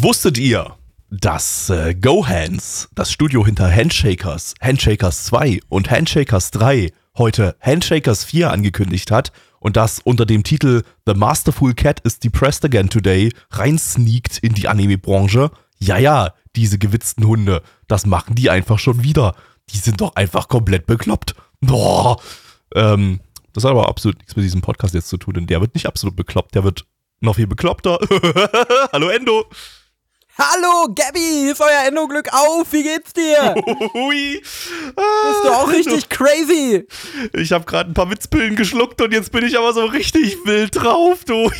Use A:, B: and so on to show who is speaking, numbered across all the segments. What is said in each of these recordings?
A: Wusstet ihr, dass äh, GoHands, das Studio hinter Handshakers, Handshakers 2 und Handshakers 3 heute Handshakers 4 angekündigt hat und das unter dem Titel The Masterful Cat is Depressed Again Today reinsneakt in die Anime-Branche? Ja, ja, diese gewitzten Hunde, das machen die einfach schon wieder. Die sind doch einfach komplett bekloppt. Boah. Ähm, das hat aber absolut nichts mit diesem Podcast jetzt zu tun, denn der wird nicht absolut bekloppt, der wird noch viel bekloppter. Hallo Endo.
B: Hallo, Gabby, ist euer Endo-Glück auf? Wie geht's dir?
A: Hui.
B: Bist du auch richtig crazy?
A: Ich habe gerade ein paar Witzpillen geschluckt und jetzt bin ich aber so richtig wild drauf, du.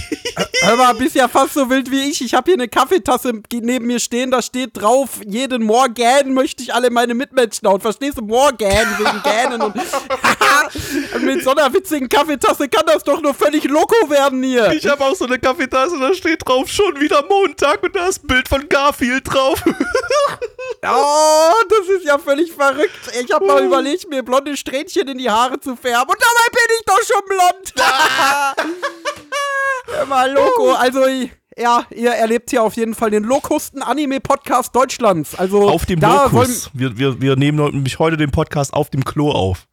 B: Hör mal, bist ja fast so wild wie ich. Ich habe hier eine Kaffeetasse neben mir stehen, da steht drauf, jeden Morgan möchte ich alle meine Mitmenschen hauen. Verstehst du? Morgan wegen Gähnen und mit so einer witzigen Kaffeetasse kann das doch nur völlig loco werden hier.
A: Ich habe auch so eine Kaffeetasse, da steht drauf schon wieder Montag und da ist ein Bild von Garfield drauf.
B: Oh, das ist ja völlig verrückt. Ich habe mal überlegt, mir blonde Strähnchen in die Haare zu färben. Und dabei bin ich doch schon blond. Hör mal, Loco. Also, ja, ihr erlebt hier auf jeden Fall den lokusten Anime-Podcast Deutschlands. Also,
A: Auf dem Lokus. Wir, wir, wir nehmen nämlich heute den Podcast auf dem Klo auf.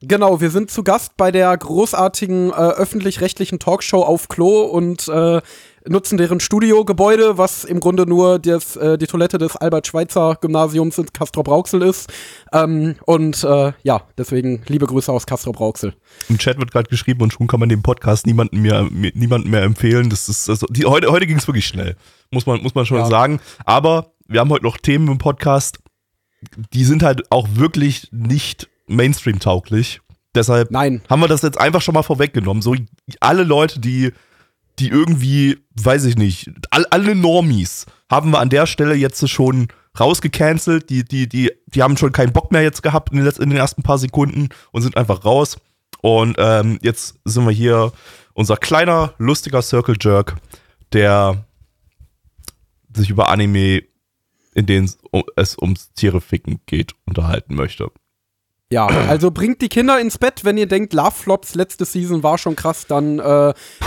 B: Genau, wir sind zu Gast bei der großartigen äh, öffentlich-rechtlichen Talkshow auf Klo und äh, nutzen deren Studiogebäude, was im Grunde nur das, äh, die Toilette des Albert-Schweitzer-Gymnasiums in Castrop-Rauxel ist. Ähm, und äh, ja, deswegen liebe Grüße aus Castrop-Rauxel.
A: Im Chat wird gerade geschrieben und schon kann man den Podcast niemandem mehr, niemandem mehr empfehlen. Das ist, also, die, heute, heute ging es wirklich schnell. Muss man, muss man schon
B: Ja.
A: sagen. Aber wir haben heute noch Themen im Podcast, die sind halt auch wirklich nicht Mainstream-tauglich. Deshalb
B: Nein.
A: haben wir das jetzt einfach schon mal vorweggenommen. So alle Leute, die, die irgendwie, weiß ich nicht, all, alle Normies haben wir an der Stelle jetzt schon rausgecancelt. Die, die, die, die haben schon keinen Bock mehr jetzt gehabt in den, letz- in den ersten paar Sekunden und sind einfach raus. Und ähm, jetzt sind wir hier, unser kleiner, lustiger Circle Jerk, der sich über Anime, in denen es um- ums Tiere ficken geht, unterhalten möchte.
B: Ja, also bringt die Kinder ins Bett, wenn ihr denkt, Love Flops letzte Season war schon krass, dann äh,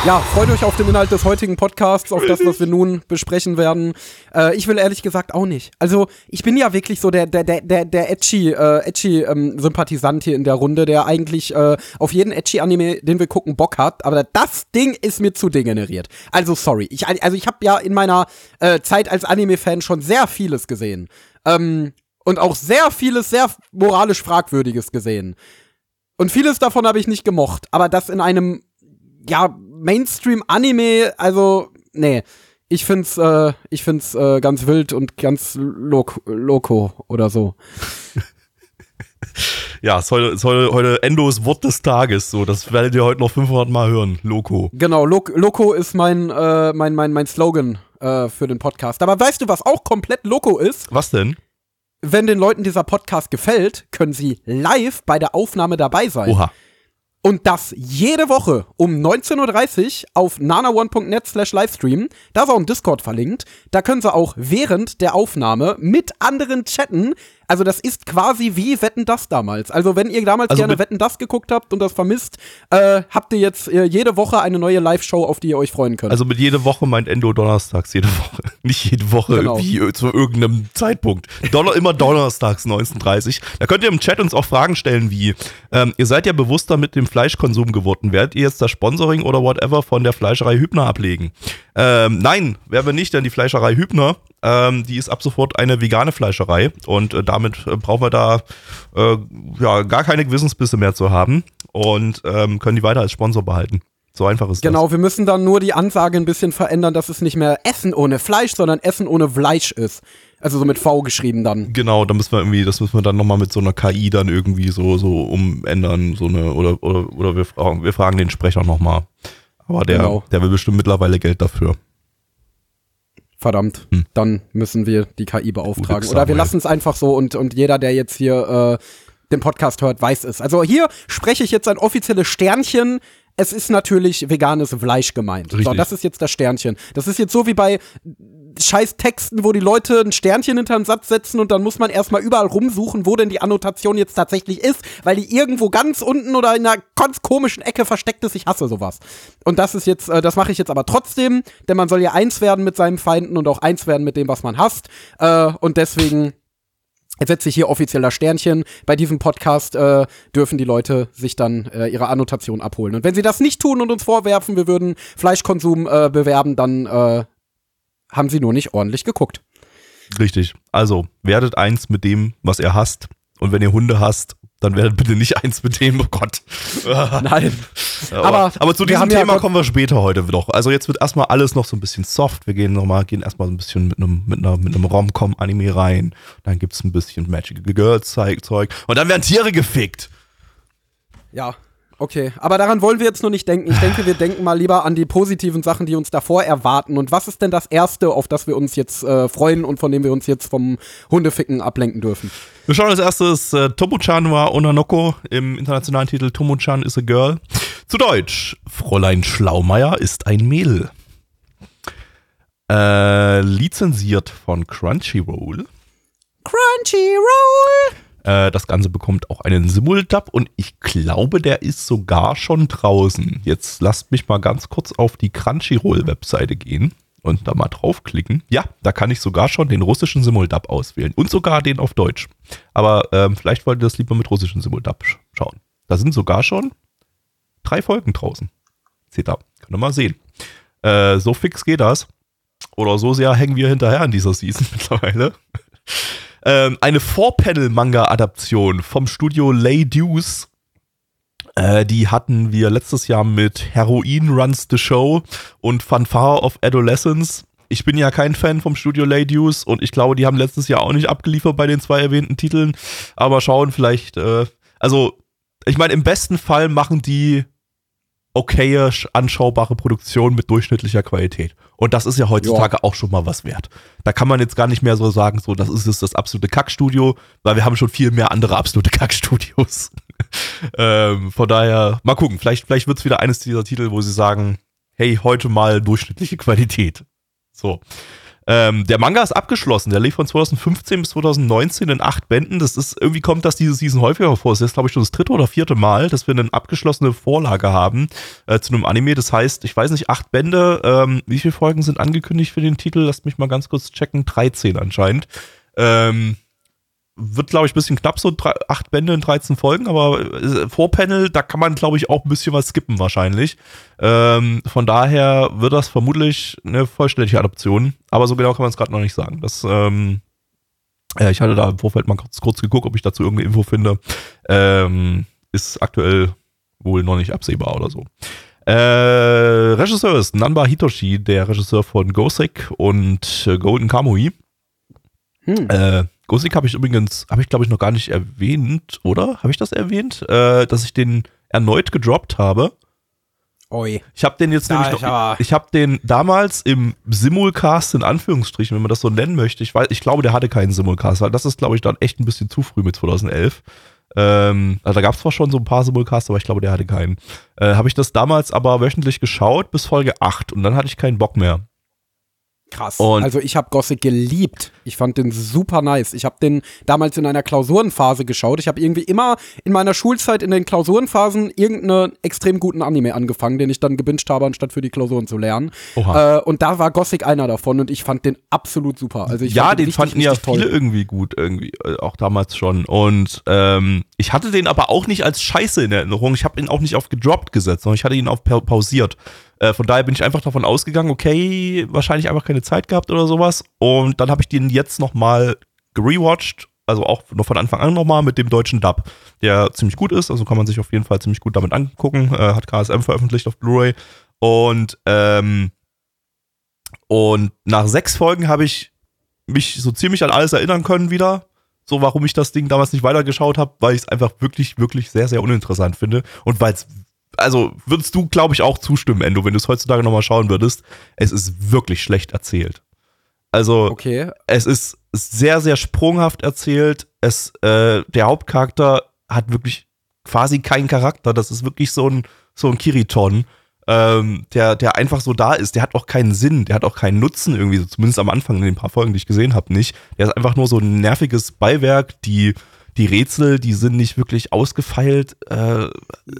B: ja, freut euch auf den Inhalt des heutigen Podcasts, auf das, was wir nun besprechen werden. Äh, ich will ehrlich gesagt auch nicht. Also ich bin ja wirklich so der der der der, der edgy äh, edgy ähm, Sympathisant hier in der Runde, der eigentlich äh, auf jeden edgy Anime, den wir gucken, Bock hat. Aber das Ding ist mir zu degeneriert. Also sorry, ich also ich habe ja in meiner äh, Zeit als Anime-Fan schon sehr vieles gesehen. Ähm, und auch sehr vieles sehr moralisch fragwürdiges gesehen. Und vieles davon habe ich nicht gemocht, aber das in einem ja Mainstream Anime, also nee, ich find's äh, ich find's äh, ganz wild und ganz lok loco oder so.
A: Ja, es ist heute, ist heute, heute Endos Wort des Tages. So, das werdet ihr heute noch 500 Mal hören. Loco.
B: Genau, Lo Loco ist mein äh, mein mein mein Slogan äh, für den Podcast. Aber weißt du, was auch komplett Loco ist?
A: Was denn?
B: Wenn den Leuten dieser Podcast gefällt, können sie live bei der Aufnahme dabei sein.
A: Oha.
B: Und das jede Woche um 19.30 Uhr auf nanaone.net slash Livestream. Da ist auch ein Discord verlinkt. Da können sie auch während der Aufnahme mit anderen chatten. Also das ist quasi wie Wetten das damals. Also wenn ihr damals
A: Also
B: gerne Wetten das geguckt habt und das vermisst, äh, habt ihr jetzt äh, jede Woche eine neue Live-Show, auf die ihr euch freuen könnt.
A: Also mit jede Woche meint Endo donnerstags, jede Woche. Nicht jede Woche
B: Genau.
A: zu irgendeinem Zeitpunkt. Donner, immer donnerstags 19.30 Da könnt ihr im Chat uns auch Fragen stellen wie, ähm, ihr seid ja bewusster mit dem Fleischkonsum geworden. Werdet ihr jetzt das Sponsoring oder whatever von der Fleischerei Hübner ablegen? Ähm, nein, werden wir nicht, denn die Fleischerei Hübner, ähm, die ist ab sofort eine vegane Fleischerei und äh, damit äh, brauchen wir da äh, ja, gar keine Gewissensbisse mehr zu haben und ähm, können die weiter als Sponsor behalten. So einfach ist das.
B: Genau, wir müssen dann nur die Ansage ein bisschen verändern, dass es nicht mehr Essen ohne Fleisch, sondern Essen ohne Fleisch ist. Also so mit V geschrieben dann.
A: Genau, da müssen wir irgendwie, das müssen wir dann nochmal mit so einer KI dann irgendwie so, so umändern, so eine, oder, oder, oder wir fragen, wir fragen den Sprecher nochmal. Aber der,
B: Genau.
A: der will bestimmt mittlerweile Geld dafür.
B: Verdammt,
A: Hm.
B: dann müssen wir die KI beauftragen. Oder wir lassen es einfach so und, und jeder, der jetzt hier äh, den Podcast hört, weiß es. Also hier spreche ich jetzt ein offizielles Sternchen. Es ist natürlich veganes Fleisch gemeint. So,
A: Richtig.
B: das ist jetzt das Sternchen. Das ist jetzt so wie bei scheiß Texten, wo die Leute ein Sternchen hinter einen Satz setzen und dann muss man erstmal überall rumsuchen, wo denn die Annotation jetzt tatsächlich ist, weil die irgendwo ganz unten oder in einer ganz komischen Ecke versteckt ist. Ich hasse sowas. Und das ist jetzt, äh, das mache ich jetzt aber trotzdem, denn man soll ja eins werden mit seinen Feinden und auch eins werden mit dem, was man hasst. Äh, und deswegen setze ich hier offizieller Sternchen. Bei diesem Podcast äh, dürfen die Leute sich dann äh, ihre Annotation abholen. Und wenn sie das nicht tun und uns vorwerfen, wir würden Fleischkonsum äh, bewerben, dann äh, haben sie nur nicht ordentlich geguckt.
A: Richtig. Also, werdet eins mit dem, was ihr hasst. Und wenn ihr Hunde hasst, dann werdet bitte nicht eins mit dem, oh Gott.
B: Nein.
A: Aber,
B: Aber
A: aber zu diesem
B: ja
A: Thema
B: Gott-
A: kommen wir später heute noch. Also jetzt wird erstmal alles noch so ein bisschen soft. Wir gehen noch mal, gehen erstmal so ein bisschen mit einem, mit einer, mit einem Rom-Com-Anime rein. Dann gibt's ein bisschen Magical Girls Zeug. Zeug. Und dann werden Tiere gefickt.
B: Ja. Okay, aber daran wollen wir jetzt nur nicht denken. Ich denke, wir denken mal lieber an die positiven Sachen, die uns davor erwarten. Und was ist denn das Erste, auf das wir uns jetzt äh, freuen und von dem wir uns jetzt vom Hundeficken ablenken dürfen?
A: Wir schauen als erstes äh, Tomo-chan wa Onanoko im internationalen Titel Tomo-chan is a Girl. Zu Deutsch, Fräulein Schlaumeier ist ein Mädel. Äh, lizenziert von Crunchyroll.
B: Crunchyroll!
A: Äh, das Ganze bekommt auch einen Simultab und ich glaube, der ist sogar schon draußen. Jetzt lasst mich mal ganz kurz auf die Crunchyroll-Webseite gehen und da mal draufklicken. Ja, da kann ich sogar schon den russischen Simultab auswählen und sogar den auf Deutsch. Aber ähm, vielleicht wollt ihr das lieber mit russischen Simultab sch schauen. Da sind sogar schon drei Folgen draußen. Seht ihr, könnt ihr mal sehen. Äh, so fix geht das. Oder so sehr hängen wir hinterher an dieser Season mittlerweile. Ähm, eine Four-Panel-Manga-Adaption vom Studio Lay Deuce. Äh, die hatten wir letztes Jahr mit Heroin Runs the Show und Fanfare of Adolescence. Ich bin ja kein Fan vom Studio Lay Deuce und ich glaube, die haben letztes Jahr auch nicht abgeliefert bei den zwei erwähnten Titeln. Aber schauen vielleicht, äh, also ich meine, im besten Fall machen die okaye, sch- anschaubare Produktion mit durchschnittlicher Qualität. Und das ist ja heutzutage auch schon mal was wert. Da kann man jetzt gar nicht mehr so sagen, so, das ist jetzt das absolute Kackstudio, weil wir haben schon viel mehr andere absolute Kackstudios. ähm, von daher, mal gucken, vielleicht, vielleicht wird es wieder eines dieser Titel, wo sie sagen, hey, heute mal durchschnittliche Qualität. So. Ähm, der Manga ist abgeschlossen. Der lief von 2015 bis 2019 in acht Bänden. Das ist, irgendwie kommt das diese Season häufiger vor. Es ist, glaube ich, schon das dritte oder vierte Mal, dass wir eine abgeschlossene Vorlage haben äh, zu einem Anime. Das heißt, ich weiß nicht, acht Bände. Ähm, wie viele Folgen sind angekündigt für den Titel? Lasst mich mal ganz kurz checken. 13 anscheinend. Ähm, wird, glaube ich, ein bisschen knapp, so drei, acht Bände in 13 Folgen, aber äh, Vorpanel, da kann man, glaube ich, auch ein bisschen was skippen wahrscheinlich. Ähm, von daher wird das vermutlich eine vollständige Adoption, aber so genau kann man es gerade noch nicht sagen. Das, ähm, ja, ich hatte da im Vorfeld mal kurz, kurz geguckt, ob ich dazu irgendeine Info finde. Ähm, ist aktuell wohl noch nicht absehbar oder so. Äh, Regisseur ist Nanba Hitoshi, der Regisseur von Gosek und äh, Golden Kamui.
B: Hm.
A: Äh, Gosik habe ich übrigens, habe ich glaube ich noch gar nicht erwähnt, oder? Habe ich das erwähnt? Äh, dass ich den erneut gedroppt habe.
B: Oi.
A: Ich habe den jetzt
B: Da
A: nämlich
B: ich
A: noch, ich habe den damals im Simulcast in Anführungsstrichen, wenn man das so nennen möchte. Ich weiß, ich glaube, der hatte keinen Simulcast, weil das ist glaube ich dann echt ein bisschen zu früh mit 2011. Ähm, also da gab es zwar schon so ein paar Simulcasts, aber ich glaube, der hatte keinen. Äh, habe ich das damals aber wöchentlich geschaut bis Folge 8 und dann hatte ich keinen Bock mehr.
B: Krass.
A: Und-
B: also ich habe Gothic geliebt. Ich fand den super nice. Ich habe den damals in einer Klausurenphase geschaut. Ich habe irgendwie immer in meiner Schulzeit in den Klausurenphasen irgendeinen extrem guten Anime angefangen, den ich dann gebinged habe, anstatt für die Klausuren zu lernen.
A: Oha.
B: Äh, und da war Gothic einer davon und ich fand den absolut super. Also ich
A: ja,
B: fand
A: den
B: richtig,
A: fanden ja
B: richtig toll.
A: viele irgendwie gut, irgendwie, äh, auch damals schon. Und ähm, ich hatte den aber auch nicht als Scheiße in Erinnerung. Ich habe ihn auch nicht auf gedroppt gesetzt, sondern ich hatte ihn auf pa pausiert. Äh, von daher bin ich einfach davon ausgegangen, okay, wahrscheinlich einfach keine Zeit gehabt oder sowas. Und dann habe ich den jetzt nochmal gerewatcht, also auch noch von Anfang an nochmal mit dem deutschen Dub, der ziemlich gut ist. Also kann man sich auf jeden Fall ziemlich gut damit angucken. Äh, hat KSM veröffentlicht auf Blu-ray. Und ähm, und nach sechs Folgen habe ich mich so ziemlich an alles erinnern können wieder. So, warum ich das Ding damals nicht weitergeschaut habe, weil ich es einfach wirklich, wirklich sehr, sehr uninteressant finde. Und weil es, also würdest du, glaube ich, auch zustimmen, Endo, wenn du es heutzutage nochmal schauen würdest. Es ist wirklich schlecht erzählt. Also
B: Okay.
A: es ist sehr, sehr sprunghaft erzählt. Es, äh, der Hauptcharakter hat wirklich quasi keinen Charakter. Das ist wirklich so ein, so ein Kiriton, ähm, der, der einfach so da ist. Der hat auch keinen Sinn, der hat auch keinen Nutzen irgendwie, so zumindest am Anfang in den paar Folgen, die ich gesehen habe, nicht. Der ist einfach nur so ein nerviges Beiwerk, die die Rätsel, die sind nicht wirklich ausgefeilt, äh,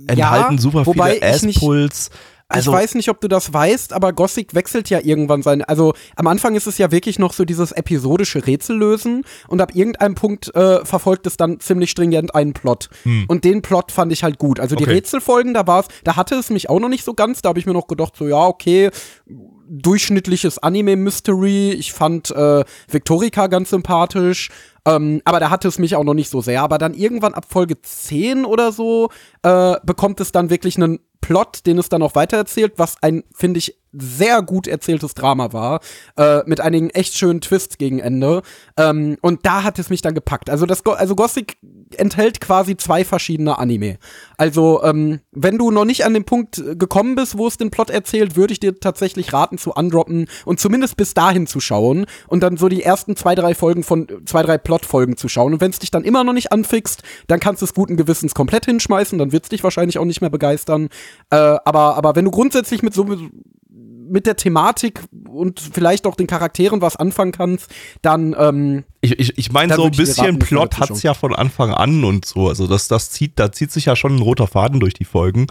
A: enthalten super
B: wobei
A: viele Ass-Pulls. Also,
B: ich weiß nicht, ob du das weißt, aber Gothic wechselt ja irgendwann sein. Also am Anfang ist es ja wirklich noch so dieses episodische Rätsellösen und ab irgendeinem Punkt äh, verfolgt es dann ziemlich stringent einen Plot. Und den Plot fand ich halt gut. Also die
A: Hm. Okay.
B: Rätselfolgen, da war's, da hatte es mich auch noch nicht so ganz. Da habe ich mir noch gedacht, so ja, okay, durchschnittliches Anime-Mystery. Ich fand äh, Victorica ganz sympathisch. Ähm, aber da hatte es mich auch noch nicht so sehr. Aber dann irgendwann ab Folge 10 oder so äh, bekommt es dann wirklich einen Plot, den es dann auch weitererzählt, was ein, finde ich, sehr gut erzähltes Drama war, äh, mit einigen echt schönen Twists gegen Ende. Ähm, und da hat es mich dann gepackt. Also das, Go also Gothic enthält quasi zwei verschiedene Anime. Also ähm, wenn du noch nicht an den Punkt gekommen bist, wo es den Plot erzählt, würde ich dir tatsächlich raten zu undroppen und zumindest bis dahin zu schauen und dann so die ersten zwei, drei Folgen von zwei, drei Plotfolgen zu schauen. Und wenn es dich dann immer noch nicht anfixt, dann kannst du es guten Gewissens komplett hinschmeißen, dann wird es dich wahrscheinlich auch nicht mehr begeistern. Äh, aber, aber wenn du grundsätzlich mit so mit der Thematik und vielleicht auch den Charakteren was anfangen kannst, dann ähm,
A: Ich, ich, ich meine, so ein bisschen
B: raten,
A: Plot
B: zu
A: hat's ja von Anfang an und so. Also das, das zieht, da zieht sich ja schon ein roter Faden durch die Folgen.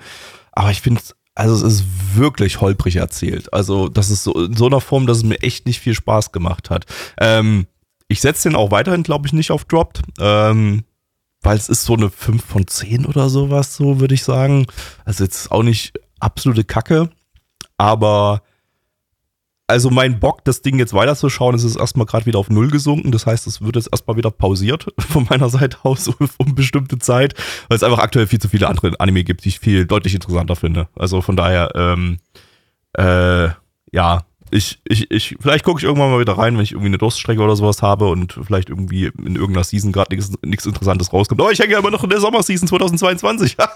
A: Aber ich finde, also es ist wirklich holprig erzählt. Also das ist so in so einer Form, dass es mir echt nicht viel Spaß gemacht hat. Ähm, ich setze den auch weiterhin, glaube ich, nicht auf Dropped. Ähm, weil es ist so eine 5 von 10 oder sowas, so würde ich sagen. Also jetzt auch nicht absolute Kacke. Aber also mein Bock, das Ding jetzt weiterzuschauen, ist es erstmal gerade wieder auf Null gesunken. Das heißt, es wird jetzt erstmal wieder pausiert von meiner Seite aus um bestimmte Zeit, weil es einfach aktuell viel zu viele andere Anime gibt, die ich viel deutlich interessanter finde. Also von daher, ähm, äh, ja, ich, ich, ich, vielleicht gucke ich irgendwann mal wieder rein, wenn ich irgendwie eine Durststrecke oder sowas habe und vielleicht irgendwie in irgendeiner Season gerade nichts Interessantes rauskommt. Aber ich hänge ja immer noch in der Sommerseason 2022.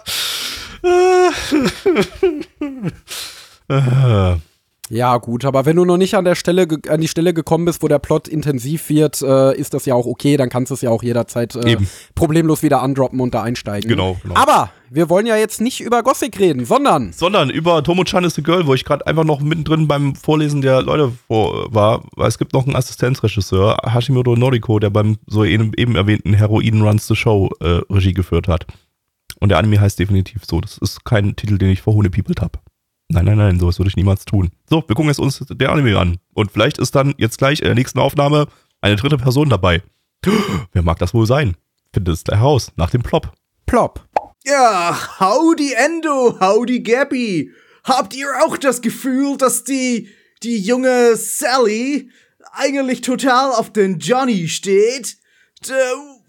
A: äh,
B: Ja, gut, aber wenn du noch nicht an der Stelle an die Stelle gekommen bist, wo der Plot intensiv wird, äh, ist das ja auch okay, dann kannst du es ja auch jederzeit äh, problemlos wieder undroppen und da einsteigen.
A: Genau, genau.
B: Aber wir wollen ja jetzt nicht über Gothic reden, sondern
A: sondern über Tomo-chan is the Girl, wo ich gerade einfach noch mittendrin beim Vorlesen der Leute vor, war, weil es gibt noch einen Assistenzregisseur, Hashimoto Noriko, der beim so eben, eben erwähnten Heroin Runs the Show äh, Regie geführt hat. Und der Anime heißt definitiv so. Das ist kein Titel, den ich People habe. Nein, nein, nein, sowas würde ich niemals tun. So, wir gucken jetzt uns der Anime an. Und vielleicht ist dann jetzt gleich in der nächsten Aufnahme eine dritte Person dabei. Wer mag das wohl sein? Findet es gleich heraus, nach dem Plop.
B: plopp.
C: Ja, howdy Endo, howdy Gabby. Habt ihr auch das Gefühl, dass die, die junge Sally eigentlich total auf den Johnny steht?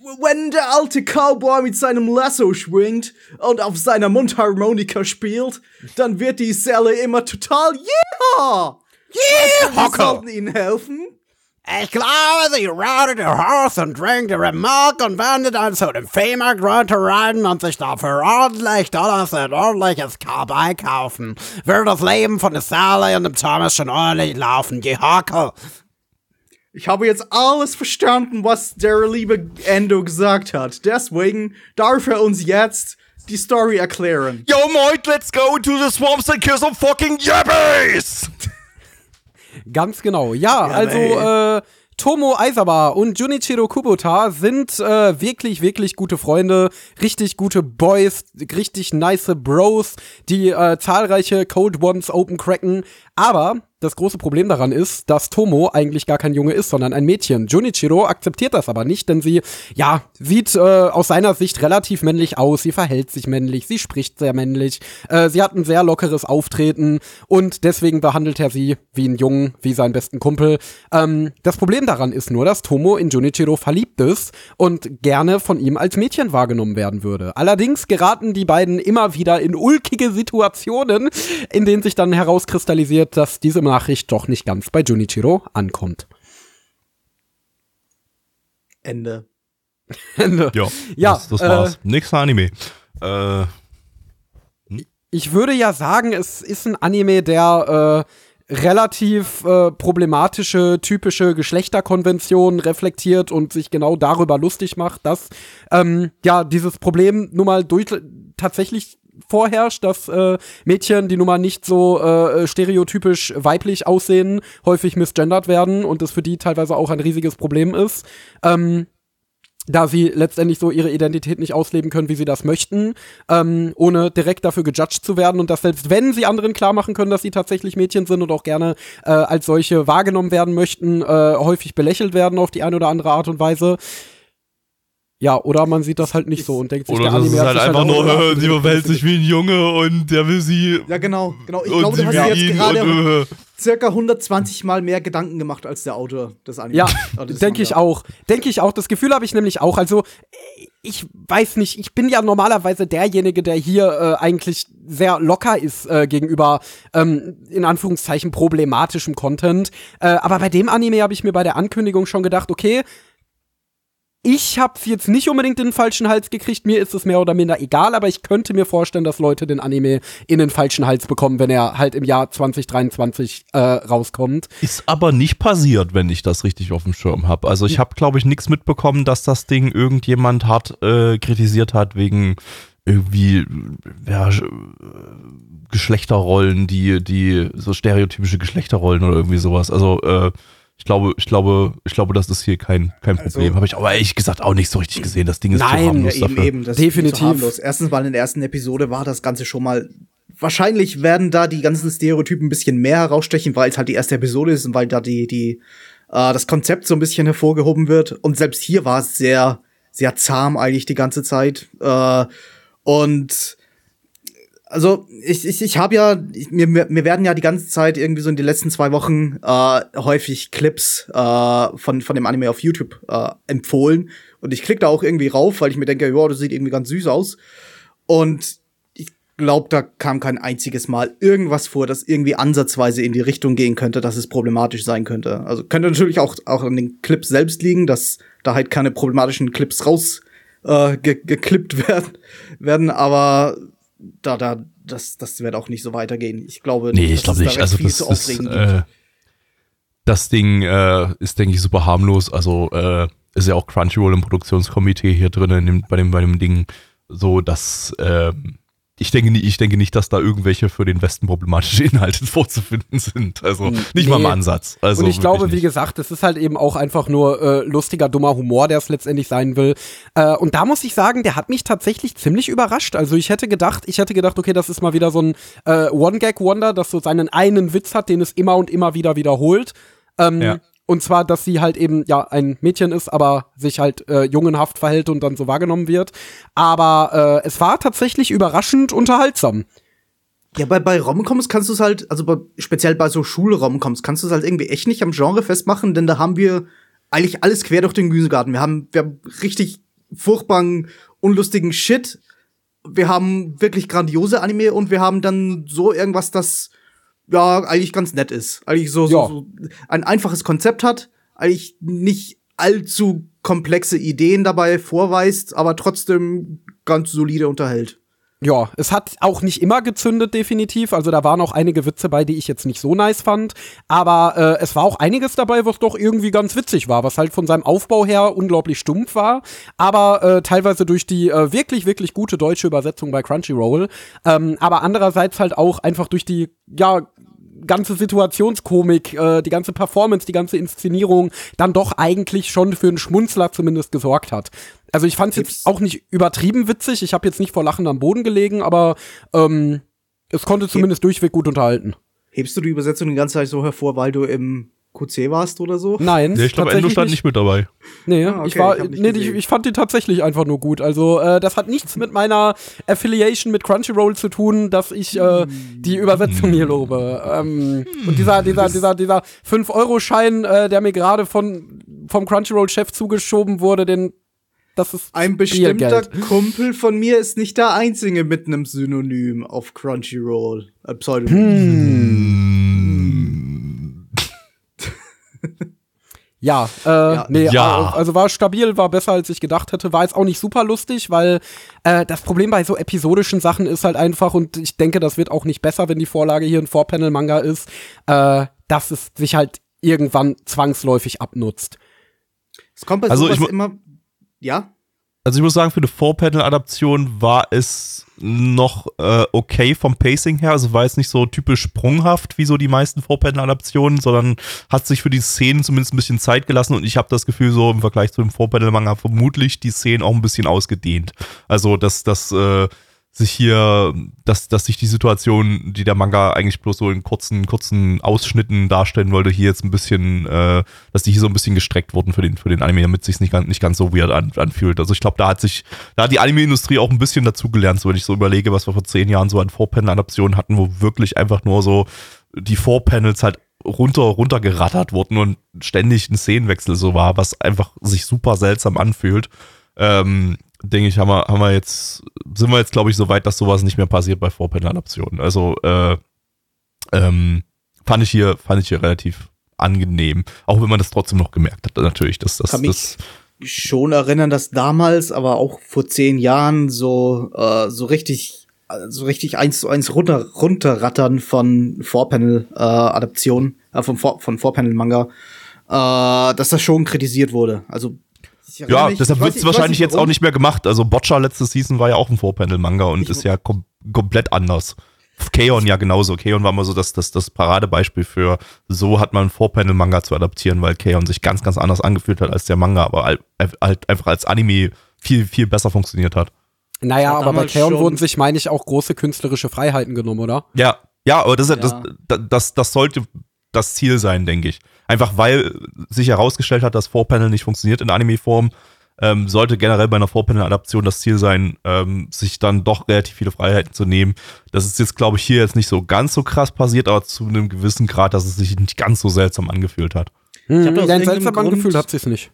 C: Wenn der alte Cowboy mit seinem Lasso schwingt und auf seiner Mundharmonika spielt, dann wird die Sally immer total Yeah! Yeah! Wir sollten ihnen helfen.
D: Ich glaube, sie rautet ihr Horse und trinkt ihre Milch und wendet dann zu dem Viehmarkt runterreiten und sich dafür ordentlich Dollars ein ordentliches Cowboy kaufen. Wird das Leben von der Sally und dem Thomas schon ordentlich laufen, die Hocke.
C: Ich habe jetzt alles verstanden, was der liebe Endo gesagt hat. Deswegen darf er uns jetzt die Story erklären.
A: Yo, Moit, let's go into the swamps and kill some fucking yabbies!
B: Ganz genau. Ja, also äh, Tomo Aizawa und Junichiro Kubota sind äh, wirklich, wirklich gute Freunde, richtig gute Boys, richtig nice Bros, die äh, zahlreiche Code Ones open cracken. Aber das große Problem daran ist, dass Tomo eigentlich gar kein Junge ist, sondern ein Mädchen. Junichiro akzeptiert das aber nicht, denn sie, ja, sieht äh, aus seiner Sicht relativ männlich aus, sie verhält sich männlich, sie spricht sehr männlich, äh, sie hat ein sehr lockeres Auftreten und deswegen behandelt er sie wie einen Jungen, wie seinen besten Kumpel. Ähm, das Problem daran ist nur, dass Tomo in Junichiro verliebt ist und gerne von ihm als Mädchen wahrgenommen werden würde. Allerdings geraten die beiden immer wieder in ulkige Situationen, in denen sich dann herauskristallisiert, dass diese Nachricht doch nicht ganz bei Junichiro ankommt.
C: Ende.
B: Ende.
A: Ja,
B: Ja,
A: das, das
B: äh,
A: war's. Nächster Anime. Äh,
B: Ich würde ja sagen, es ist ein Anime, der relativ äh, problematische, typische Geschlechterkonventionen reflektiert und sich genau darüber lustig macht, dass ähm, ja dieses Problem nun mal durch tatsächlich vorherrscht, dass äh, Mädchen, die nun mal nicht so äh, stereotypisch weiblich aussehen, häufig misgendert werden und das für die teilweise auch ein riesiges Problem ist. Ähm, da sie letztendlich so ihre Identität nicht ausleben können, wie sie das möchten, ähm, ohne direkt dafür gejudged zu werden und dass selbst wenn sie anderen klar machen können, dass sie tatsächlich Mädchen sind und auch gerne äh, als solche wahrgenommen werden möchten, äh, häufig belächelt werden auf die eine oder andere Art und Weise. Ja, oder man sieht das halt nicht so und denkt sich,
A: Oder
B: der
A: das
B: Anime
A: ist
B: hat
A: halt
B: sich
A: einfach
B: auch
A: nur,
B: überrascht.
A: äh, sie verhält sich wie ein Junge und der will sie.
C: Ja, genau, genau. Ich glaube,
A: sie
C: du hast dir jetzt gerade
A: äh,
C: circa 120 Mal mehr Gedanken gemacht als der Autor des Animes.
B: Ja, denke ich auch. Denke ich auch. Das Gefühl habe ich nämlich auch. Also, ich weiß nicht, ich bin ja normalerweise derjenige, der hier äh, eigentlich sehr locker ist äh, gegenüber, ähm, in Anführungszeichen, problematischem Content. Äh, aber bei dem Anime habe ich mir bei der Ankündigung schon gedacht, okay, ich hab's jetzt nicht unbedingt in den falschen Hals gekriegt, mir ist es mehr oder minder egal, aber ich könnte mir vorstellen, dass Leute den Anime in den falschen Hals bekommen, wenn er halt im Jahr 2023 äh, rauskommt.
A: Ist aber nicht passiert, wenn ich das richtig auf dem Schirm habe. Also ich habe, glaube ich, nichts mitbekommen, dass das Ding irgendjemand hart äh, kritisiert hat wegen irgendwie ja, äh, Geschlechterrollen, die, die so stereotypische Geschlechterrollen oder irgendwie sowas. Also äh, ich glaube, ich glaube, ich glaube, das ist hier kein, kein Problem.
C: Also-
A: habe ich aber ehrlich gesagt auch nicht so richtig gesehen. Das Ding ist
B: Nein,
A: zu harmlos
C: eben,
A: dafür.
C: eben. Das
B: Definitiv.
C: Ist so harmlos. Erstens mal in der ersten Episode war das Ganze schon mal. Wahrscheinlich werden da die ganzen Stereotypen ein bisschen mehr herausstechen, weil es halt die erste Episode ist und weil da die, die, äh, das Konzept so ein bisschen hervorgehoben wird. Und selbst hier war es sehr, sehr zahm eigentlich die ganze Zeit. Äh, und also ich, ich, ich habe ja, ich, mir, mir werden ja die ganze Zeit irgendwie so in den letzten zwei Wochen äh, häufig Clips äh, von, von dem Anime auf YouTube äh, empfohlen. Und ich klicke da auch irgendwie rauf, weil ich mir denke, ja, das sieht irgendwie ganz süß aus. Und ich glaube, da kam kein einziges Mal irgendwas vor, das irgendwie ansatzweise in die Richtung gehen könnte, dass es problematisch sein könnte. Also könnte natürlich auch, auch an den Clips selbst liegen, dass da halt keine problematischen Clips raus äh, ge geklippt werden, werden, aber da, da, das, das wird auch nicht so weitergehen. Ich glaube
A: Nee, ich glaube nicht. Also
C: viel
A: das
C: zu
A: ist, äh, das Ding äh, ist, denke ich, super harmlos. Also äh, ist ja auch Crunchyroll im Produktionskomitee hier drin in dem, bei, dem, bei dem Ding so, dass ähm, ich denke, ich denke nicht, dass da irgendwelche für den Westen problematische Inhalte vorzufinden sind. Also nicht mal im
B: Nee.
A: Ansatz. Also
B: und ich glaube,
A: wirklich
B: wie
A: nicht.
B: gesagt, es ist halt eben auch einfach nur äh, lustiger, dummer Humor, der es letztendlich sein will. Äh, und da muss ich sagen, der hat mich tatsächlich ziemlich überrascht. Also ich hätte gedacht, ich hätte gedacht, okay, das ist mal wieder so ein äh, One-Gag-Wonder, das so seinen einen Witz hat, den es immer und immer wieder wiederholt. Ähm,
A: Ja.
B: Und zwar, dass sie halt eben, ja, ein Mädchen ist, aber sich halt äh, jungenhaft verhält und dann so wahrgenommen wird. Aber äh, es war tatsächlich überraschend unterhaltsam.
C: Ja, bei, bei Romcoms kannst du es halt, also bei, speziell bei so Schul-Romcoms, kannst du es halt irgendwie echt nicht am Genre festmachen, denn da haben wir eigentlich alles quer durch den Gemüsegarten. Wir haben, wir haben richtig furchtbaren, unlustigen Shit. Wir haben wirklich grandiose Anime und wir haben dann so irgendwas, das ja eigentlich ganz nett ist. Eigentlich so, so,
B: Ja.
C: so ein einfaches Konzept hat, eigentlich nicht allzu komplexe Ideen dabei vorweist, aber trotzdem ganz solide unterhält.
B: Ja, es hat auch nicht immer gezündet, definitiv. Also da waren auch einige Witze bei, die ich jetzt nicht so nice fand. Aber äh, es war auch einiges dabei, was doch irgendwie ganz witzig war, was halt von seinem Aufbau her unglaublich stumpf war. Aber äh, teilweise durch die äh, wirklich, wirklich gute deutsche Übersetzung bei Crunchyroll. Ähm, aber andererseits halt auch einfach durch die, ja, ganze Situationskomik, äh, die ganze Performance, die ganze Inszenierung dann doch eigentlich schon für einen Schmunzler zumindest gesorgt hat. Also ich fand es jetzt auch nicht übertrieben witzig. Ich habe jetzt nicht vor Lachen am Boden gelegen, aber ähm, es konnte zumindest durchweg gut unterhalten.
C: Hebst du die Übersetzung die ganze Zeit so hervor, weil du im QC warst oder so?
B: Nein,
A: Nee, ich glaube, Endo
B: tatsächlich
A: stand nicht mit dabei.
B: Nee,
C: Ah, okay,
B: ich war,
C: ich
B: nee, ich, ich fand die tatsächlich einfach nur gut. Also äh, das hat nichts mit meiner Affiliation mit Crunchyroll zu tun, dass ich äh, die Übersetzung hier lobe. Ähm, und dieser, dieser, dieser, dieser 5-Euro-Schein, äh, der mir gerade von vom Crunchyroll-Chef zugeschoben wurde, den das ist
C: Ein bestimmter
B: Biergeld.
C: Kumpel von mir ist nicht der einzige mit einem Synonym auf Crunchyroll. Äh, Pseudonym.
B: Ja, äh, nee,
A: Ja.
B: also war stabil, war besser als ich gedacht hätte, war jetzt auch nicht super lustig, weil äh, das Problem bei so episodischen Sachen ist halt einfach, und ich denke, das wird auch nicht besser, wenn die Vorlage hier ein Vorpanel-Manga ist, äh, dass es sich halt irgendwann zwangsläufig abnutzt.
C: Es kommt bei
A: Also
C: sowas immer. Ja?
A: Also ich muss sagen, für eine Four-Panel-Adaption war es noch äh, okay vom Pacing her. Also war jetzt nicht so typisch sprunghaft wie so die meisten Four-Panel-Adaptionen, sondern hat sich für die Szenen zumindest ein bisschen Zeit gelassen und ich habe das Gefühl, so im Vergleich zu dem Four-Panel-Manga vermutlich die Szenen auch ein bisschen ausgedehnt. Also dass das äh, sich hier, dass, dass sich die Situation, die der Manga eigentlich bloß so in kurzen, kurzen Ausschnitten darstellen wollte, hier jetzt ein bisschen, äh, dass die hier so ein bisschen gestreckt wurden für den, für den Anime, damit es sich nicht ganz, nicht ganz so weird an, anfühlt. Also ich glaube, da hat sich, da hat die Anime-Industrie auch ein bisschen dazugelernt, so wenn ich so überlege, was wir vor zehn Jahren so an Four-Panel-Adaptionen hatten, wo wirklich einfach nur so die Four-Panels halt runter, runtergerattert wurden und ständig ein Szenenwechsel so war, was einfach sich super seltsam anfühlt. Ähm, denke ich, haben wir, haben wir jetzt, sind wir jetzt, glaube ich, so weit, dass sowas nicht mehr passiert bei Vorpanel-Adaptionen. Also, äh, ähm, fand ich hier, fand ich hier relativ angenehm. Auch wenn man das trotzdem noch gemerkt hat, natürlich, dass das,
C: Kann
A: das,
C: mich schon erinnern, dass damals, aber auch vor zehn Jahren so, äh, so richtig, äh, so richtig eins zu eins runter, runterrattern von Vorpanel-Adaptionen, äh, von, Vor von Vorpanel-Manga, äh, dass das schon kritisiert wurde. Also,
A: ja,
C: mich-
A: deshalb wird es wahrscheinlich jetzt auch nicht mehr gemacht. Also, Boccia letzte Season war ja auch ein Vorpanel-Manga und
C: Ich-
A: ist ja kom komplett anders. Keon ja genauso. Keon war mal so das, das, das Paradebeispiel für, so hat man einen Vorpanel-Manga zu adaptieren, weil Keon sich ganz, ganz anders angefühlt hat als der Manga, aber halt, halt einfach als Anime viel, viel besser funktioniert hat.
B: Naja, aber bei Keon wurden sich, meine ich, auch große künstlerische Freiheiten genommen, oder?
A: Ja, ja, aber das. Ja. Das, das, das sollte das Ziel sein, denke ich. Einfach weil sich herausgestellt hat, dass Four-Panel nicht funktioniert in Anime-Form, ähm, sollte generell bei einer Four-Panel-Adaption das Ziel sein, ähm, sich dann doch relativ viele Freiheiten zu nehmen. Das ist jetzt, glaube ich, hier jetzt nicht so ganz so krass passiert, aber zu einem gewissen Grad, dass es sich nicht ganz so seltsam angefühlt hat.
B: Hm,
C: hab da aus
B: ja, ein
C: irgendeinem
B: seltsam
C: Grund-
B: angefühlt hat sich's nicht.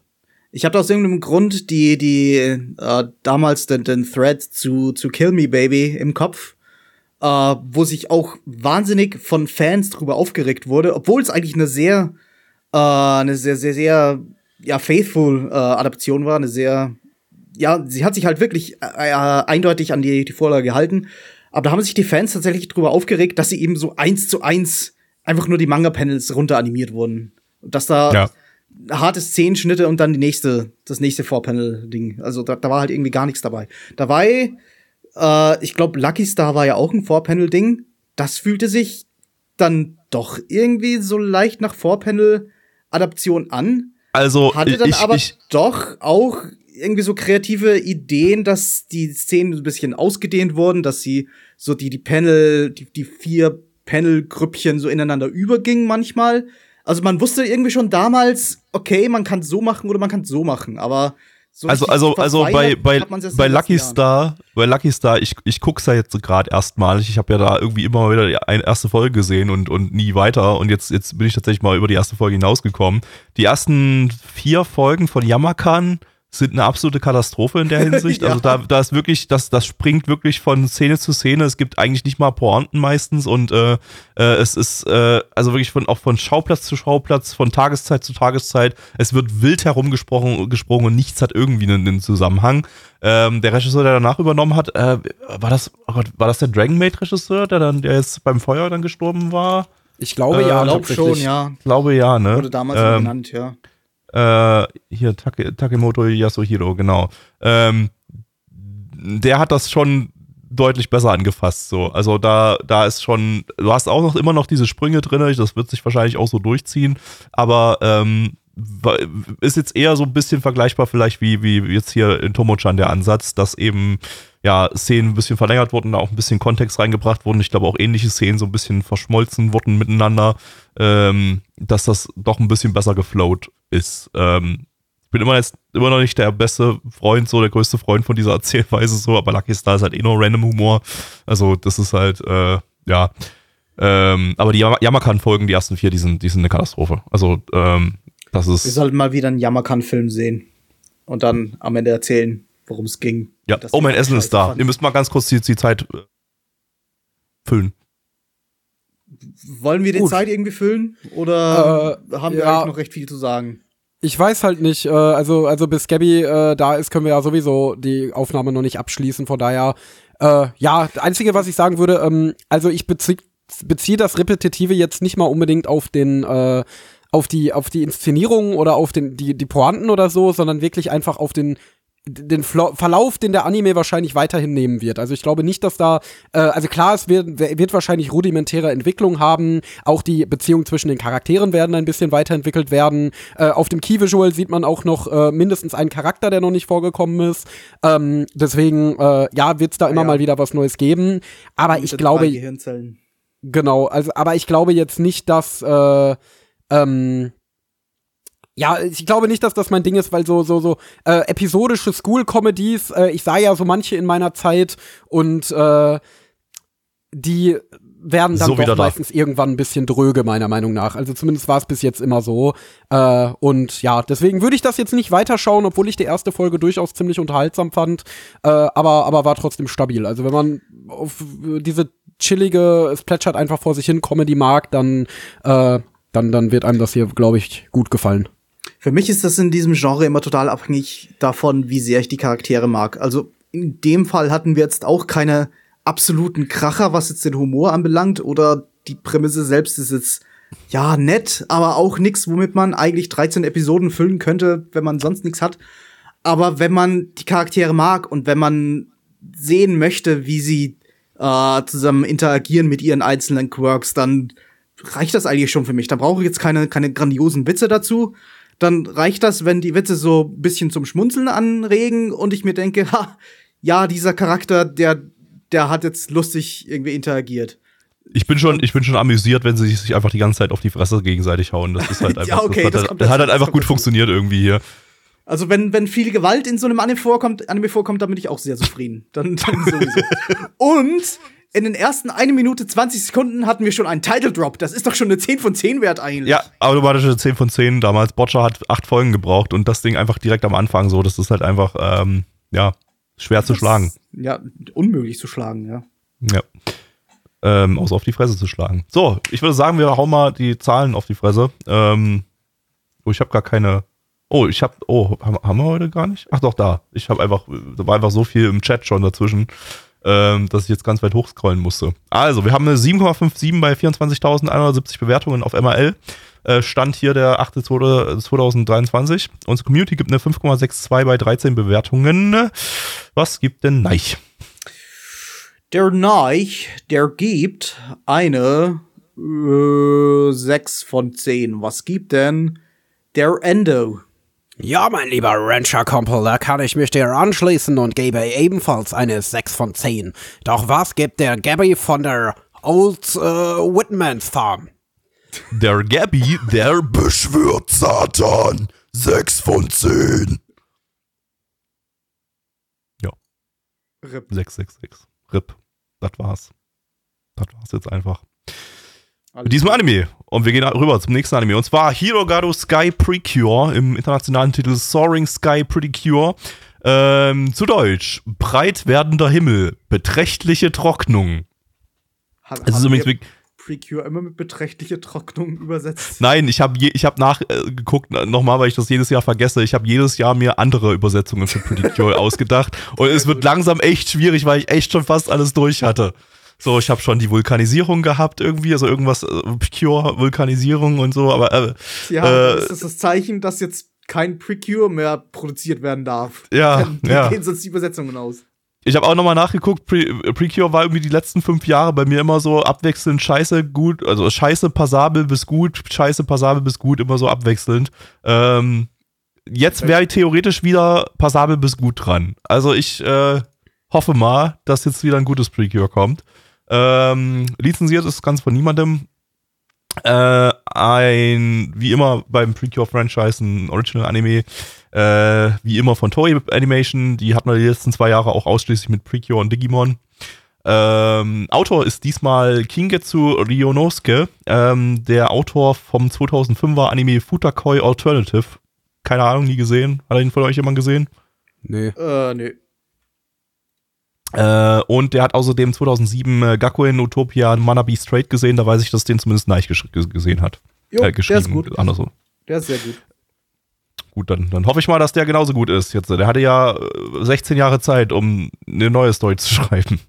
C: Ich habe aus irgendeinem Grund die, die äh, damals den, den Thread zu, zu Kill Me Baby im Kopf, äh, wo sich auch wahnsinnig von Fans drüber aufgeregt wurde, obwohl es eigentlich eine sehr, äh, eine sehr, sehr, sehr, ja, faithful äh, Adaption war, eine sehr, ja, sie hat sich halt wirklich äh, äh, eindeutig an die, die Vorlage gehalten. Aber da haben sich die Fans tatsächlich drüber aufgeregt, dass sie eben so eins zu eins einfach nur die Manga-Panels runter animiert wurden. Und dass da
A: Ja.
C: harte Szenenschnitte und dann die nächste, das nächste Vorpanel-Ding. Also da, da war halt irgendwie gar nichts dabei. Dabei, äh, ich glaube, Lucky Star war ja auch ein Vorpanel-Ding. Das fühlte sich dann doch irgendwie so leicht nach Vorpanel-Adaption an.
A: Also,
C: Hatte dann
A: ich,
C: aber
A: ich,
C: doch auch irgendwie so kreative Ideen, dass die Szenen ein bisschen ausgedehnt wurden, dass sie so die, die Panel, die, die vier Panel-Grüppchen so ineinander übergingen manchmal. Also man wusste irgendwie schon damals, okay, man kann so machen oder man kann so machen, aber so
A: also, also, also bei, bei, bei Lucky. Star, bei Lucky Star, ich, ich guck's ja jetzt gerade erstmalig. Ich habe ja da irgendwie immer mal wieder die ein- erste Folge gesehen und, und nie weiter. Und jetzt, jetzt bin ich tatsächlich mal über die erste Folge hinausgekommen. Die ersten vier Folgen von Yamakan sind eine absolute Katastrophe in der Hinsicht.
C: Ja.
A: Also da, da ist wirklich, das, das springt wirklich von Szene zu Szene. Es gibt eigentlich nicht mal Pointen meistens und äh, äh, es ist äh, also wirklich von auch von Schauplatz zu Schauplatz, von Tageszeit zu Tageszeit. Es wird wild herumgesprochen gesprungen und nichts hat irgendwie einen, einen Zusammenhang. Ähm, der Regisseur, der danach übernommen hat, äh, war das, oh Gott, war das der Dragon Maid Regisseur, der dann, der jetzt beim Feuer dann gestorben war?
B: Ich glaube
A: Äh,
B: ja,
C: Ich glaub schon, ja.
A: Ich glaube ja, ne?
C: Wurde damals so
A: Ähm,
C: genannt, ja.
A: Äh, hier Take, Takemoto Yasuhiro, genau. Ähm, der hat das schon deutlich besser angefasst, so. Also da, da ist schon, du hast auch noch immer noch diese Sprünge drin, das wird sich wahrscheinlich auch so durchziehen, aber ähm, ist jetzt eher so ein bisschen vergleichbar vielleicht wie, wie jetzt hier in Tomochan der Ansatz, dass eben ja, Szenen ein bisschen verlängert wurden, da auch ein bisschen Kontext reingebracht wurden. Ich glaube auch ähnliche Szenen so ein bisschen verschmolzen wurden miteinander, ähm, dass das doch ein bisschen besser geflowt ist. Ähm, ich bin immer jetzt immer noch nicht der beste Freund, so der größte Freund von dieser Erzählweise, so, aber Lucky Star ist halt eh nur random Humor. Also, das ist halt, äh, ja. Ähm, aber die Yam- Yamakan-Folgen, die ersten vier, die sind, die sind eine Katastrophe. Also, ähm, das
C: Wir
A: ist.
C: sollten mal wieder einen Yamakan-Film sehen und dann am Ende erzählen, worum es ging.
A: Ja, oh, mein Essen ist
C: scheiße
A: da.
C: fanden.
A: Ihr müsst mal ganz kurz die, die Zeit äh, füllen.
C: Wollen wir die
B: Gut.
C: Zeit irgendwie füllen oder haben wir
B: ja.
C: eigentlich noch recht viel zu sagen?
B: Ich weiß halt nicht, äh, also, also bis Gabby äh, da ist, können wir ja sowieso die Aufnahme noch nicht abschließen. Von daher, äh, ja, das Einzige, was ich sagen würde, ähm, also ich beziehe bezieh das Repetitive jetzt nicht mal unbedingt auf den, äh, auf die, auf die Inszenierung oder auf den, die, die Pointen oder so, sondern wirklich einfach auf den den Flo Verlauf, den der Anime wahrscheinlich weiterhin nehmen wird. Also ich glaube nicht, dass da, äh, also klar, es wird, wird wahrscheinlich rudimentäre Entwicklung haben. Auch die Beziehungen zwischen den Charakteren werden ein bisschen weiterentwickelt werden. Äh, auf dem Key-Visual sieht man auch noch äh, mindestens einen Charakter, der noch nicht vorgekommen ist. Ähm, deswegen, äh, ja, wird es da immer
C: ja.
B: mal wieder was Neues geben. Aber ich glaube. Genau, also, aber ich glaube jetzt nicht, dass, äh, ähm, ja, ich glaube nicht, dass das mein Ding ist, weil so, so, so, äh, episodische School-Comedies, äh, ich sah ja so manche in meiner Zeit und, äh, die werden dann
A: So
B: doch meistens irgendwann ein bisschen dröge, meiner Meinung nach. Also zumindest war es bis jetzt immer so. Äh, und ja, deswegen würde ich das jetzt nicht weiterschauen, obwohl ich die erste Folge durchaus ziemlich unterhaltsam fand. Äh, aber, aber war trotzdem stabil. Also wenn man auf diese chillige, es plätschert einfach vor sich hin Comedy mag, dann, äh, dann, dann wird einem das hier, glaube ich, gut gefallen.
C: Für mich ist das in diesem Genre immer total abhängig davon, wie sehr ich die Charaktere mag. Also in dem Fall hatten wir jetzt auch keine absoluten Kracher, was jetzt den Humor anbelangt, oder die Prämisse selbst ist jetzt ja nett, aber auch nix, womit man eigentlich 13 Episoden füllen könnte, wenn man sonst nichts hat. Aber wenn man die Charaktere mag und wenn man sehen möchte, wie sie äh, zusammen interagieren mit ihren einzelnen Quirks, dann reicht das eigentlich schon für mich. Da brauche ich jetzt keine, keine grandiosen Witze dazu. Dann reicht das, wenn die Witze so ein bisschen zum Schmunzeln anregen und ich mir denke, ha, ja, dieser Charakter, der, der hat jetzt lustig irgendwie interagiert.
A: Ich bin schon, ich bin schon amüsiert, wenn sie sich einfach die ganze Zeit auf die Fresse gegenseitig hauen. Das ist halt
C: Ja,
A: einfach,
C: okay,
A: das,
C: das
A: hat,
C: kommt
A: halt- hat halt
C: das
A: einfach gut funktioniert irgendwie hier.
C: Also wenn, wenn viel Gewalt in so einem Anime vorkommt, Anime vorkommt, dann bin ich auch sehr zufrieden. Dann, dann sowieso. Und in den ersten 1 Minute 20 Sekunden hatten wir schon einen Title Drop. Das ist doch schon eine 10 von 10 wert eigentlich.
A: Ja, automatische 10 von 10 damals. Botcher hat acht Folgen gebraucht und das Ding einfach direkt am Anfang so. Das ist halt einfach, ähm, ja, schwer zu schlagen.
C: Ja, unmöglich zu schlagen, ja.
A: Ja. Ähm, außer auf die Fresse zu schlagen. So, ich würde sagen, wir hauen mal die Zahlen auf die Fresse. Ähm, oh, ich habe gar keine. Oh, ich habe. Oh, haben wir heute gar nicht? Ach doch, da. Ich habe einfach. Da war einfach so viel im Chat schon dazwischen, ähm, dass ich jetzt ganz weit hochscrollen musste. Also, wir haben eine 7,57 bei 24.170 Bewertungen auf MRL. Äh, Stand hier der 8.2023. Unsere Community gibt eine 5,62 bei 13 Bewertungen. Was gibt denn Neich?
C: Der Neich, der gibt eine äh, 6 von 10. Was gibt denn der Endo?
D: Ja, mein lieber Rancher-Kumpel, da kann ich mich dir anschließen und gebe ebenfalls eine 6 von 10. Doch was gibt der Gabby von der Old äh, Whitman's Farm?
A: Der Gabby, der beschwört Satan. 6 von 10. Ja,
C: Rip.
A: 666. RIP. Das war's. Das war's jetzt einfach. Mit diesem Anime. Und wir gehen rüber zum nächsten Anime. Und zwar Hirogaru Sky Precure im internationalen Titel Soaring Sky Pretty Cure. Ähm, zu Deutsch. Breit werdender Himmel. Beträchtliche Trocknung.
C: Hat,
A: Es ist übrigens
C: Precure immer mit beträchtliche Trocknung übersetzt.
A: Nein, ich habe ich hab nachgeguckt, nochmal, weil ich das jedes Jahr vergesse. Ich habe jedes Jahr mir andere Übersetzungen für Pretty Cure ausgedacht. Und es wird langsam echt schwierig, weil ich echt schon fast alles durch hatte. So, ich habe schon die Vulkanisierung gehabt irgendwie, also irgendwas, äh, Cure, Vulkanisierung und so, aber äh,
C: Ja,
A: Äh,
C: das ist das Zeichen, dass jetzt kein Precure mehr produziert werden darf.
A: Ja,
C: Dann
A: ja.
C: gehen sonst die Übersetzungen aus.
A: ich habe auch nochmal nachgeguckt, Pre Precure war irgendwie die letzten fünf Jahre bei mir immer so abwechselnd scheiße, gut, also scheiße, passabel bis gut, scheiße, passabel bis gut, immer so abwechselnd. Ähm, jetzt wäre ich theoretisch wieder passabel bis gut dran. Also ich äh, hoffe mal, dass jetzt wieder ein gutes Precure kommt. Ähm, lizenziert ist ganz von niemandem. Äh, ein, wie immer beim Precure-Franchise, ein Original-Anime, äh, wie immer von Toei Animation. Die hatten wir die letzten zwei Jahre auch ausschließlich mit Precure und Digimon. Ähm, Autor ist diesmal Kingetsu Ryonosuke, ähm, der Autor vom 2005er Anime Futakoi Alternative. Keine Ahnung, nie gesehen. Hat ihn von euch jemand gesehen?
B: Nee.
C: Äh, nee.
A: Äh, und der hat außerdem 2007 äh, Gakuen Utopia Manabi Straight gesehen. Da weiß ich, dass den zumindest Neich gesehen hat.
C: Jo,
A: äh, geschrieben.
C: der ist gut.
A: Andersrum.
C: Der ist sehr gut.
A: Gut, dann, dann hoffe ich mal, dass der genauso gut ist jetzt. Der hatte ja äh, 16 Jahre Zeit, um eine neue Story zu schreiben.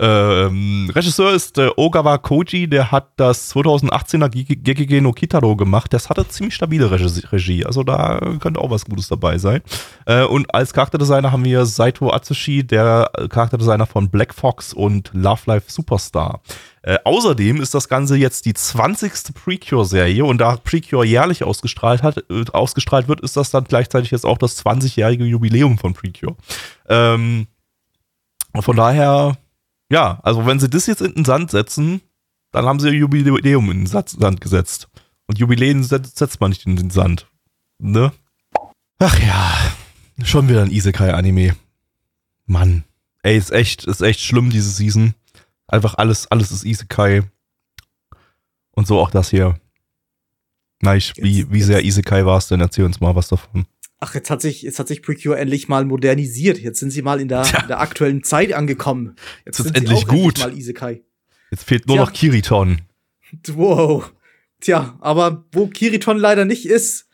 A: Ähm, Regisseur ist äh, Ogawa Koji, der hat das 2018er Ge- Gegege no Kitaro gemacht. Das hatte ziemlich stabile Regie, Regie, also da könnte auch was Gutes dabei sein. Äh, und als Charakterdesigner haben wir Saito Atsushi, der äh, Charakterdesigner von Black Fox und Love Life Superstar. Äh, außerdem ist das Ganze jetzt die 20. Precure-Serie und da Precure jährlich ausgestrahlt, hat, äh, ausgestrahlt wird, ist das dann gleichzeitig jetzt auch das 20-jährige Jubiläum von Precure. Ähm, von daher, ja, also wenn sie das jetzt in den Sand setzen, dann haben sie ihr Jubiläum in den Sa- Sand gesetzt. Und Jubiläen setzt, man nicht in den Sand. Ne? Ach ja, schon wieder ein Isekai-Anime. Mann. Ey, ist echt, ist echt schlimm, diese Season. Einfach alles, alles ist Isekai. Und so auch das hier. Na, ich, wie, wie sehr Isekai war es denn? Erzähl uns mal was davon.
C: Ach, jetzt hat sich, jetzt hat sich Precure endlich mal modernisiert. Jetzt sind sie mal in der, in der aktuellen Zeit angekommen. Jetzt
A: ist
C: sind
A: endlich gut.
C: Endlich mal Isekai.
A: Jetzt fehlt nur
C: Tja.
A: noch Kiriton.
C: Wow. Tja, aber wo Kiriton leider nicht ist,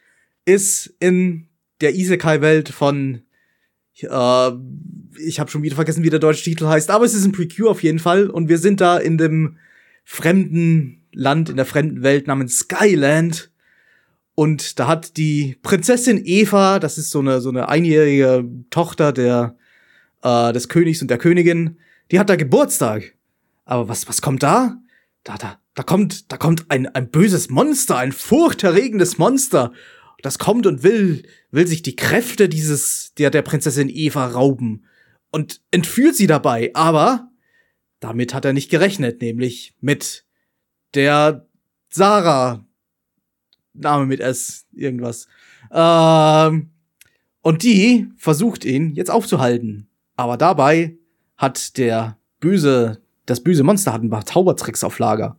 C: ist in der Isekai-Welt von äh, ich habe schon wieder vergessen, wie der deutsche Titel heißt, aber es ist ein Precure auf jeden Fall und wir sind da in dem fremden Land, in der fremden Welt namens Skyland und da hat die Prinzessin Eva, das ist so eine so eine einjährige Tochter der äh, des Königs und der Königin, die hat da Geburtstag. Aber was was kommt da? Da da da kommt da kommt ein ein böses Monster, ein furchterregendes Monster. Das kommt und will will sich die Kräfte dieses der der Prinzessin Eva rauben und entführt sie dabei, aber damit hat er nicht gerechnet, nämlich mit der Sarah Name mit S, irgendwas. Ähm, und die versucht ihn jetzt aufzuhalten. Aber dabei hat der böse, das böse Monster hat ein paar Zaubertricks auf Lager.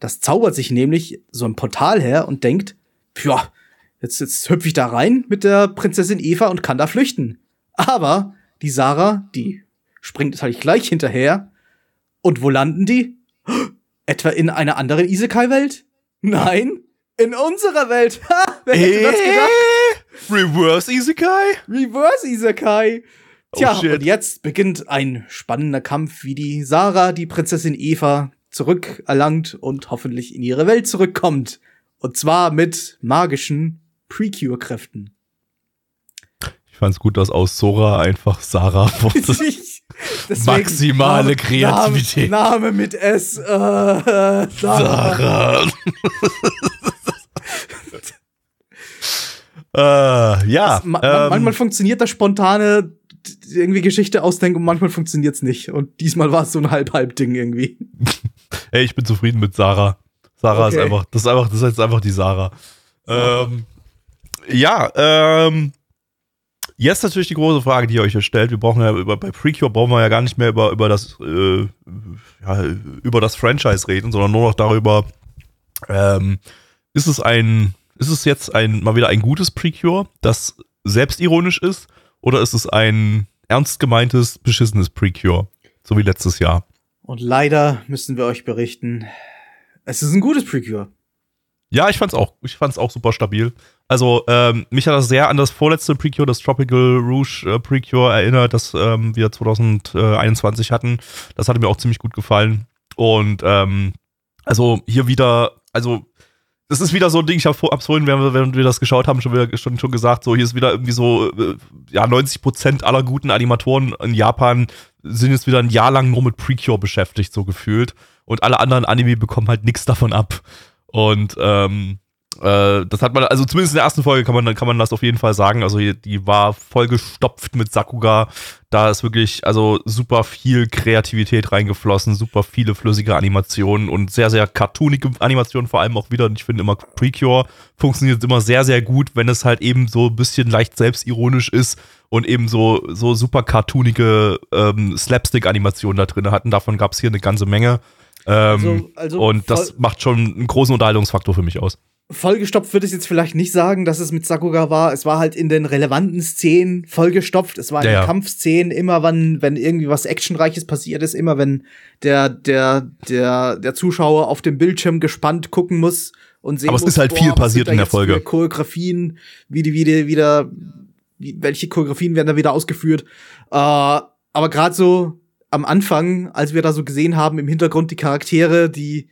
C: Das zaubert sich nämlich so ein Portal her und denkt, ja, jetzt, jetzt hüpfe ich da rein mit der Prinzessin Eva und kann da flüchten. Aber die Sarah, die springt natürlich gleich hinterher. Und wo landen die? Etwa in einer anderen Isekai-Welt? Nein, in unserer Welt. Ha, wer hätte das gedacht?
A: Reverse Isekai?
C: Reverse Isekai.
A: Oh,
C: Tja,
A: shit.
C: und jetzt beginnt ein spannender Kampf, wie die Sarah, die Prinzessin Eva, zurückerlangt und hoffentlich in ihre Welt zurückkommt. Und zwar mit magischen Precure-Kräften.
A: Ich fand's gut, dass aus Sora einfach Sarah wurde.
C: Deswegen,
A: Maximale Kreativität.
C: Name, Name mit S. Äh, Sarah.
A: Sarah. äh, ja.
C: Ma
A: ähm,
C: manchmal funktioniert das spontane irgendwie Geschichte ausdenken und manchmal funktioniert's nicht. Und diesmal war es so ein Halb-Halb-Ding irgendwie.
A: ey, ich bin zufrieden mit Sarah. Sarah ist
C: Okay.
A: einfach, das ist einfach, das ist jetzt einfach die Sarah. Ähm, ja, ähm, jetzt natürlich die große Frage, die ihr euch hier stellt. Wir brauchen ja über, bei Precure brauchen wir ja gar nicht mehr über, über das, äh, ja, über das Franchise reden, sondern nur noch darüber, ähm, ist es ein, ist es jetzt ein, mal wieder ein gutes Precure, das selbstironisch ist, oder ist es ein ernst gemeintes, beschissenes Precure? So wie letztes Jahr.
C: Und leider müssen wir euch berichten, es ist ein gutes Precure.
A: Ja, ich fand's auch, ich fand's auch super stabil. Also, ähm, mich hat das sehr an das vorletzte Precure, das Tropical Rouge äh, Precure erinnert, das ähm, wir 2021 hatten. Das hatte mir auch ziemlich gut gefallen. Und ähm, also hier wieder, also das ist wieder so ein Ding, ich habe hab's vorhin, während wir, das geschaut haben, schon, wieder, schon, schon gesagt, so hier ist wieder irgendwie so, äh, ja, 90% aller guten Animatoren in Japan sind jetzt wieder ein Jahr lang nur mit Precure beschäftigt, so gefühlt. Und alle anderen Anime bekommen halt nichts davon ab. Und ähm, äh, das hat man, also zumindest in der ersten Folge kann man, kann man das auf jeden Fall sagen. Also die, war vollgestopft mit Sakuga. Da ist wirklich, also super viel Kreativität reingeflossen, super viele flüssige Animationen und sehr, sehr cartoonige Animationen vor allem auch wieder. Und ich finde immer Precure funktioniert immer sehr, sehr gut, wenn es halt eben so ein bisschen leicht selbstironisch ist und eben so, so super cartoonige ähm, Slapstick-Animationen da drin hatten. Davon gab es hier eine ganze Menge. Ähm,
C: Also- also
A: und das macht schon einen großen Unterhaltungsfaktor für mich aus.
C: Vollgestopft würde ich jetzt vielleicht nicht sagen, dass es mit Sakuga war. Es war halt in den relevanten Szenen vollgestopft. Es war in
A: Ja,
C: den
A: ja.
C: Kampfszenen immer, wenn, wenn irgendwie was Actionreiches passiert ist, immer wenn der, der, der, der Zuschauer auf dem Bildschirm gespannt gucken muss und sehen
A: Aber es
C: muss,
A: ist halt
C: boah,
A: viel passiert in der Folge.
C: Choreografien, wie die wieder, wieder, wie, welche Choreografien werden da wieder ausgeführt. Äh, aber gerade so am Anfang, als wir da so gesehen haben im Hintergrund die Charaktere, die,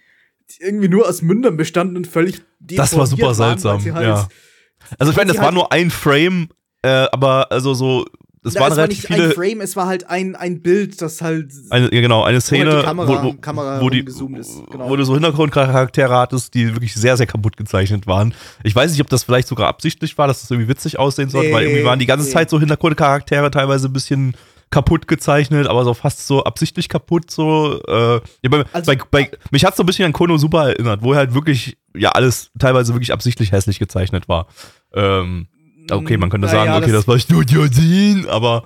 C: die irgendwie nur aus Mündern bestanden und völlig
A: Das war super
C: waren, weil
A: seltsam,
C: halt-
A: ja. Also ich meine, das
C: sie
A: war
C: halt-
A: nur ein Frame, äh, aber also so, das
C: Na,
A: waren
C: es war nicht
A: viele.
C: ein Frame, es war halt ein, ein Bild, das halt
A: Eine, ja, genau, eine Szene,
C: die Kamera-
A: wo, wo,
C: Kamera
A: wo, die,
C: ist, genau.
A: wo du so Hintergrundcharaktere hattest, die wirklich sehr, sehr kaputt gezeichnet waren. Ich weiß nicht, ob das vielleicht sogar absichtlich war, dass das irgendwie witzig aussehen sollte, weil
C: Nee,
A: irgendwie waren die ganze
C: nee.
A: Zeit so Hintergrundcharaktere teilweise ein bisschen kaputt gezeichnet, aber so fast so absichtlich kaputt, so. Äh, ja, bei,
C: Also-
A: bei, bei, mich hat so ein bisschen an Kono Super erinnert, wo halt wirklich, ja, alles teilweise wirklich absichtlich hässlich gezeichnet war. Ähm, okay, man könnte sagen, okay,
C: das-
A: das, war Studio Dean, aber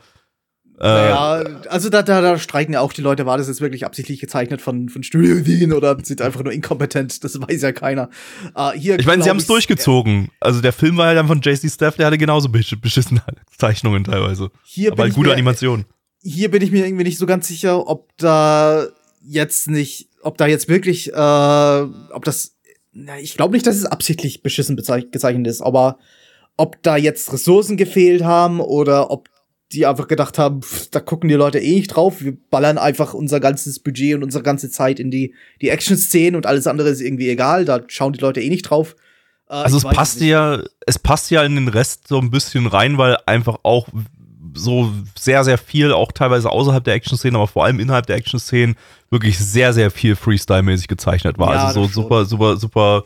C: Naja, also da, da, da streiten ja auch die Leute, war das jetzt wirklich absichtlich gezeichnet von, von Studio Wien oder sind einfach nur inkompetent, das weiß ja keiner. Äh, hier
A: Ich meine, sie haben es durchgezogen. Also der Film war ja dann von JC Staff, der hatte genauso besch- beschissene Zeichnungen teilweise.
C: Hier
A: Aber halt gute
C: mir,
A: Animation.
C: hier bin ich mir irgendwie nicht so ganz sicher, ob da jetzt nicht, ob da jetzt wirklich, äh, ob das, na, ich glaube nicht, dass es absichtlich beschissen gezeichnet ist, aber ob da jetzt Ressourcen gefehlt haben oder ob die einfach gedacht haben, pff, da gucken die Leute eh nicht drauf, wir ballern einfach unser ganzes Budget und unsere ganze Zeit in die, die Action-Szenen und alles andere ist irgendwie egal, da schauen die Leute eh nicht drauf. Äh,
A: Also es passt ja, es passt ja in den Rest so ein bisschen rein, weil einfach auch so sehr, sehr viel, auch teilweise außerhalb der Action-Szenen, aber vor allem innerhalb der Action-Szenen, wirklich sehr, sehr viel Freestyle-mäßig gezeichnet war.
C: Ja,
A: also so super, super, super,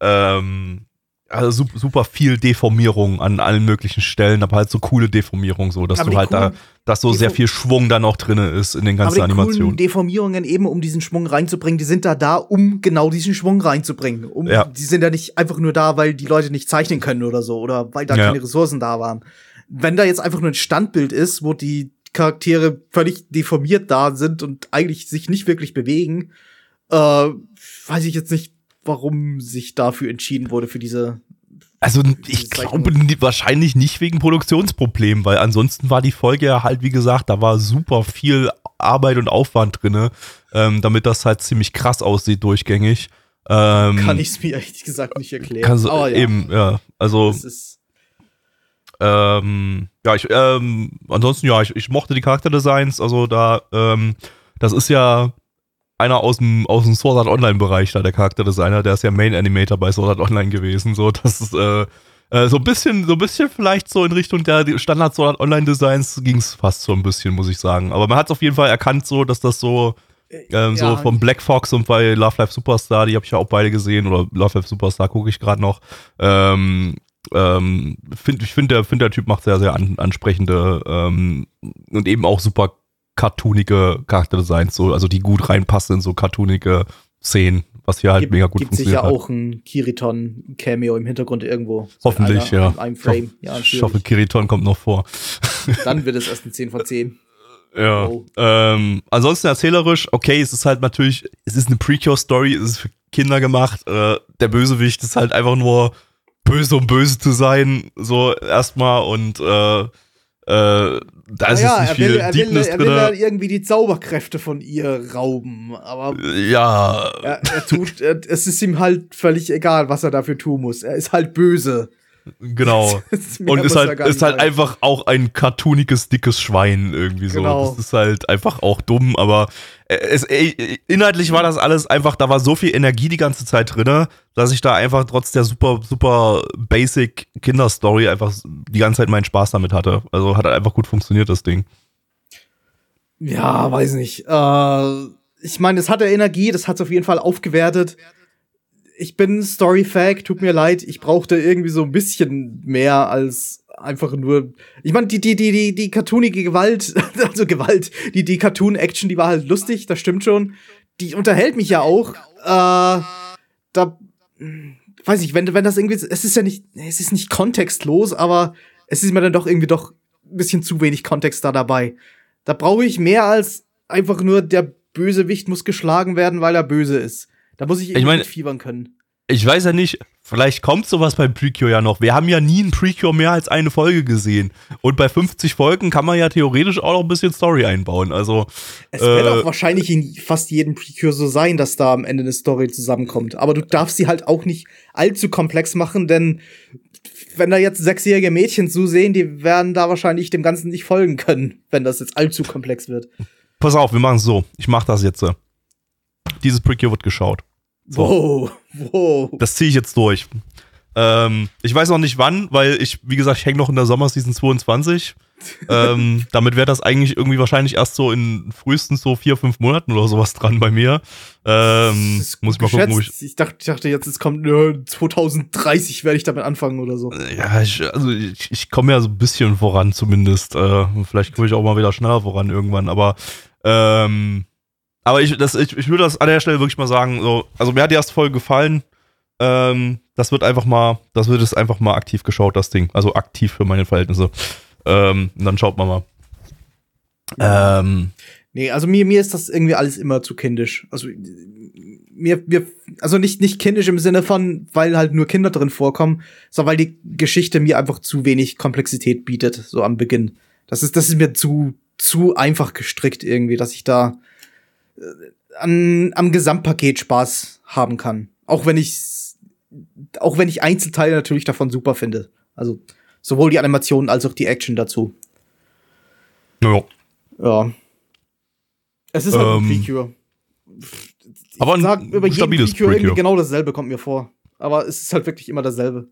A: ähm, also super, viel Deformierung an allen möglichen Stellen, aber halt so coole Deformierung, so, dass
C: Aber
A: du halt da, dass so sehr
C: Deform-
A: viel Schwung da noch drin ist in den ganzen
C: Aber die
A: Animationen.
C: Deformierungen eben, um diesen Schwung reinzubringen, die sind da da, um genau diesen Schwung reinzubringen. Um,
A: Ja.
C: Die sind ja nicht einfach nur da, weil die Leute nicht zeichnen können oder so oder weil da
A: Ja.
C: keine Ressourcen da waren. Wenn da jetzt einfach nur ein Standbild ist, wo die Charaktere völlig deformiert da sind und eigentlich sich nicht wirklich bewegen, äh, weiß ich jetzt nicht, warum sich dafür entschieden wurde für diese.
A: Also ich glaube wahrscheinlich nicht wegen Produktionsproblemen, weil ansonsten war die Folge ja halt, wie gesagt, da war super viel Arbeit und Aufwand drinne, ähm, damit das halt ziemlich krass aussieht durchgängig. Ähm,
C: Kann ich es mir ehrlich gesagt nicht erklären.
A: kannst,
C: Aber ja,
A: eben, ja. Also ähm, ja, ich, ähm, ansonsten ja, ich, ich mochte die Charakterdesigns, also da, ähm, das ist ja einer aus dem, aus dem Sword Art Online Bereich da, der Charakterdesigner, der ist ja Main Animator bei Sword Art Online gewesen, so, das ist, äh, äh, so ein bisschen, so ein bisschen vielleicht so in Richtung der Standard Sword Art Online Designs ging's fast so ein bisschen, muss ich sagen. Aber man hat auf jeden Fall erkannt so, dass das so, ähm, so
C: ja.
A: vom Black Fox und bei Love Life Superstar, die habe ich ja auch beide gesehen, oder Love Life Superstar gucke ich gerade noch. Ähm, ähm, find, ich finde, der, find, der Typ macht sehr, sehr an, ansprechende ähm, und eben auch super cartoonige Charakterdesigns, so, also die gut reinpassen in so cartoonige Szenen, was hier halt
C: gibt,
A: mega gut
C: gibt
A: funktioniert
C: sicher
A: hat.
C: auch ein Kiriton-Cameo im Hintergrund irgendwo. So
A: Hoffentlich,
C: einer,
A: ja.
C: In einem Frame. Ja,
A: ich hoffe. Kiriton kommt noch vor.
C: Dann wird es erst ein 10 von 10.
A: Ja.
C: Oh.
A: Ähm, ansonsten erzählerisch, okay, es ist halt natürlich, es ist eine Precure-Story, es ist für Kinder gemacht. Äh, der Bösewicht ist halt einfach nur böse, um böse zu sein, so erstmal und äh, da ist
C: ja,
A: jetzt nicht
C: er
A: viel
C: will, er, will,
A: Deepness
C: er will ja
A: drin.
C: irgendwie die Zauberkräfte von ihr rauben. Aber
A: Ja,
C: er, er tut, er, es ist ihm halt völlig egal, was er dafür tun muss. Er ist halt böse.
A: Genau.
C: Mehr
A: Und ist halt, ist halt einfach auch ein cartooniges, dickes Schwein irgendwie so.
C: Genau.
A: Das ist halt einfach auch dumm, aber äh, es, äh, inhaltlich war das alles einfach, da war so viel Energie die ganze Zeit drinne, dass ich da einfach trotz der super, super basic Kinderstory einfach die ganze Zeit meinen Spaß damit hatte. Also hat halt einfach gut funktioniert, das Ding.
C: Ja, weiß nicht. Äh, ich meine, es hatte Energie, das hat es auf jeden Fall aufgewertet. Ich bin Story-Fag, tut mir leid, ich brauchte irgendwie so ein bisschen mehr als einfach nur. Ich meine, die, die, die, die, die cartoonige Gewalt, also Gewalt, die, die Cartoon-Action, die war halt lustig, das stimmt schon. Die unterhält mich ja auch. Äh, da weiß ich, wenn, wenn das irgendwie, es ist ja nicht, es ist nicht kontextlos, aber es ist mir dann doch irgendwie doch ein bisschen zu wenig Kontext da dabei. Da brauche ich mehr als einfach nur der Bösewicht muss geschlagen werden, weil er böse ist. Da muss ich irgendwie
A: meine-
C: mitfiebern können.
A: ich weiß ja nicht, vielleicht kommt sowas beim Precure ja noch. Wir haben ja nie ein Precure mehr als eine Folge gesehen. Und bei 50 Folgen kann man ja theoretisch auch noch ein bisschen Story einbauen. Also,
C: Es wird
A: Äh,
C: auch wahrscheinlich in fast jedem Precure so sein, dass da am Ende eine Story zusammenkommt. Aber du darfst sie halt auch nicht allzu komplex machen, denn wenn da jetzt sechsjährige Mädchen zusehen, die werden da wahrscheinlich dem Ganzen nicht folgen können, wenn das jetzt allzu komplex wird.
A: pass auf, wir machen es so. Ich mach das jetzt. Dieses Precure wird geschaut. So.
C: Wow, wow.
A: Das ziehe ich jetzt durch. Ähm, ich weiß noch nicht wann, weil ich, wie gesagt, ich hänge noch in der Sommerseason 22. ähm, damit wäre das eigentlich irgendwie wahrscheinlich erst so in frühestens so vier, fünf Monaten oder sowas dran bei mir. Ähm, muss ich mal gucken, wo ich.
C: ich dachte, ich dachte jetzt, es kommt äh, 2030 werde ich damit anfangen oder so.
A: Ja, ich, also ich, ich komme ja so ein bisschen voran zumindest. Äh, vielleicht komme ich auch mal wieder schneller voran irgendwann, aber ähm, aber ich, das, ich, ich würde das an der Stelle wirklich mal sagen, so, also mir hat die erste Folge gefallen. Ähm, das wird einfach mal, das wird es einfach mal aktiv geschaut, das Ding. Also aktiv für meine Verhältnisse. Ähm, und dann schaut man mal. Ähm,
C: Nee, also mir, mir ist das irgendwie alles immer zu kindisch. Also mir, mir, also nicht, nicht kindisch im Sinne von, weil halt nur Kinder drin vorkommen, sondern weil die Geschichte mir einfach zu wenig Komplexität bietet, so am Beginn. Das ist, das ist mir zu, zu einfach gestrickt irgendwie, dass ich da an, am Gesamtpaket Spaß haben kann. Auch wenn ich, auch wenn ich Einzelteile natürlich davon super finde. Also sowohl die Animationen als auch die Action dazu.
A: ja.
C: Ja. Es ist halt
A: Ähm,
C: ein Precure.
A: aber ein
C: sag über jeden
A: stabiles
C: Precure irgendwie
A: Precure.
C: genau dasselbe kommt mir vor. Aber es ist halt wirklich immer dasselbe.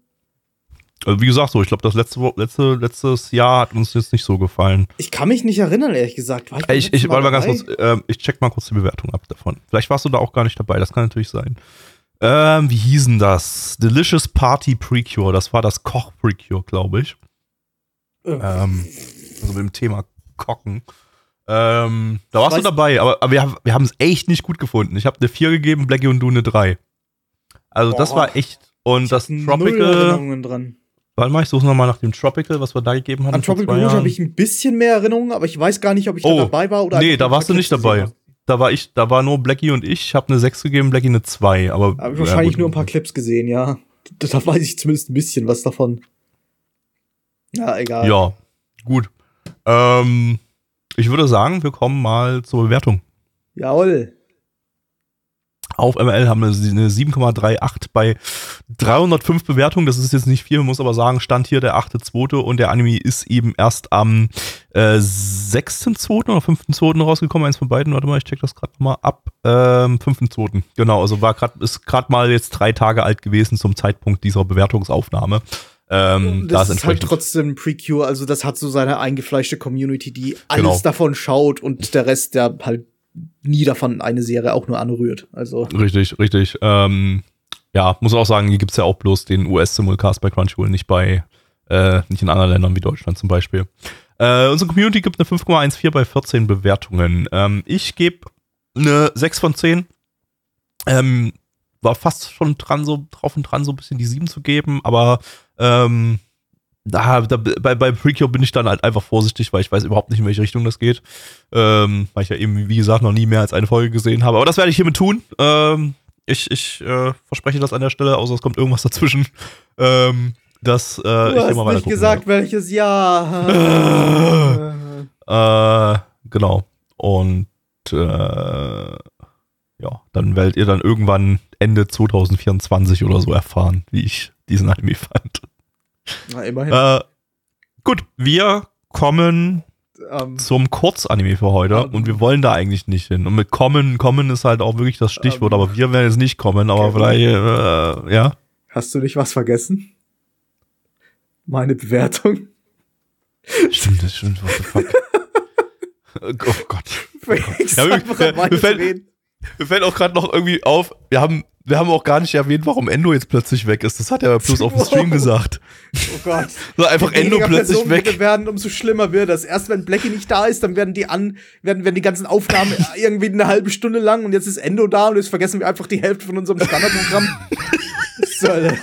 A: Also wie gesagt, so, ich glaube, das letzte, letzte, letztes Jahr hat uns jetzt nicht so gefallen.
C: Ich kann mich nicht erinnern, ehrlich gesagt. War ich,
A: Ich, ich, warte mal ganz kurz, ähm, ich check mal kurz die Bewertung ab davon. Vielleicht warst du da auch gar nicht dabei, das kann natürlich sein. Ähm, wie hießen das? Delicious Party Precure, das war das Koch-Precure, glaube ich.
C: Äh.
A: Ähm, also mit dem Thema Kochen. Ähm, da warst du dabei, aber, aber wir, haben- wir haben es echt nicht gut gefunden. Ich habe eine 4 gegeben, Blackie und du eine 3. Also das
C: Boah.
A: war echt. Und das
C: Null
A: Tropical. Warte mal, ich suche nochmal nach dem Tropical, was wir da gegeben haben.
C: An Tropical Rouge habe ich ein bisschen mehr Erinnerungen, aber ich weiß gar nicht, ob ich
A: Oh,
C: da dabei war oder
A: Nee, da warst du nicht dabei. Da war ich, da war nur Blackie und ich. Ich habe eine 6 gegeben, Blackie eine 2. Aber
C: habe. Ich
A: ja,
C: wahrscheinlich
A: gut.
C: nur ein paar Clips gesehen, ja. Da, da weiß ich zumindest ein bisschen was davon. Ja, egal.
A: Ja, gut. Ähm, ich würde sagen, wir kommen mal zur Bewertung.
C: Jawohl.
A: Auf ML haben wir eine 7,38 bei 305 Bewertungen. Das ist jetzt nicht viel, man muss aber sagen, stand hier der 8.2. und der Anime ist eben erst am äh, 6.2. oder 5.2. rausgekommen. Eins von beiden. Warte mal, ich check das gerade nochmal ab. Ähm, 5.2. Genau, also war grad, ist gerade mal jetzt drei Tage alt gewesen zum Zeitpunkt dieser Bewertungsaufnahme. Ähm, da
C: das
A: ist
C: ist halt trotzdem ein Precure, also das hat so seine eingefleischte Community, die alles
A: Genau.
C: davon schaut und der Rest, der halt nie davon eine Serie auch nur anrührt. Also
A: Richtig, richtig. Ähm, ja, muss auch sagen, hier gibt's ja auch bloß den US-Simulcast bei Crunchyroll, nicht bei, äh, nicht in anderen Ländern wie Deutschland zum Beispiel. Äh, unsere Community gibt eine 5,14 bei 14 Bewertungen. Ähm, ich gebe eine 6 von 10. Ähm, war fast schon dran, so drauf und dran, so ein bisschen die 7 zu geben, aber ähm, da, da, bei, bei Precure bin ich dann halt einfach vorsichtig, weil ich weiß überhaupt nicht, in welche Richtung das geht. Ähm, weil ich ja eben, wie gesagt, noch nie mehr als eine Folge gesehen habe. Aber das werde ich hiermit tun. Ähm, ich ich äh, verspreche das an der Stelle, außer es kommt irgendwas dazwischen. Ähm, dass äh,
C: du
A: ich
C: hast
A: immer
C: nicht gesagt, welches Jahr.
A: werde. Äh, genau. Und äh, ja, dann werdet ihr dann irgendwann Ende 2024 oder so erfahren, wie ich diesen Anime fand.
C: Na, immerhin.
A: Äh, gut, wir kommen
C: Ähm,
A: zum Kurzanime für heute
C: Ähm.
A: und wir wollen da eigentlich nicht hin. Und mit kommen, kommen ist halt auch wirklich das Stichwort,
C: Ähm.
A: aber wir werden jetzt nicht kommen, aber vielleicht, äh, ja.
C: hast du nicht was vergessen? Meine Bewertung.
A: Stimmt, das stimmt, what the fuck. oh Gott.
C: Fängst
A: Ja, wir
C: zu
A: fällt-. Mir fällt auch gerade noch irgendwie auf, wir haben, wir haben auch gar nicht erwähnt, warum Endo jetzt plötzlich weg ist. Das hat er bloß auf dem Stream gesagt.
C: Oh Gott.
A: So einfach
C: Je
A: Endo plötzlich
C: Personen
A: weg.
C: werden, umso schlimmer wird das. Erst wenn Blackie nicht da ist, dann werden die an, werden, werden die ganzen Aufnahmen irgendwie eine halbe Stunde lang und jetzt ist Endo da und jetzt vergessen wir einfach die Hälfte von unserem Standardprogramm. Hölle?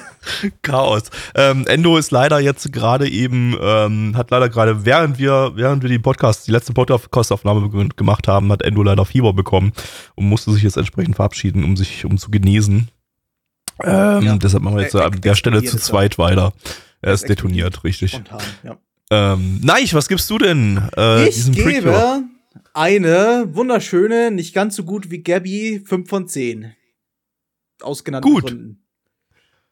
A: Chaos. Ähm, Endo ist leider jetzt gerade eben, ähm, hat leider gerade, während wir, während wir die Podcast, die letzte Podcast-Aufnahme ge- gemacht haben, hat Endo leider Fieber bekommen und musste sich jetzt entsprechend verabschieden, um sich, um zu genesen. Ähm,
C: Ja.
A: Deshalb machen wir jetzt an der Stelle zu zweit weiter. Er ist detoniert, richtig.
C: Spontan, ja.
A: Ähm, Neich, was gibst du denn äh,
C: ich
A: diesem Prequel?
C: gebe eine wunderschöne, nicht ganz so gut wie Gabby, 5 von 10. Aus genannten
A: Gut.
C: Gründen.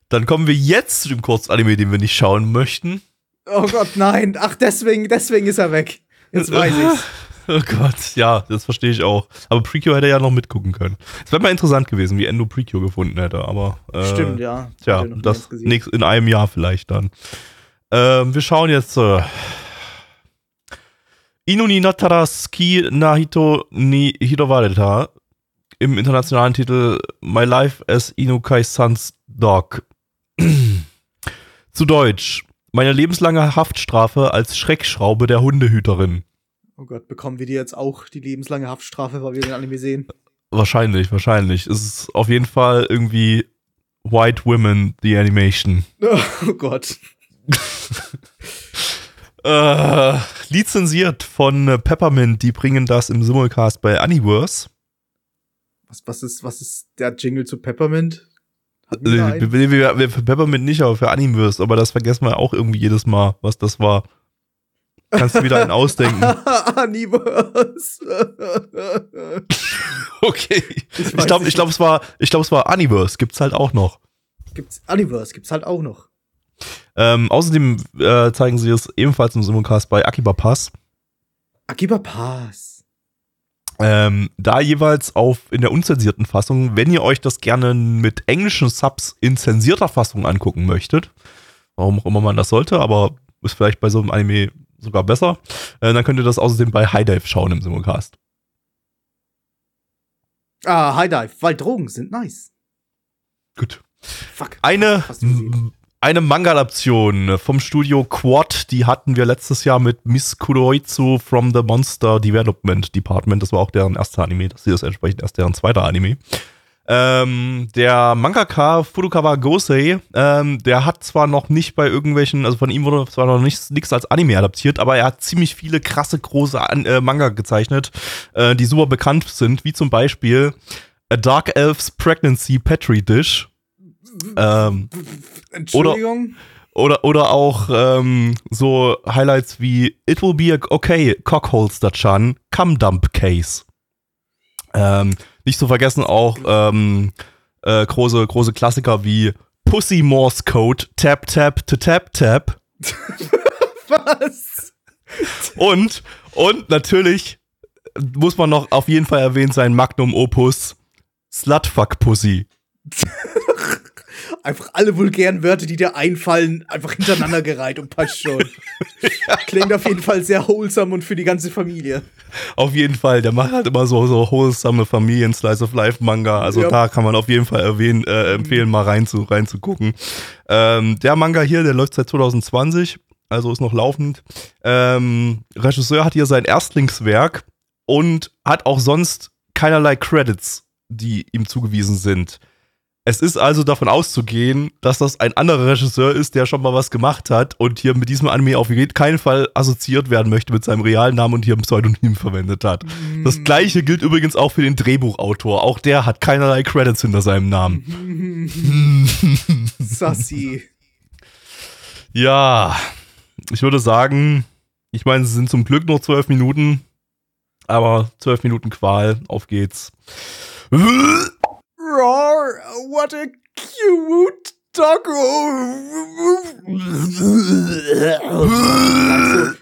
A: Dann kommen wir jetzt zu dem Kurzanime, den wir nicht schauen möchten.
C: Oh Gott, nein. Ach, deswegen, deswegen ist er weg. Jetzt weiß ich's.
A: Oh Gott, ja, das verstehe ich auch. Aber Precure hätte ja noch mitgucken können. Es wäre mal interessant gewesen, wie Endo Precure gefunden hätte, aber. Äh,
C: Stimmt, ja.
A: Tja, das nächst, in einem Jahr vielleicht dann. Ähm, wir schauen jetzt. Äh, Inuni Natara Ski Nahito ni Hirowareta im internationalen Titel My Life as Inukai Sans Dog. Zu Deutsch. Meine lebenslange Haftstrafe als Schreckschraube der Hundehüterin.
C: Oh Gott, bekommen wir die jetzt auch die lebenslange Haftstrafe, weil wir den Anime sehen?
A: Wahrscheinlich, wahrscheinlich. Es ist auf jeden Fall irgendwie White Women, the Animation.
C: Oh Gott.
A: Äh, lizenziert von Peppermint, die bringen das im Simulcast bei Universe.
C: Was, was, ist, was ist der Jingle zu Peppermint? Hatten wir
A: wir, wir, für Peppermint nicht, aber für Universe. Aber das vergessen wir auch irgendwie jedes Mal, was das war. Kannst du wieder einen ausdenken?
C: Universe.
A: Okay.
C: Ich
A: Ich glaube, ich glaub, es war, ich glaube, es war Universe. Gibt's halt auch noch.
C: Gibt's Universe, gibt's halt auch noch.
A: Ähm, außerdem äh, zeigen sie es ebenfalls im Simulcast bei Akiba Pass.
C: Akiba Pass.
A: Ähm, da jeweils auf in der unzensierten Fassung, wenn ihr euch das gerne mit englischen Subs in zensierter Fassung angucken möchtet, warum auch immer man das sollte, aber ist vielleicht bei so einem Anime sogar besser, äh, dann könnt ihr das außerdem bei High Dive schauen im Simulcast.
C: Ah, High Dive, weil Drogen sind nice.
A: Gut.
C: Fuck.
A: Eine. Eine Manga-Adaption vom Studio Quad, die hatten wir letztes Jahr mit Miss Kuroitsu from the Monster Development Department. Das war auch deren erster Anime. Das ist entsprechend erst deren zweiter Anime. Ähm, der Mangaka Furukawa Gosei, ähm, der hat zwar noch nicht bei irgendwelchen, also von ihm wurde zwar noch nichts, nichts als Anime adaptiert, aber er hat ziemlich viele krasse große An äh, Manga gezeichnet, äh, die super bekannt sind, wie zum Beispiel A Dark Elf's Pregnancy Petri Dish. Ähm,
C: Entschuldigung.
A: oder, oder auch ähm, so Highlights wie It will be okay, Cockholster-chan, Cum Dump Case. Ähm, nicht zu vergessen auch ähm, äh, große, große Klassiker wie Pussy Morse Code, Tap Tap to Tap Tap
C: Was?
A: und, und natürlich muss man noch auf jeden Fall erwähnt sein Magnum Opus Slutfuck Pussy.
C: Einfach alle vulgären Wörter, die dir einfallen, einfach hintereinander gereiht und passt schon. Klingt auf jeden Fall sehr wholesome und für die ganze Familie.
A: Auf jeden Fall, der macht halt immer so, so wholesome Familien, Slice of Life Manga. Also
C: Ja.
A: da kann man auf jeden Fall erwähnen, äh, empfehlen, mal rein zu, reinzugucken. Ähm, der Manga hier, der läuft seit 2020, also ist noch laufend. Ähm, Regisseur hat hier sein Erstlingswerk und hat auch sonst keinerlei Credits, die ihm zugewiesen sind. Es ist also davon auszugehen, dass das ein anderer Regisseur ist, der schon mal was gemacht hat und hier mit diesem Anime auf jeden keinen Fall assoziiert werden möchte mit seinem realen Namen und hier ein Pseudonym verwendet hat. Das gleiche gilt übrigens auch für den Drehbuchautor. Auch der hat keinerlei Credits hinter seinem Namen.
C: Sassy.
A: Ja, ich würde sagen, ich meine, es sind zum Glück nur zwölf Minuten, aber zwölf Minuten Qual, auf geht's.
C: Roar, what a cute doggo.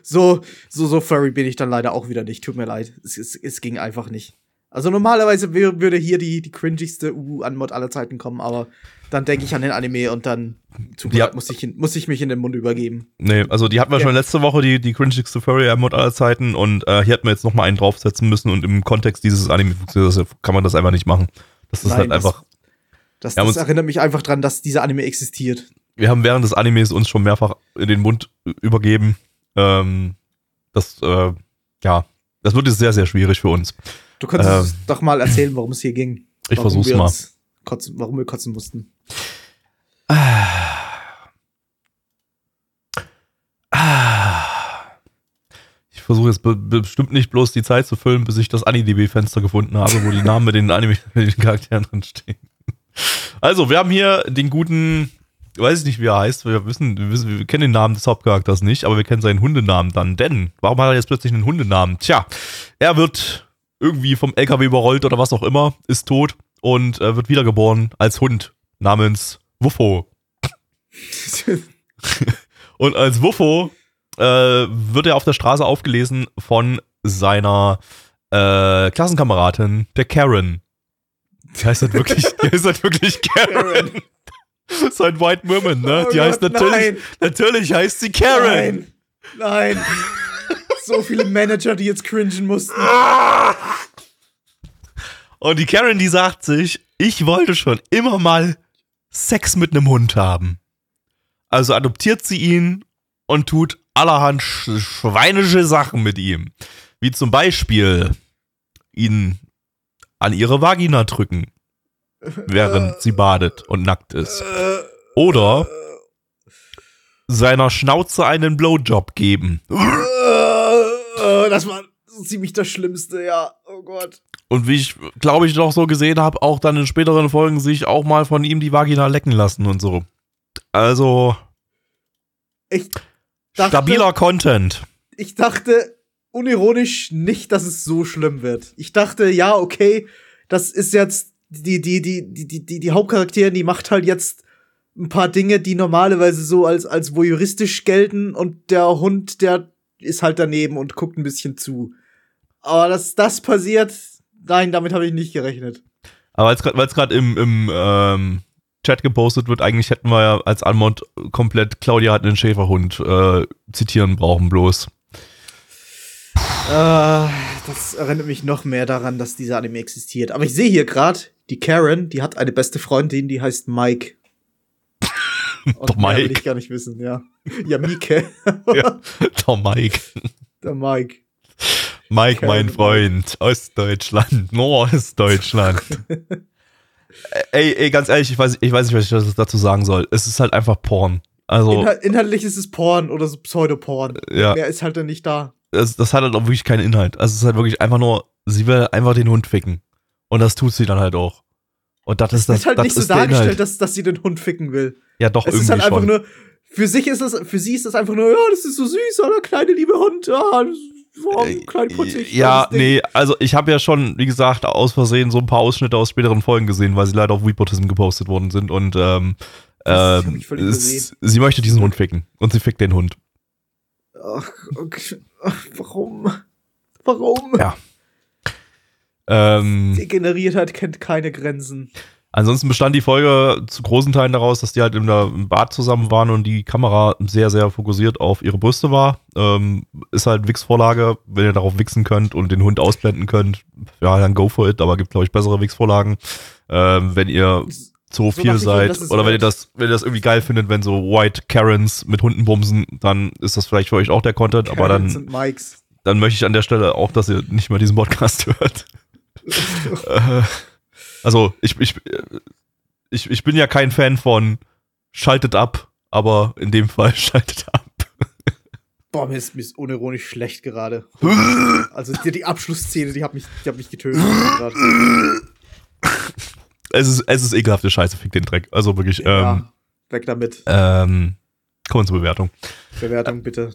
C: so, so, so furry bin ich dann leider auch wieder nicht. Tut mir leid. Es, es, es ging einfach nicht. Also normalerweise wär- würde hier die, die cringigste UU-Anmod aller Zeiten kommen, aber dann denke ich an den Anime und dann zum
A: Ja.
C: Muss, ich, muss ich mich in den Mund übergeben.
A: Nee, also die hatten wir
C: Ja.
A: schon letzte Woche, die, die cringigste Furry-Mod aller Zeiten und äh, hier hätten wir jetzt nochmal einen draufsetzen müssen und im Kontext dieses Anime funktioniert das, kann man das einfach nicht machen. Das ist
C: Nein,
A: halt
C: das-
A: einfach,
C: Das, das
A: uns-
C: erinnert mich einfach dran, dass dieser Anime existiert.
A: wir haben während des Animes uns schon mehrfach in den Mund übergeben. Ähm, das, äh, ja, das wird jetzt sehr, sehr schwierig für uns.
C: Du könntest
A: Ähm.
C: doch mal erzählen, worum es hier ging.
A: Ich
C: Warum
A: versuch's mal.
C: Kotzen, warum wir kotzen mussten.
A: Ich versuche jetzt be bestimmt nicht bloß die Zeit zu füllen, bis ich das AniDB-Fenster gefunden habe, wo die Namen mit den Anime, mit den Charakteren drin stehen. Also, wir haben hier den guten, weiß ich nicht, wie er heißt. Wir wissen, wir wissen, wir kennen den Namen des Hauptcharakters nicht, aber wir kennen seinen Hundenamen dann. Denn, warum hat er jetzt plötzlich einen Hundenamen? Tja, er wird irgendwie vom LKW überrollt oder was auch immer, ist tot und äh, wird wiedergeboren als Hund namens Wuffo. Und als Wuffo äh, wird er auf der Straße aufgelesen von seiner äh, Klassenkameradin, der Karen. Die heißt halt wirklich, die heißt halt wirklich Karen. Sein White Woman, ne?
C: Oh
A: die heißt
C: Gott,
A: natürlich,
C: nein.
A: natürlich heißt sie Karen.
C: Nein. Nein. so viele Manager, die jetzt cringen mussten.
A: Und die Karen, die sagt sich, ich wollte schon immer mal Sex mit einem Hund haben. Also adoptiert sie ihn und tut allerhand sch schweinische Sachen mit ihm. Wie zum Beispiel ihn an ihre Vagina drücken, während sie badet und nackt ist. Oder seiner Schnauze einen Blowjob geben.
C: Das war ziemlich das Schlimmste, ja. Oh Gott.
A: Und wie ich, glaube ich, noch so gesehen habe, auch dann in späteren Folgen sich auch mal von ihm die Vagina lecken lassen und so. Also,
C: Ich dachte,
A: stabiler Content.
C: ich dachte unironisch nicht, dass es so schlimm wird. Ich dachte, ja, okay, das ist jetzt die, die, die, die, die, die, die Hauptcharakterin, die macht halt jetzt ein paar Dinge, die normalerweise so als, als voyeuristisch gelten und der Hund, der ist halt daneben und guckt ein bisschen zu. Aber dass das passiert, nein, damit habe ich nicht gerechnet.
A: Aber weil es gerade im, im ähm, Chat gepostet wird, eigentlich hätten wir ja als Anmod komplett Claudia hat einen Schäferhund äh, zitieren brauchen bloß.
C: Äh, das erinnert mich noch mehr daran, dass dieser Anime existiert. Aber ich sehe hier gerade, die Karen, die hat eine beste Freundin, die heißt Mike. Und
A: Doch,
C: mehr will
A: Mike.
C: ich gar nicht wissen, ja. Ja, Mike.
A: Ja, der Mike.
C: Der Mike.
A: Mike, mein
C: Karen.
A: Freund. Ostdeutschland. Norddeutschland. ey, ey, ganz ehrlich, ich weiß, ich weiß nicht, was ich dazu sagen soll. Es ist halt einfach Porn. Also,
C: Inhal inhaltlich ist es Porn oder so Pseudoporn.
A: ja.
C: Mehr ist halt dann nicht da.
A: das, das hat halt auch wirklich keinen Inhalt. Also es ist halt wirklich einfach nur, sie will einfach den Hund ficken. Und das tut sie dann halt auch. Und das ist das,
C: Es ist halt
A: das
C: nicht so
A: ist der
C: dargestellt, dass, dass sie den Hund ficken will.
A: Ja, doch,
C: Es
A: irgendwie
C: ist halt einfach
A: schon.
C: nur, für sich ist es, für sie ist es einfach nur, ja, das ist so süß, oder kleine liebe Hund, ja, klein putzig.
A: Äh, ja, nee, also ich habe ja schon, wie gesagt, aus Versehen so ein paar Ausschnitte aus späteren Folgen gesehen, weil sie leider auf Weepotism gepostet worden sind und ähm,
C: Das
A: ähm, es, sie möchte diesen Hund ficken und sie fickt den Hund.
C: Ach, okay. Ach, warum? Warum?
A: Ja. Ähm,
C: Degeneriertheit kennt keine Grenzen.
A: Ansonsten bestand die Folge zu großen Teilen daraus, dass die halt in der, im Bad zusammen waren und die Kamera sehr, sehr fokussiert auf ihre Brüste war. Ähm, ist halt Wix-Vorlage, wenn ihr darauf wichsen könnt und den Hund ausblenden könnt, ja, dann go for it, aber gibt, glaube ich, bessere Wix-Vorlagen. Ähm, wenn ihr
C: So
A: zu viel seid oder wenn ihr
C: halt-
A: das, wenn ihr das irgendwie geil findet, wenn so White Karens mit Hunden bumsen, dann ist das vielleicht für euch auch der Content, aber
C: Karens
A: dann,
C: und Mikes.
A: dann möchte ich an der Stelle auch, dass ihr nicht mehr diesen Podcast hört. Also, ich, ich, ich, ich bin ja kein Fan von schaltet ab, aber in dem Fall schaltet ab.
C: Boah, mir ist, mir ist unironisch schlecht gerade. Also die, die Abschlussszene, die hat mich, die hat mich getötet.
A: Es ist, es ist ekelhafte Scheiße, fick den Dreck. Also wirklich, ähm,
C: ja, weg damit.
A: ähm, kommen wir zur Bewertung.
C: Bewertung bitte.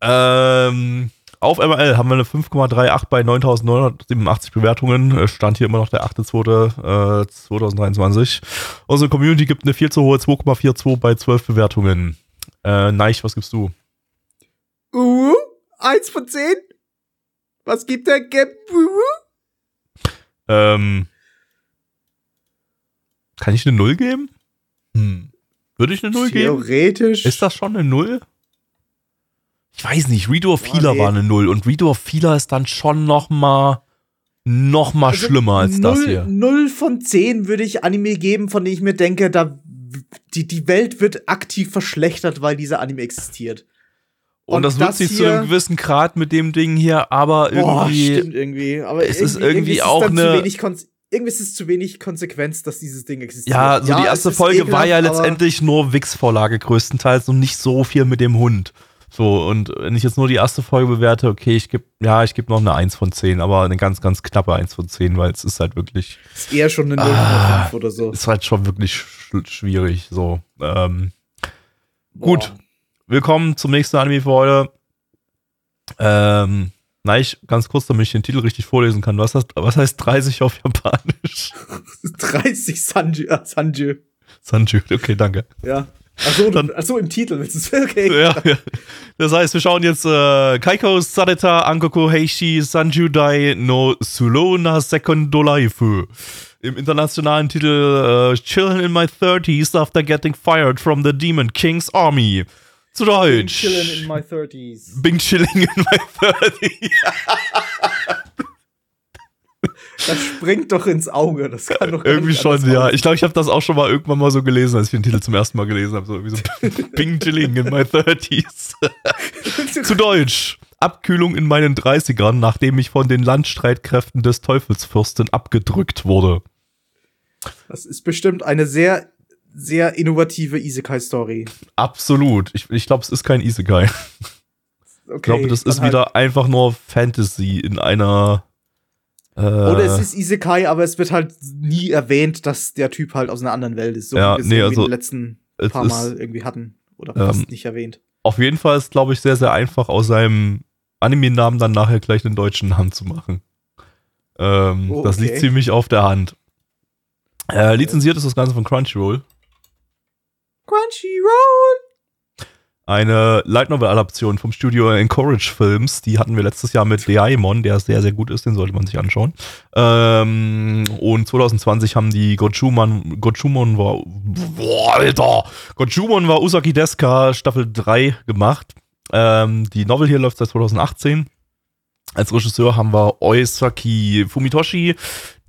A: Ähm, auf MRL haben wir eine 5,38 bei 9.987 Bewertungen. Äh, Stand hier immer noch der 8.2. Äh, 2023. Unsere Community gibt eine viel zu hohe 2,42 bei 12 Bewertungen. Äh, Neich, was gibst du?
C: Uh, eins von zehn? Was gibt der Gap?
A: Ähm, kann ich eine Null geben? Hm. Würde ich eine Null geben?
C: Theoretisch.
A: Ist das schon eine Null? Ich weiß nicht. Redo of
C: Boah,
A: Healer
C: nee.
A: war eine Null und Redo of Healer ist dann schon noch mal noch mal
C: Also
A: schlimmer als das
C: null,
A: hier.
C: Null von zehn würde ich Anime geben, von denen ich mir denke, da die, die Welt wird aktiv verschlechtert, weil dieser Anime existiert.
A: Und,
C: Und
A: das wird
C: das
A: sie zu einem gewissen Grad mit dem Ding hier, aber
C: Boah,
A: irgendwie.
C: stimmt irgendwie. Aber
A: es ist irgendwie auch
C: dann zu
A: eine-
C: irgendwie ist es zu wenig Konsequenz, dass dieses Ding existiert.
A: ja, so die
C: es
A: erste
C: ist
A: Folge war ja
C: ekelhaft,
A: letztendlich nur Wix-Vorlage größtenteils und nicht so viel mit dem Hund. So, und wenn ich jetzt nur die erste Folge bewerte, okay, ich gebe, ja, ich gebe noch eine 1 von 10, aber eine ganz, ganz knappe 1 von 10, weil es ist halt wirklich,
C: Ist eher schon eine 0,5
A: Ah.
C: oder so.
A: ist halt schon wirklich sch schwierig. So, ähm, gut. Willkommen zum nächsten Anime für heute. Ähm, na, ich ganz kurz, damit ich den Titel richtig vorlesen kann. Was heißt, was heißt 30 auf Japanisch?
C: 30 Sanju. Äh, Sanju.
A: Sanju, okay, danke.
C: Ja. Achso,
A: Dann-
C: achso, im Titel. willst du's- Okay.
A: Ja, ja. Das heißt, wir schauen jetzt äh, Kaiko Sareta Ankoku Heishi Sanjudai no Sulona Secondo Life. Im internationalen Titel äh, Chilling in my 30s after getting fired from the Demon King's Army. Zu Deutsch.
C: Chilling in my 30s.
A: Bing chilling in my 30s.
C: Das springt doch ins Auge. Das kann doch
A: Irgendwie
C: nicht
A: schon, ja.
C: aussehen.
A: Ich glaube, ich habe das auch schon mal irgendwann mal so gelesen, als ich den Titel zum ersten Mal gelesen habe. So, irgendwie so Bing chilling in my 30s. Zu Deutsch. Abkühlung in meinen 30ern, nachdem ich von den Landstreitkräften des Teufelsfürsten abgedrückt wurde.
C: Das ist bestimmt eine sehr, sehr innovative Isekai-Story.
A: Absolut. Ich, ich glaube, es ist kein Isekai.
C: Okay,
A: Ich glaube, das ist
C: halt-
A: wieder einfach nur Fantasy in einer. Äh,
C: Oder es ist Isekai, aber es wird halt nie erwähnt, dass der Typ halt aus einer anderen Welt ist. So
A: Ja,
C: wie wir es
A: nee, also,
C: letzten paar
A: ist-
C: Mal irgendwie hatten. Oder
A: Ähm,
C: fast nicht erwähnt.
A: auf jeden Fall ist, glaube ich, sehr, sehr einfach aus seinem Anime-Namen dann nachher gleich einen deutschen Namen zu machen. Ähm,
C: Oh,
A: Das liegt
C: okay.
A: ziemlich auf der Hand. Äh, lizenziert ist das Ganze von Crunchyroll.
C: Crunchyroll!
A: Eine Light Novel-Adaption vom Studio Encourage Films. Die hatten wir letztes Jahr mit Daimon, der sehr, sehr gut ist, den sollte man sich anschauen. Ähm, und 2020 haben die Gochumon, Gochumon war, boah, Alter, Gochumon war Usagi Deska Staffel 3 gemacht. Ähm, die Novel hier läuft seit 2018. Als Regisseur haben wir Oisaki Fumitoshi,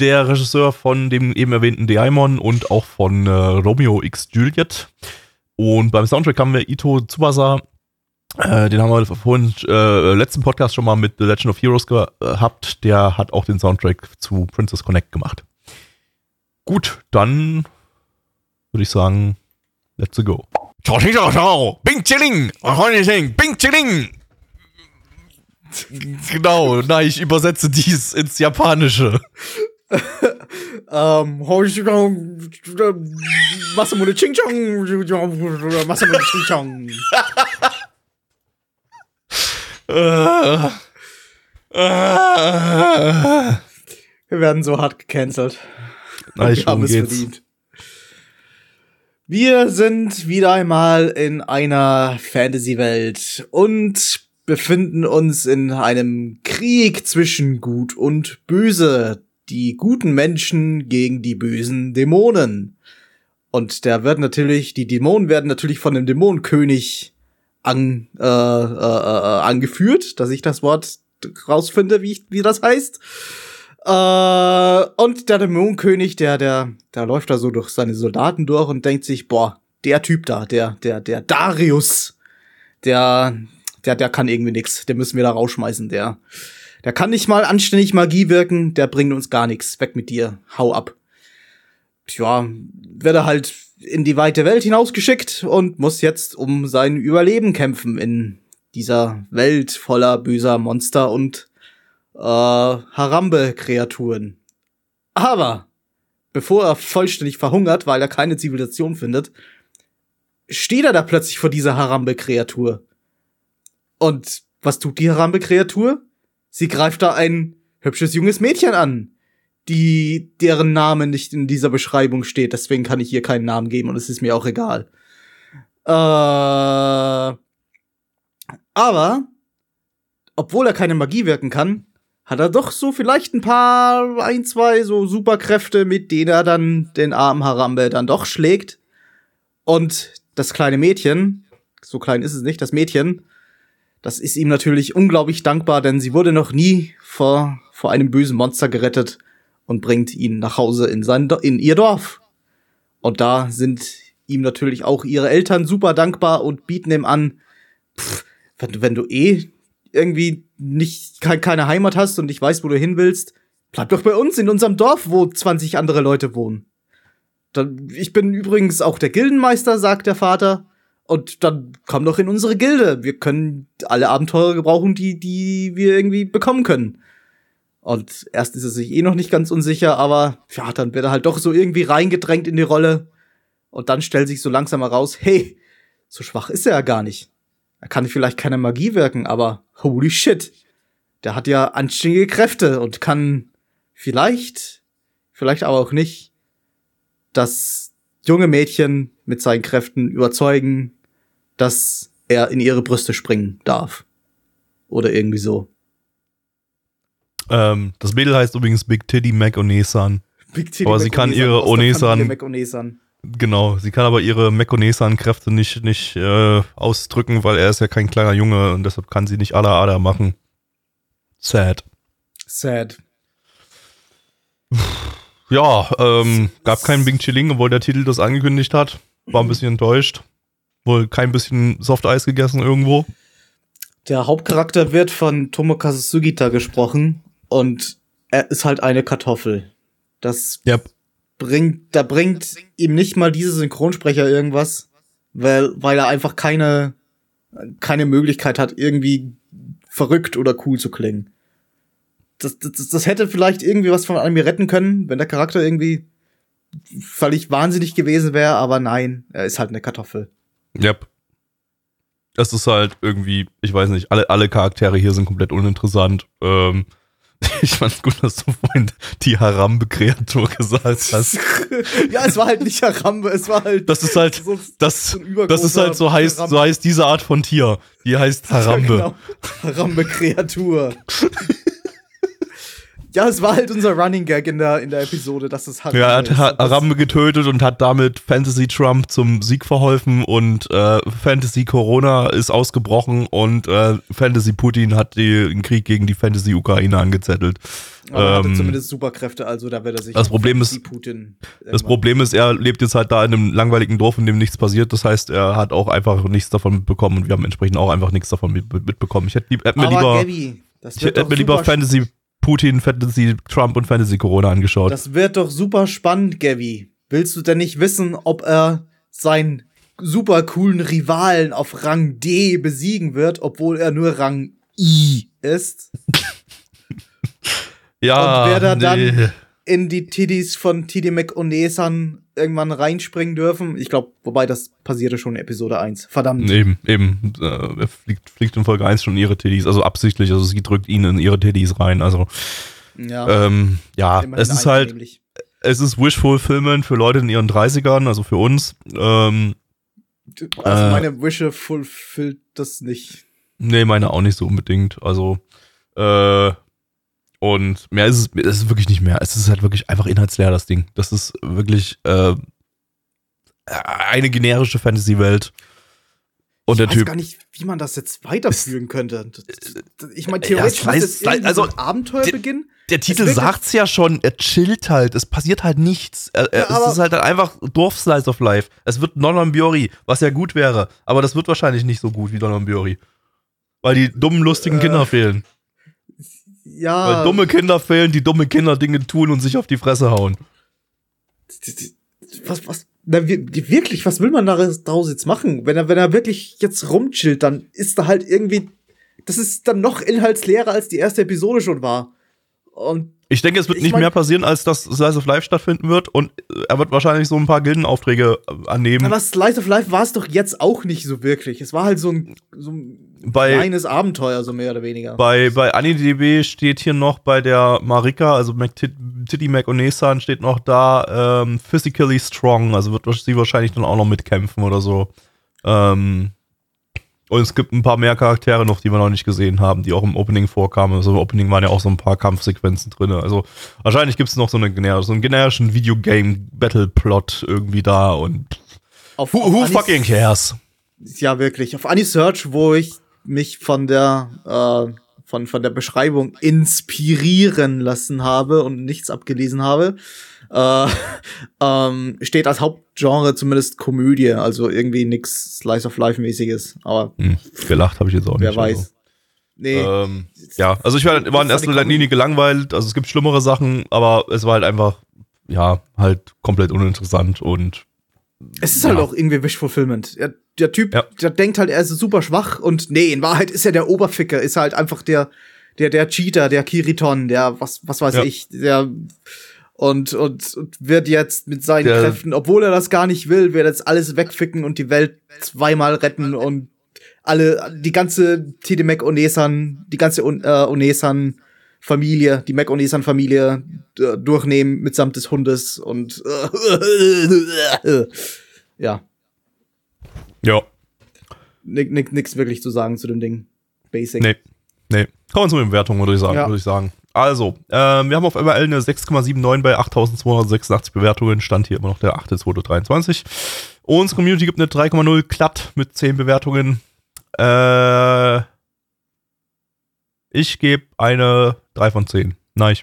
A: der Regisseur von dem eben erwähnten Daimon und auch von äh, Romeo X Juliet. Und beim Soundtrack haben wir Ito Tsubasa. Äh, den haben wir vorhin äh, letzten Podcast schon mal mit The Legend of Heroes gehabt. Der hat auch den Soundtrack zu Princess Connect gemacht. Gut, dann würde ich sagen, let's go. Bing Chilling! Bing Chilling! Genau, na, ich übersetze dies ins Japanische.
C: Ähm, Masamune Ching Chong, Masamune Ching Chong. Wir werden so hart gecancelt.
A: na, ich
C: wir haben es
A: geht's.
C: verdient. Wir sind wieder einmal in einer Fantasy-Welt und befinden uns in einem Krieg zwischen Gut und Böse. Die guten Menschen gegen die bösen Dämonen. Und der wird natürlich, die Dämonen werden natürlich von dem Dämonenkönig an, äh, äh, äh, angeführt, dass ich das Wort rausfinde, wie, ich, wie das heißt. Äh, und der Dämonenkönig, der, der, der läuft da so durch seine Soldaten durch und denkt sich, boah, der Typ da, der, der, der Darius, der, der, der kann irgendwie nix. Den müssen wir da rausschmeißen, der, der kann nicht mal anständig Magie wirken, der bringt uns gar nichts. Weg mit dir, hau ab. Tja, wird er halt in die weite Welt hinausgeschickt und muss jetzt um sein Überleben kämpfen in dieser Welt voller böser Monster und äh, Harambe-Kreaturen. Aber bevor er vollständig verhungert, weil er keine Zivilisation findet, steht er da plötzlich vor dieser Harambe-Kreatur. Und was tut die Harambe-Kreatur? Sie greift da ein hübsches junges Mädchen an, die deren Name nicht in dieser Beschreibung steht. Deswegen kann ich ihr keinen Namen geben und es ist mir auch egal. Äh, aber obwohl er keine Magie wirken kann, hat er doch so vielleicht ein paar, ein, zwei so Superkräfte, mit denen er dann den armen Harambe dann doch schlägt. Und das kleine Mädchen, so klein ist es nicht, das Mädchen, das ist ihm natürlich unglaublich dankbar, denn sie wurde noch nie vor, vor einem bösen Monster gerettet und bringt ihn nach Hause in sein, in ihr Dorf. Und da sind ihm natürlich auch ihre Eltern super dankbar und bieten ihm an, pff, wenn, du- wenn du eh irgendwie nicht ke keine Heimat hast und nicht weißt, wo du hin willst, bleib doch bei uns in unserem Dorf, wo 20 andere Leute wohnen. Dann, ich bin übrigens auch der Gildenmeister, sagt der Vater. Und dann komm doch in unsere Gilde. Wir können alle Abenteuer gebrauchen, die, die wir irgendwie bekommen können. Und erst ist er sich eh noch nicht ganz unsicher, aber ja, dann wird er halt doch so irgendwie reingedrängt in die Rolle. Und dann stellt sich so langsam heraus, hey, so schwach ist er ja gar nicht. Er kann vielleicht keine Magie wirken, aber holy shit. Der hat ja anständige Kräfte und kann vielleicht, vielleicht aber auch nicht, das junge Mädchen mit seinen Kräften überzeugen, dass er in ihre Brüste springen darf. Oder irgendwie so.
A: Ähm, das Mädel heißt übrigens Big Titty Mac Onesan.
C: Big Titty
A: Aber sie
C: Mac
A: kann ihre Onesan-. Genau, sie kann aber ihre Mekonesan-Kräfte nicht, nicht äh, ausdrücken, weil er ist ja kein kleiner Junge und deshalb kann sie nicht Ada Ada machen. Sad.
C: Sad.
A: Ja, ähm, gab keinen Bing Chiling, obwohl der Titel das angekündigt hat. War ein bisschen enttäuscht. Wohl kein bisschen Softeis gegessen irgendwo.
C: Der Hauptcharakter wird von Tomokazu Sugita gesprochen und er ist halt eine Kartoffel. Das
A: Ja.
C: bringt, da bringt ihm nicht mal diese Synchronsprecher irgendwas, weil, weil er einfach keine, keine Möglichkeit hat, irgendwie verrückt oder cool zu klingen. Das, das, das hätte vielleicht irgendwie was von Anime retten können, wenn der Charakter irgendwie völlig wahnsinnig gewesen wäre, aber nein, er ist halt eine Kartoffel.
A: Yep. Es ist halt irgendwie, ich weiß nicht, alle, alle Charaktere hier sind komplett uninteressant. Ähm, ich fand's gut, dass du vorhin die Harambe-Kreatur gesagt hast.
C: ja, es war halt nicht Harambe, es war halt.
A: Das ist halt,
C: so,
A: das,
C: so
A: das ist halt so heißt,
C: Harambe.
A: so heißt diese Art von Tier. Die heißt Harambe.
C: Ja, genau. Harambe-Kreatur. Ja, es war halt unser Running Gag in der, in der Episode, dass es Harambe
A: Ja, er hat Harambe getötet und hat damit Fantasy Trump zum Sieg verholfen und äh, Fantasy Corona ist ausgebrochen und äh, Fantasy Putin hat den Krieg gegen die Fantasy Ukraine angezettelt.
C: Aber er hatte
A: ähm,
C: zumindest Superkräfte, also da wird er sich.
A: das Problem ist-
C: Putin
A: Das Problem ist, er lebt jetzt halt da in einem langweiligen Dorf, in dem nichts passiert. Das heißt, er hat auch einfach nichts davon mitbekommen und wir haben entsprechend auch einfach nichts davon mit, mitbekommen. Ich hätte, hätte mir lieber,
C: Gabby,
A: ich hätte mir lieber Fantasy Putin, Fantasy Trump und Fantasy Corona angeschaut.
C: das wird doch super spannend, Gabby. Willst du denn nicht wissen, ob er seinen super coolen Rivalen auf Rang D besiegen wird, obwohl er nur Rang I ist?
A: ja,
C: und wer da dann-
A: nee.
C: in die Tiddies von Tidi McOnesan irgendwann reinspringen dürfen. Ich glaube, wobei das passierte schon in Episode 1. Verdammt.
A: Eben, eben. Äh, er fliegt, fliegt in Folge 1 schon in ihre Titties, also absichtlich, also sie drückt ihn in ihre Titties rein. Also,
C: Ja,
A: ähm, ja, es ist halt,
C: nämlich.
A: es ist Wish-Fulfillment für Leute in ihren 30ern, also für uns. Ähm,
C: Also
A: äh,
C: meine Wishe fulfillt das nicht.
A: nee, meine auch nicht so unbedingt. Also, äh, und mehr ist es, es ist wirklich nicht mehr. Es ist halt wirklich einfach inhaltsleer, das Ding. Das ist wirklich äh, eine generische Fantasy-Welt. Und der
C: ich weiß
A: Typ.
C: gar nicht, wie man das jetzt weiterführen könnte. Das- das- Ich meine,
A: Ja,
C: theoretisch
A: es
C: muss
A: weiß-
C: jetzt
A: also,
C: so ein Abenteuer
A: die-
C: beginnen.
A: Der Titel sagt's ja schon, er chillt halt, es passiert halt nichts. Er,
C: Ja,
A: es ist halt einfach Dorf-Slice of Life. Es wird Non Biori, was ja gut wäre, aber das wird wahrscheinlich nicht so gut wie Non Biori. Weil die dummen, lustigen
C: Äh,
A: Kinder fehlen.
C: Ja.
A: Weil dumme Kinder fehlen, die dumme Kinder Dinge tun und sich auf die Fresse hauen.
C: Was, was, na, wirklich, was will man daraus jetzt machen? Wenn er, wenn er wirklich jetzt rumchillt, dann ist da halt irgendwie, das ist dann noch inhaltsleerer, als die erste Episode schon war. Und
A: Ich denke, es wird
C: Ich
A: nicht
C: mein-
A: mehr passieren, als dass Slice of Life stattfinden wird und äh, er wird wahrscheinlich so ein paar Gildenaufträge äh, annehmen.
C: aber Slice of Life war es doch jetzt auch nicht so wirklich. Es war halt so ein, so ein
A: Bei-
C: kleines Abenteuer, so mehr oder weniger.
A: Bei, bei AniDB steht hier noch bei der Marika, also Titty Mac Onesan steht noch da, ähm, physically strong, also wird sie wahrscheinlich dann auch noch mitkämpfen oder so. Ähm, und es gibt ein paar mehr Charaktere noch, die wir noch nicht gesehen haben, die auch im Opening vorkamen. Also im Opening waren ja auch so ein paar Kampfsequenzen drin. Also wahrscheinlich gibt es noch so, eine, so einen generischen Videogame-Battle-Plot irgendwie da und
C: Auf,
A: who, who fucking cares?
C: Ja, wirklich. Auf Anisearch, wo ich mich von der, äh, von, von der Beschreibung inspirieren lassen habe und nichts abgelesen habe, äh, ähm, steht als Hauptgenre zumindest Komödie, also irgendwie nix Slice of Life mäßiges, aber
A: Hm, gelacht habe ich jetzt auch
C: wer
A: nicht.
C: weiß.
A: Also.
C: Nee,
A: Ähm, ja, also ich war, war in erster Linie gelangweilt. Also es gibt schlimmere Sachen, aber es war halt einfach, ja, halt komplett uninteressant und
C: es ist halt
A: ja.
C: auch irgendwie Wish Fulfillment. Ja, der Typ,
A: Ja.
C: der denkt halt, er ist super schwach und nee, in Wahrheit ist er der Oberficker, ist halt einfach der, der, der Cheater, der Kiriton, der, was, was weiß
A: Ja.
C: ich, der, und, und, und wird jetzt mit seinen
A: Der-
C: Kräften, obwohl er das gar nicht will, wird jetzt alles wegficken und die Welt zweimal retten und alle, die ganze TD Mac Onesan, die ganze äh, Onesan Familie, die Mac Onesan Familie äh, durchnehmen mitsamt des Hundes und äh, ja,
A: Ja.
C: nix, wirklich zu sagen zu dem Ding. Basic.
A: Nee. Nee. Kommen wir zu den Bewertungen, würde ich sagen.
C: Ja.
A: Würde ich sagen. Also, ähm, wir haben auf MRL eine 6,79 bei 8286 Bewertungen. Stand hier immer noch der 8.223. Unsere Community gibt eine 3,0 glatt mit 10 Bewertungen. Äh, ich gebe eine 3 von 10. Nein.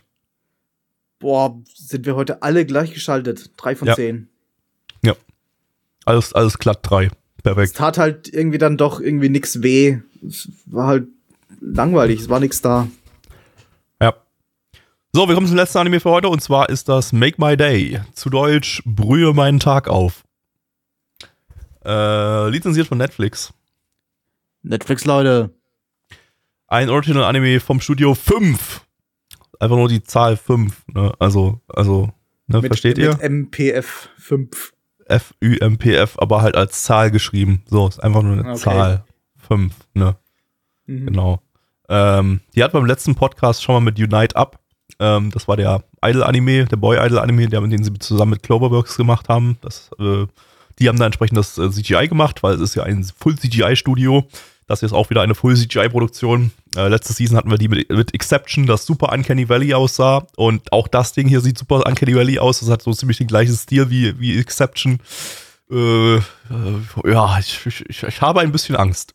C: Boah, sind wir heute alle gleichgeschaltet. Drei von
A: Ja.
C: zehn.
A: Alles, alles glatt 3.
C: Es
A: Perfekt.
C: tat halt irgendwie dann doch irgendwie nix weh. Es war halt langweilig, es war nix da.
A: Ja. So, wir kommen zum letzten Anime für heute und zwar ist das Make My Day. Zu Deutsch Brühe meinen Tag auf. Äh, lizenziert von Netflix.
C: Netflix, Leute.
A: Ein Original Anime vom Studio 5. Einfach nur die Zahl 5. Ne? Also, also, ne, versteht ihr?
C: Mit MPF 5.
A: F-U-M-P-F, aber halt als Zahl geschrieben. So, ist einfach nur eine
C: Okay.
A: Zahl. 5, ne?
C: Mhm.
A: Genau. Ähm, die hat beim letzten Podcast schon mal mit Unite Up. Ähm, das war der Idol-Anime, der Boy-Idol-Anime, den sie zusammen mit Cloverworks gemacht haben. Das, äh, die haben da entsprechend das äh, CGI gemacht, weil es ist ja ein Full-CGI-Studio. Das hier ist auch wieder eine Full-CGI-Produktion. Äh, letzte Season hatten wir die mit, mit Exception, das super Uncanny Valley aussah. Und auch das Ding hier sieht super Uncanny Valley aus. Das hat so ziemlich den gleichen Stil wie, wie Exception. Äh, äh, ja, ich, ich, ich, habe ein bisschen Angst.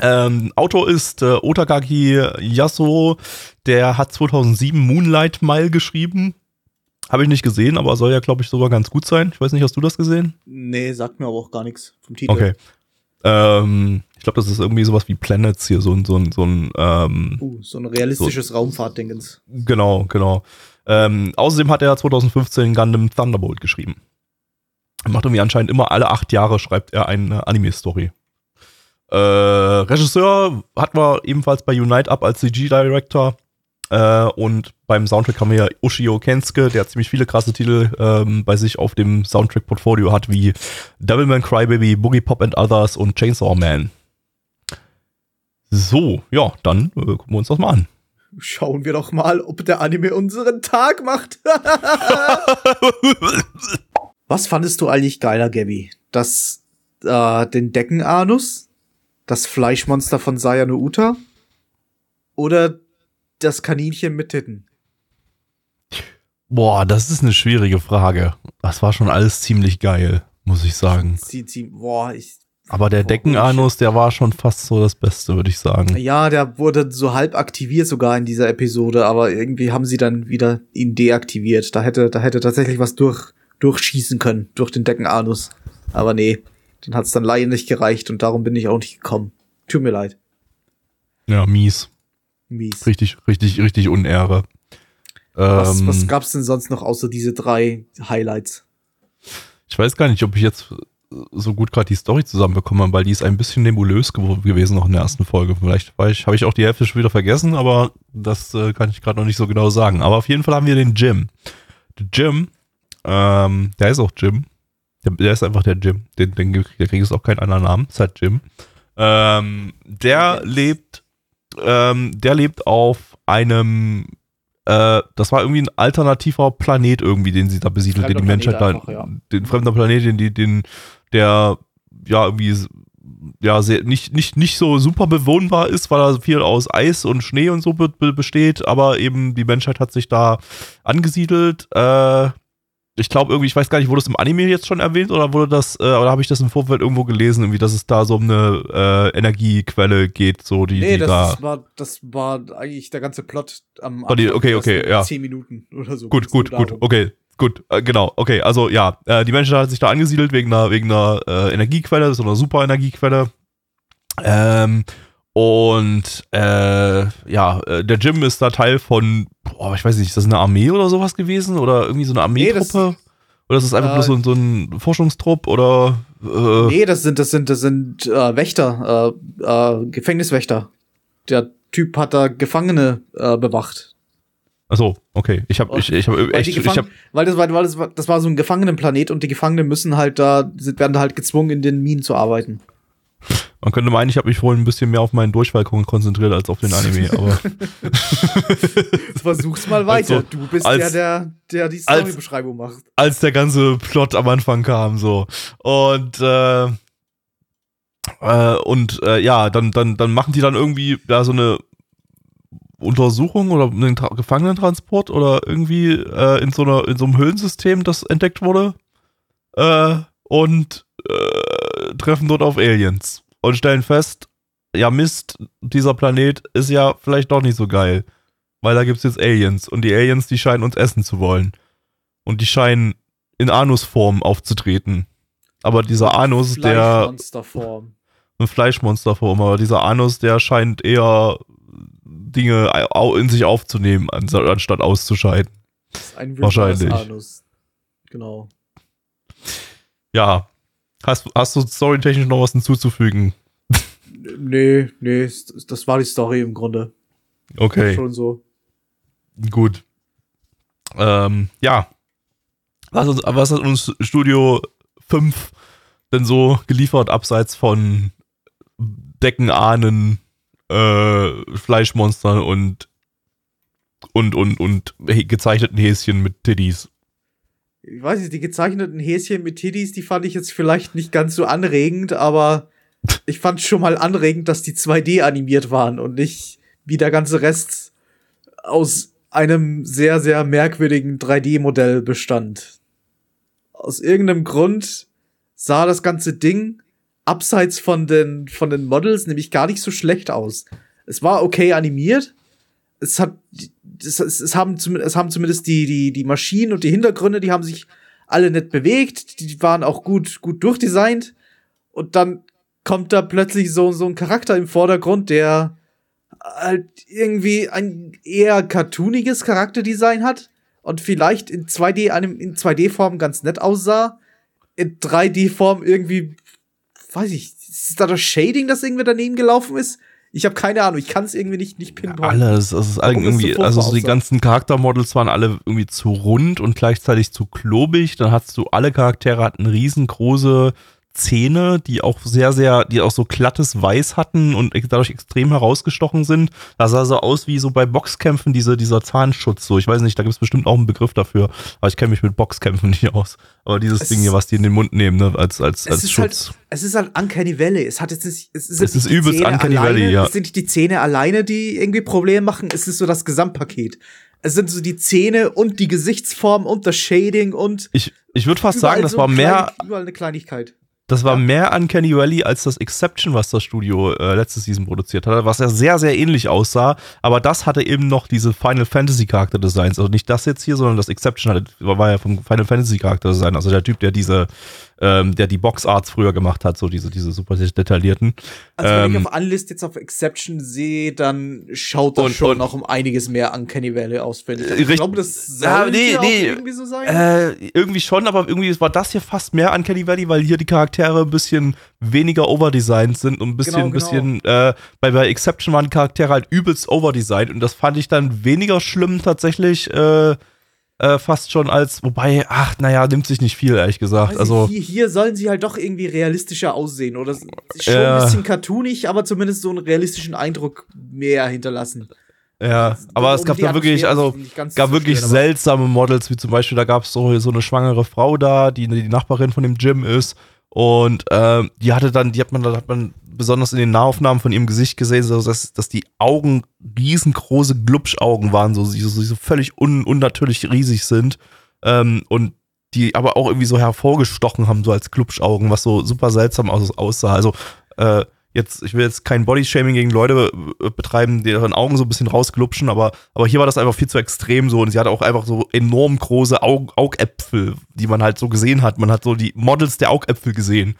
A: Ähm, Autor ist äh, Otagaki Yasuo, der hat 2007 Moonlight Mile geschrieben. Habe ich nicht gesehen, aber soll ja, glaube ich, sogar ganz gut sein. Ich weiß nicht, hast du das gesehen?
C: Nee, sagt mir aber auch gar nichts vom Titel.
A: Okay. Ähm, ich glaube, das ist irgendwie sowas wie Planets hier, so ein, so ein, so ein ähm,
C: Uh, so ein realistisches Raumfahrtdingens.
A: Genau, genau. Ähm, außerdem hat er 2015 Gundam Thunderbolt geschrieben. Er macht irgendwie anscheinend immer alle acht Jahre schreibt er eine Anime-Story. Äh, Regisseur hatten wir ebenfalls bei Unite Up als CG-Director. Äh, und beim Soundtrack haben wir ja Ushio Kensuke, der ziemlich viele krasse Titel ähm, bei sich auf dem Soundtrack-Portfolio hat, wie Devilman Crybaby, Boogie Pop and Others und Chainsaw Man. So, ja, dann äh, gucken wir uns das mal an.
C: Schauen wir doch mal, ob der Anime unseren Tag macht. Was fandest du eigentlich geiler, Gabby? Das, äh, den Deckenanus? Das Fleischmonster von Sayano Uta? Oder das Kaninchen mit Titten?
A: Boah, das ist eine schwierige Frage. Das war schon alles ziemlich geil, muss ich sagen.
C: Sie, sie, boah, ich,
A: Aber der Deckenanus, der war schon fast so das Beste, würde ich sagen.
C: ja, der wurde so halb aktiviert sogar in dieser Episode, aber irgendwie haben sie dann wieder ihn deaktiviert. Da hätte, da hätte tatsächlich was durch, durchschießen können, durch den Deckenanus. Aber nee, dann hat's dann leider nicht gereicht und darum bin ich auch nicht gekommen. Tut mir leid.
A: Ja, mies.
C: Mies.
A: Richtig, richtig, richtig Unehre.
C: Was,
A: Ähm,
C: was gab's denn sonst noch außer diese drei Highlights?
A: ich weiß gar nicht, ob ich jetzt so gut gerade die Story zusammenbekomme, weil die ist ein bisschen nebulös gew gewesen noch in der ersten Folge. Vielleicht habe ich auch die Hälfte schon wieder vergessen, aber das äh, kann ich gerade noch nicht so genau sagen. Aber auf jeden Fall haben wir den Jim. Der Jim, ähm, der ist auch Jim. Der, der ist einfach der Jim. Den, den, der kriegt jetzt auch keinen anderen Namen. Ist halt Jim. Ähm, der lebt, ähm, der lebt auf einem, äh, das war irgendwie ein alternativer Planet irgendwie, den sie da besiedelt, den die Menschheit da,
C: ja.
A: den fremder Planet, den, die- den, der, ja, irgendwie, ja, sehr, nicht, nicht, nicht so super bewohnbar ist, weil er viel aus Eis und Schnee und so be besteht, aber eben die Menschheit hat sich da angesiedelt, äh, ich glaube irgendwie, ich weiß gar nicht, wurde das im Anime jetzt schon erwähnt oder wurde das, äh, oder habe ich das im Vorfeld irgendwo gelesen, irgendwie, dass es da so um eine äh, Energiequelle geht, so die,
C: Nee,
A: die
C: das,
A: da.
C: ist- war, das war eigentlich der ganze Plot am
A: Oh, die- okay, okay, ja.
C: Zehn Minuten oder so.
A: Gut, gut, gut, okay, gut, äh, genau, okay, also ja, äh, die Menschheit hat sich da angesiedelt wegen einer, wegen einer äh, Energiequelle, so einer super Energiequelle. Ähm, und äh, ja, äh, der Jim ist da Teil von, boah, ich weiß nicht, ist das eine Armee oder sowas gewesen? Oder irgendwie so eine
C: Nee, das-
A: Armeetruppe? Oder ist es einfach
C: Äh,
A: nur so, ein- so ein Forschungstrupp oder äh,
C: Nee, das sind, das sind, das sind äh, Wächter, äh, äh, Gefängniswächter. Der Typ hat da Gefangene äh, bewacht.
A: Achso, okay. Ich habe ich, ich hab
C: Weil,
A: echt ich hab,
C: weil, das war, weil das, war, das war so ein Gefangenenplanet und die Gefangenen müssen halt da, sind, werden da halt gezwungen, in den Minen zu arbeiten.
A: Man könnte meinen, ich habe mich vorhin ein bisschen mehr auf meinen Durchfall kon- konzentriert als auf den Anime, aber
C: Versuch's mal weiter.
A: Also,
C: du bist
A: als-
C: der, der, der die Storybeschreibung macht.
A: als der ganze Plot am Anfang kam so und äh, äh, und äh, ja, dann dann dann machen die dann irgendwie da so eine Untersuchung oder einen Tra Gefangenentransport oder irgendwie äh, in so einer in so einem Höhlensystem, das entdeckt wurde äh, und äh, treffen dort auf Aliens und stellen fest, ja Mist, dieser Planet ist ja vielleicht doch nicht so geil, weil da gibt's jetzt Aliens und die Aliens, die scheinen uns essen zu wollen und die scheinen in Anusform aufzutreten. Aber dieser Anus, der
C: Fleischmonsterform.
A: eine Fleischmonsterform, aber dieser Anus, der scheint eher Dinge in sich aufzunehmen, ans- anstatt auszuscheiden.
C: Das ist ein
A: Wahrscheinlich.
C: Anus. Genau.
A: Ja. Hast, hast du storytechnisch noch was hinzuzufügen?
C: Nee, nee, das war die Story im Grunde.
A: Okay,
C: Schon so.
A: gut. Ähm, ja. Was, uns- was hat uns Studio 5 denn so geliefert, abseits von Deckenahnen, äh, Fleischmonstern und und und und gezeichneten Häschen mit Tiddies.
C: Ich weiß nicht, die gezeichneten Häschen mit Tiddies, die fand ich jetzt vielleicht nicht ganz so anregend, aber ich fand schon mal anregend, dass die 2D animiert waren und nicht wie der ganze Rest aus einem sehr, sehr merkwürdigen 3D-Modell bestand. Aus irgendeinem Grund sah das ganze Ding abseits von den, von den Models nämlich gar nicht so schlecht aus. Es war okay animiert. Es hat, es, es, es haben, es haben zumindest die, die, die Maschinen und die Hintergründe, die haben sich alle nett bewegt. Die waren auch gut, gut durchdesignt. Und dann kommt da plötzlich so, so ein Charakter im Vordergrund, der halt irgendwie ein eher cartooniges Charakterdesign hat und vielleicht in 2D, einem, in 2D-Form ganz nett aussah. In 3D-Form irgendwie, weiß ich, ist da das Shading, das irgendwie daneben gelaufen ist? Ich habe keine Ahnung, ich kann es irgendwie nicht, nicht pinpointen.
A: Alles, also es ist
C: Warum
A: irgendwie,
C: so
A: also so die ganzen Charaktermodels waren alle irgendwie zu rund und gleichzeitig zu klobig. Dann hast du alle Charaktere hatten riesengroße Zähne, die auch sehr, sehr, die auch so glattes Weiß hatten und dadurch extrem herausgestochen sind. Das sah so aus wie so bei Boxkämpfen diese, dieser Zahnschutz. So, ich weiß nicht, da gibt es bestimmt auch einen Begriff dafür, aber ich kenne mich mit Boxkämpfen nicht aus. Aber dieses
C: Es
A: Ding hier, was die in den Mund nehmen, ne, als, als,
C: es
A: als
C: ist
A: Schutz.
C: halt, es ist halt Uncanny Valley. Es hat jetzt nicht, es, sind
A: Es ist übelst
C: Zähne
A: Uncanny
C: alleine,
A: Valley, ja.
C: Es sind nicht die Zähne alleine, die irgendwie Probleme machen. Es ist so das Gesamtpaket. Es sind so die Zähne und die Gesichtsform und das Shading und
A: ich ich würde fast sagen, das
C: so
A: war mehr,
C: überall eine Kleinigkeit.
A: Das war mehr Uncanny Valley als das Exception, was das Studio äh, letzte Season produziert hatte, was ja sehr, sehr ähnlich aussah. Aber das hatte eben noch diese Final Fantasy Charakterdesigns. Also nicht das jetzt hier, sondern das Exception hatte, war ja vom Final Fantasy Charakterdesign. Also der Typ, der diese, ähm, der die Boxarts früher gemacht hat, so diese, diese super detaillierten.
C: Also wenn
A: Ähm,
C: ich auf Unlist jetzt auf Exception sehe, dann schaut das
A: Und-
C: schon
A: und-
C: noch um einiges mehr Uncanny Valley aus, finde ich.
A: Äh,
C: Ich glaube, das soll
A: Ja, nee, nee.
C: irgendwie so sein.
A: Äh, irgendwie schon, aber irgendwie war das hier fast mehr Uncanny Valley, weil hier die Charaktere ein bisschen weniger overdesigned sind und ein bisschen,
C: Genau,
A: ein bisschen, äh, bei, bei Exception waren Charaktere halt übelst overdesigned und das fand ich dann weniger schlimm tatsächlich, äh, äh, fast schon als, wobei, ach, naja, nimmt sich nicht viel, ehrlich gesagt.
C: Weiß
A: Also,
C: hier, hier sollen sie halt doch irgendwie realistischer aussehen oder schon
A: Ja.
C: ein bisschen cartoonig, aber zumindest so einen realistischen Eindruck mehr hinterlassen.
A: ja, aber es gab da wirklich, also, gab wirklich
C: aber-
A: seltsame Models, wie zum Beispiel, da gab es so, so eine schwangere Frau da, die die Nachbarin von dem Gym ist. Und ähm, die hatte dann, die hat man, hat man besonders in den Nahaufnahmen von ihrem Gesicht gesehen, so dass, dass die Augen riesengroße Glubschaugen waren, so, so, so völlig un, unnatürlich riesig sind. Ähm, und die aber auch irgendwie so hervorgestochen haben, so als Glubschaugen, was so super seltsam aus, aussah. Also, äh, jetzt, ich will jetzt kein Bodyshaming gegen Leute äh, betreiben, deren Augen so ein bisschen rausglupschen, aber, aber hier war das einfach viel zu extrem so und sie hatte auch einfach so enorm große Aug Augäpfel, die man halt so gesehen hat. Man hat so die Models der Augäpfel gesehen.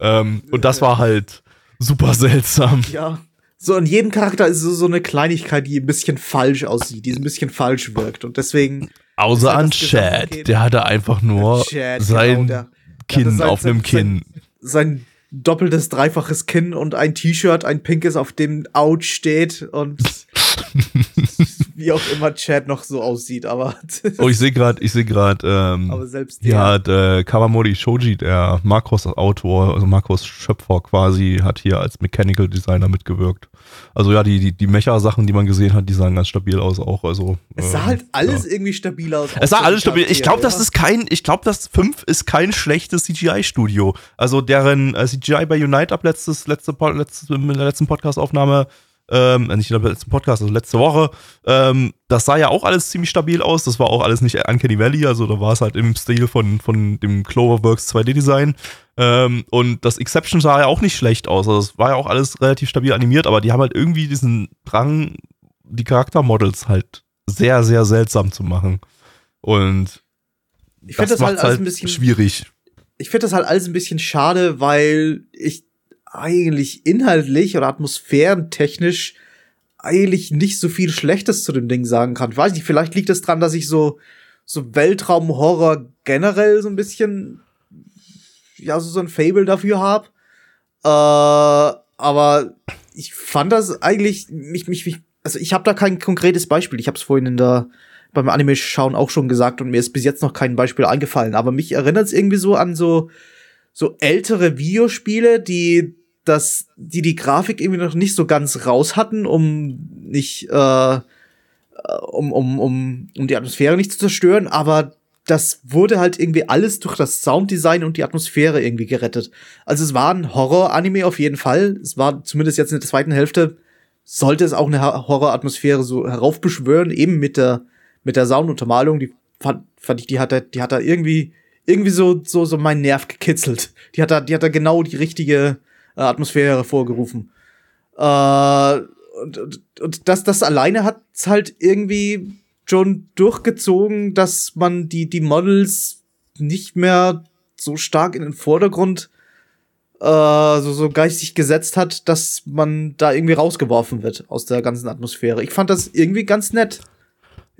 A: Ähm, und das war halt super seltsam.
C: Ja. So, in jedem Charakter ist so, so eine Kleinigkeit, die ein bisschen falsch aussieht, die ein bisschen falsch wirkt. Und deswegen
A: Außer an Chad. Der hatte einfach nur
C: Chad,
A: sein
C: genau, der-
A: Kinn auf einem Kinn.
C: Sein, sein doppeltes, dreifaches Kinn und ein T-Shirt, ein pinkes, auf dem Out steht und wie auch immer Chad noch so aussieht, aber,
A: Oh, ich sehe gerade, ich sehe gerade, ähm,
C: aber selbst
A: hier
C: der.
A: hat äh, Kawamori Shoji, der Makros-Autor, also Makros-Schöpfer quasi, hat hier als Mechanical Designer mitgewirkt. Also ja, die, die, die Mecha-Sachen, die man gesehen hat, die sahen ganz stabil aus auch. Also,
C: es sah
A: ähm,
C: halt alles
A: ja.
C: irgendwie stabil aus.
A: Es sah alles stabil. Ich glaube, das ist kein, ich glaube, das 5 ist kein schlechtes CGI-Studio. Also deren äh, CGI bei Unite ab letztes, letzte, letzte, in der letzten Podcast-Aufnahme, ähm, nicht in der letzten Podcast, also letzte Woche, ähm, das sah ja auch alles ziemlich stabil aus. Das war auch alles nicht Uncanny Valley, also da war es halt im Stil von, von dem Cloverworks 2D-Design. Ähm, und das Exception sah ja auch nicht schlecht aus. Also es war ja auch alles relativ stabil animiert, aber die haben halt irgendwie diesen Drang, die Charaktermodels halt sehr, sehr seltsam zu machen. Und
C: Ich finde das, halt
A: macht's
C: alles ein bisschen
A: schwierig.
C: ich finde das halt alles ein bisschen schade, weil ich eigentlich inhaltlich oder atmosphärentechnisch eigentlich nicht so viel Schlechtes zu dem Ding sagen kann. Weiß nicht, vielleicht liegt es dran, dass ich so, so Weltraumhorror generell so ein bisschen, ja, so, so ein Fable dafür habe. Äh, aber ich fand das eigentlich, mich, mich, mich also ich habe da kein konkretes Beispiel. Ich habe es vorhin in der beim Anime-Schauen auch schon gesagt und mir ist bis jetzt noch kein Beispiel eingefallen. Aber mich erinnert es irgendwie so an so, so ältere Videospiele, die das, die die Grafik irgendwie noch nicht so ganz raus hatten, um nicht, äh, um, um, um, um die Atmosphäre nicht zu zerstören, aber das wurde halt irgendwie alles durch das Sounddesign und die Atmosphäre irgendwie gerettet. Also es war ein Horror-Anime auf jeden Fall. Es war zumindest jetzt in der zweiten Hälfte, sollte es auch eine Horror-Atmosphäre so heraufbeschwören, eben mit der, mit der Sounduntermalung. Die fand, fand ich, die hat da, die hat da irgendwie, irgendwie so, so, so meinen Nerv gekitzelt. Die hat da, die hat da genau die richtige äh, Atmosphäre hervorgerufen. Äh, und, und, und das, das alleine hat's halt irgendwie schon durchgezogen, dass man die, die Models nicht mehr so stark in den Vordergrund äh, so, so geistig gesetzt hat, dass man da irgendwie rausgeworfen wird aus der ganzen Atmosphäre. Ich fand das irgendwie ganz nett.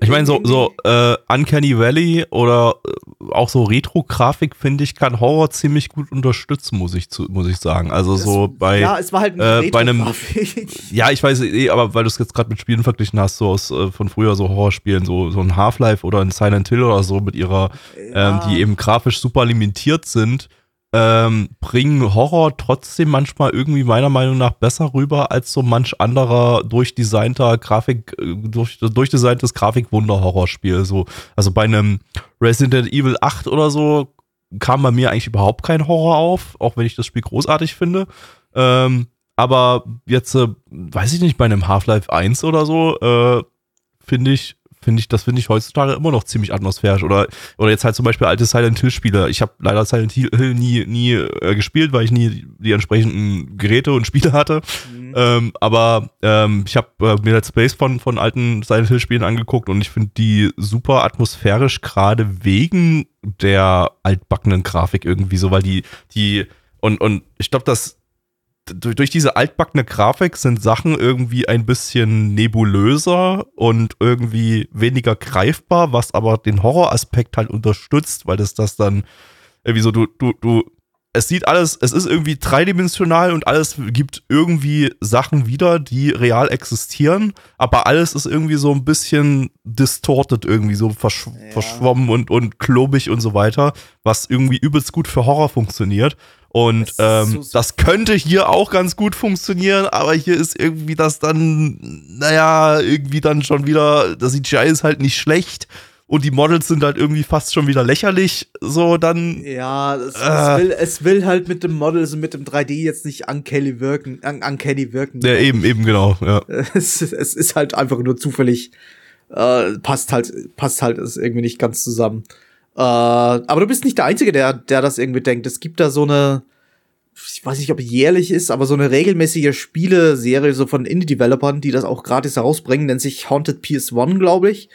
A: Ich meine, so, so äh, Uncanny Valley oder äh, auch so Retro-Grafik, finde ich, kann Horror ziemlich gut unterstützen, muss ich, zu, muss ich sagen. Also so
C: Es-
A: bei.
C: ja, es war halt
A: äh, bei einem-. Ja, ich weiß eh, aber weil du es jetzt gerade mit Spielen verglichen hast, so aus äh, von früher so Horrorspielen, so, so ein Half-Life oder ein Silent Hill oder so mit ihrer, ähm, die eben grafisch super limitiert sind, ähm, bringen Horror trotzdem manchmal irgendwie meiner Meinung nach besser rüber als so manch anderer durchdesignter Grafik, äh, durch, durchdesigntes Grafikwunder-Horrorspiel. So, also bei einem Resident Evil 8 oder so kam bei mir eigentlich überhaupt kein Horror auf, auch wenn ich das Spiel großartig finde. Ähm, aber jetzt, äh, weiß ich nicht, bei einem Half-Life 1 oder so, äh, finde ich, finde ich, das finde ich heutzutage immer noch ziemlich atmosphärisch. Oder, oder jetzt halt zum Beispiel alte Silent Hill-Spiele. Ich habe leider Silent Hill nie, nie äh, gespielt, weil ich nie die entsprechenden Geräte und Spiele hatte. Ähm, aber ähm, ich habe äh, mir Let's Plays von, von alten Silent Hill-Spielen angeguckt und ich finde die super atmosphärisch, gerade wegen der altbackenen Grafik irgendwie so, weil die, die, und, und ich glaube, dass durch, durch diese altbackene Grafik sind Sachen irgendwie ein bisschen nebulöser und irgendwie weniger greifbar, was aber den Horroraspekt halt unterstützt, weil das das dann irgendwie so, du, du, du, es sieht alles, es ist irgendwie dreidimensional und alles gibt irgendwie Sachen wieder, die real existieren, aber alles ist irgendwie so ein bisschen distorted irgendwie, so verschw verschwommen und, und klobig und so weiter, was irgendwie übelst gut für Horror funktioniert. Und
C: ist
A: ähm,
C: so- so-
A: das könnte hier auch ganz gut funktionieren, aber hier ist irgendwie das dann, naja, irgendwie dann schon wieder, das CGI ist halt nicht schlecht und die Models sind halt irgendwie fast schon wieder lächerlich, so dann,
C: Ja, es,
A: Äh.
C: es, will, es will halt mit dem Model, so mit dem 3D jetzt nicht uncanny wirken. Un uncanny wirken.
A: ja eben, eben genau, ja.
C: es, es ist halt einfach nur zufällig. Äh, passt halt, passt halt ist irgendwie nicht ganz zusammen. Äh, aber du bist nicht der Einzige, der, der das irgendwie denkt. Es gibt da so eine, ich weiß nicht, ob jährlich ist, aber so eine regelmäßige Spieleserie so von Indie-Developern, die das auch gratis herausbringen, nennt sich Haunted PS1, glaube ich.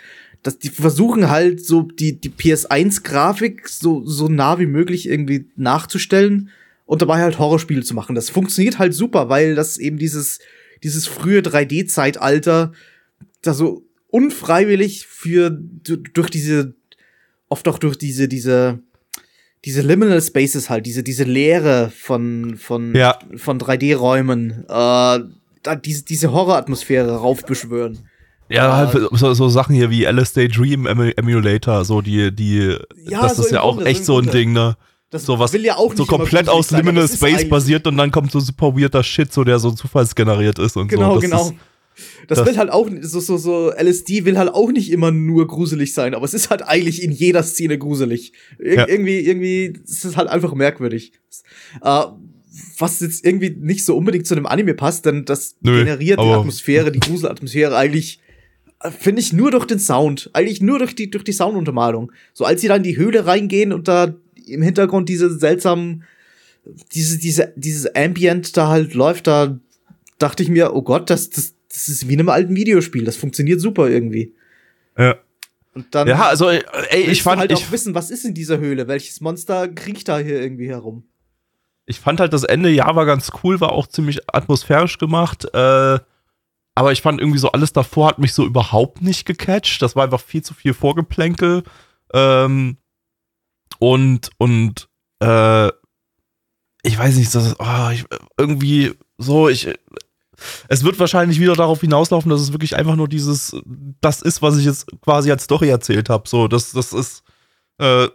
C: Das, die versuchen halt so die, die PS1-Grafik so, so nah wie möglich irgendwie nachzustellen und dabei halt Horrorspiele zu machen. Das funktioniert halt super, weil das eben dieses, dieses frühe 3D-Zeitalter da so unfreiwillig für du- durch diese oft auch durch diese diese diese Liminal Spaces halt, diese diese Leere von von
A: Ja.
C: von 3D-Räumen, äh, diese diese Horroratmosphäre raufbeschwören.
A: Ja,
C: Ah.
A: halt so, so Sachen hier wie LSD Dream Emu- Emulator, so die, die,
C: Ja,
A: das
C: so
A: ist ja auch
C: Grunde,
A: echt
C: so
A: ein
C: Grunde.
A: Ding, ne?
C: Das
A: So was
C: will ja auch
A: so komplett aus Liminal Space basiert und dann kommt so super weirder Shit, so der so zufallsgeneriert ist und
C: Genau,
A: so. Das
C: genau.
A: Ist,
C: das,
A: das-
C: will halt auch so so so LSD will halt auch nicht immer nur gruselig sein, aber es ist halt eigentlich in jeder Szene gruselig. Ir
A: Ja.
C: Irgendwie irgendwie ist es halt einfach merkwürdig. Äh, was jetzt irgendwie nicht so unbedingt zu dem Anime passt, denn das
A: Nö,
C: generiert die Atmosphäre, die Gruselatmosphäre eigentlich äh, finde ich nur durch den Sound, eigentlich nur durch die durch die Sounduntermalung. So als sie dann in die Höhle reingehen und da im Hintergrund diese seltsamen diese diese dieses Ambient da halt läuft, da dachte ich mir, oh Gott, das das das ist wie in einem alten Videospiel, das funktioniert super irgendwie.
A: ja.
C: Und dann
A: ja, also, ey,
C: willst
A: ich fand,
C: halt
A: ich,
C: auch wissen, was ist in dieser Höhle, welches Monster kriecht da hier irgendwie herum.
A: ich fand halt das Ende, ja, war ganz cool, war auch ziemlich atmosphärisch gemacht, äh, aber ich fand irgendwie so alles davor hat mich so überhaupt nicht gecatcht. Das war einfach viel zu viel Vorgeplänkel. Ähm, und, und, äh, ich weiß nicht, das ist, oh, ich, irgendwie so, ich, es wird wahrscheinlich wieder darauf hinauslaufen, dass es wirklich einfach nur dieses, das ist, was ich jetzt quasi als Story erzählt habe. So, das, das ist, äh,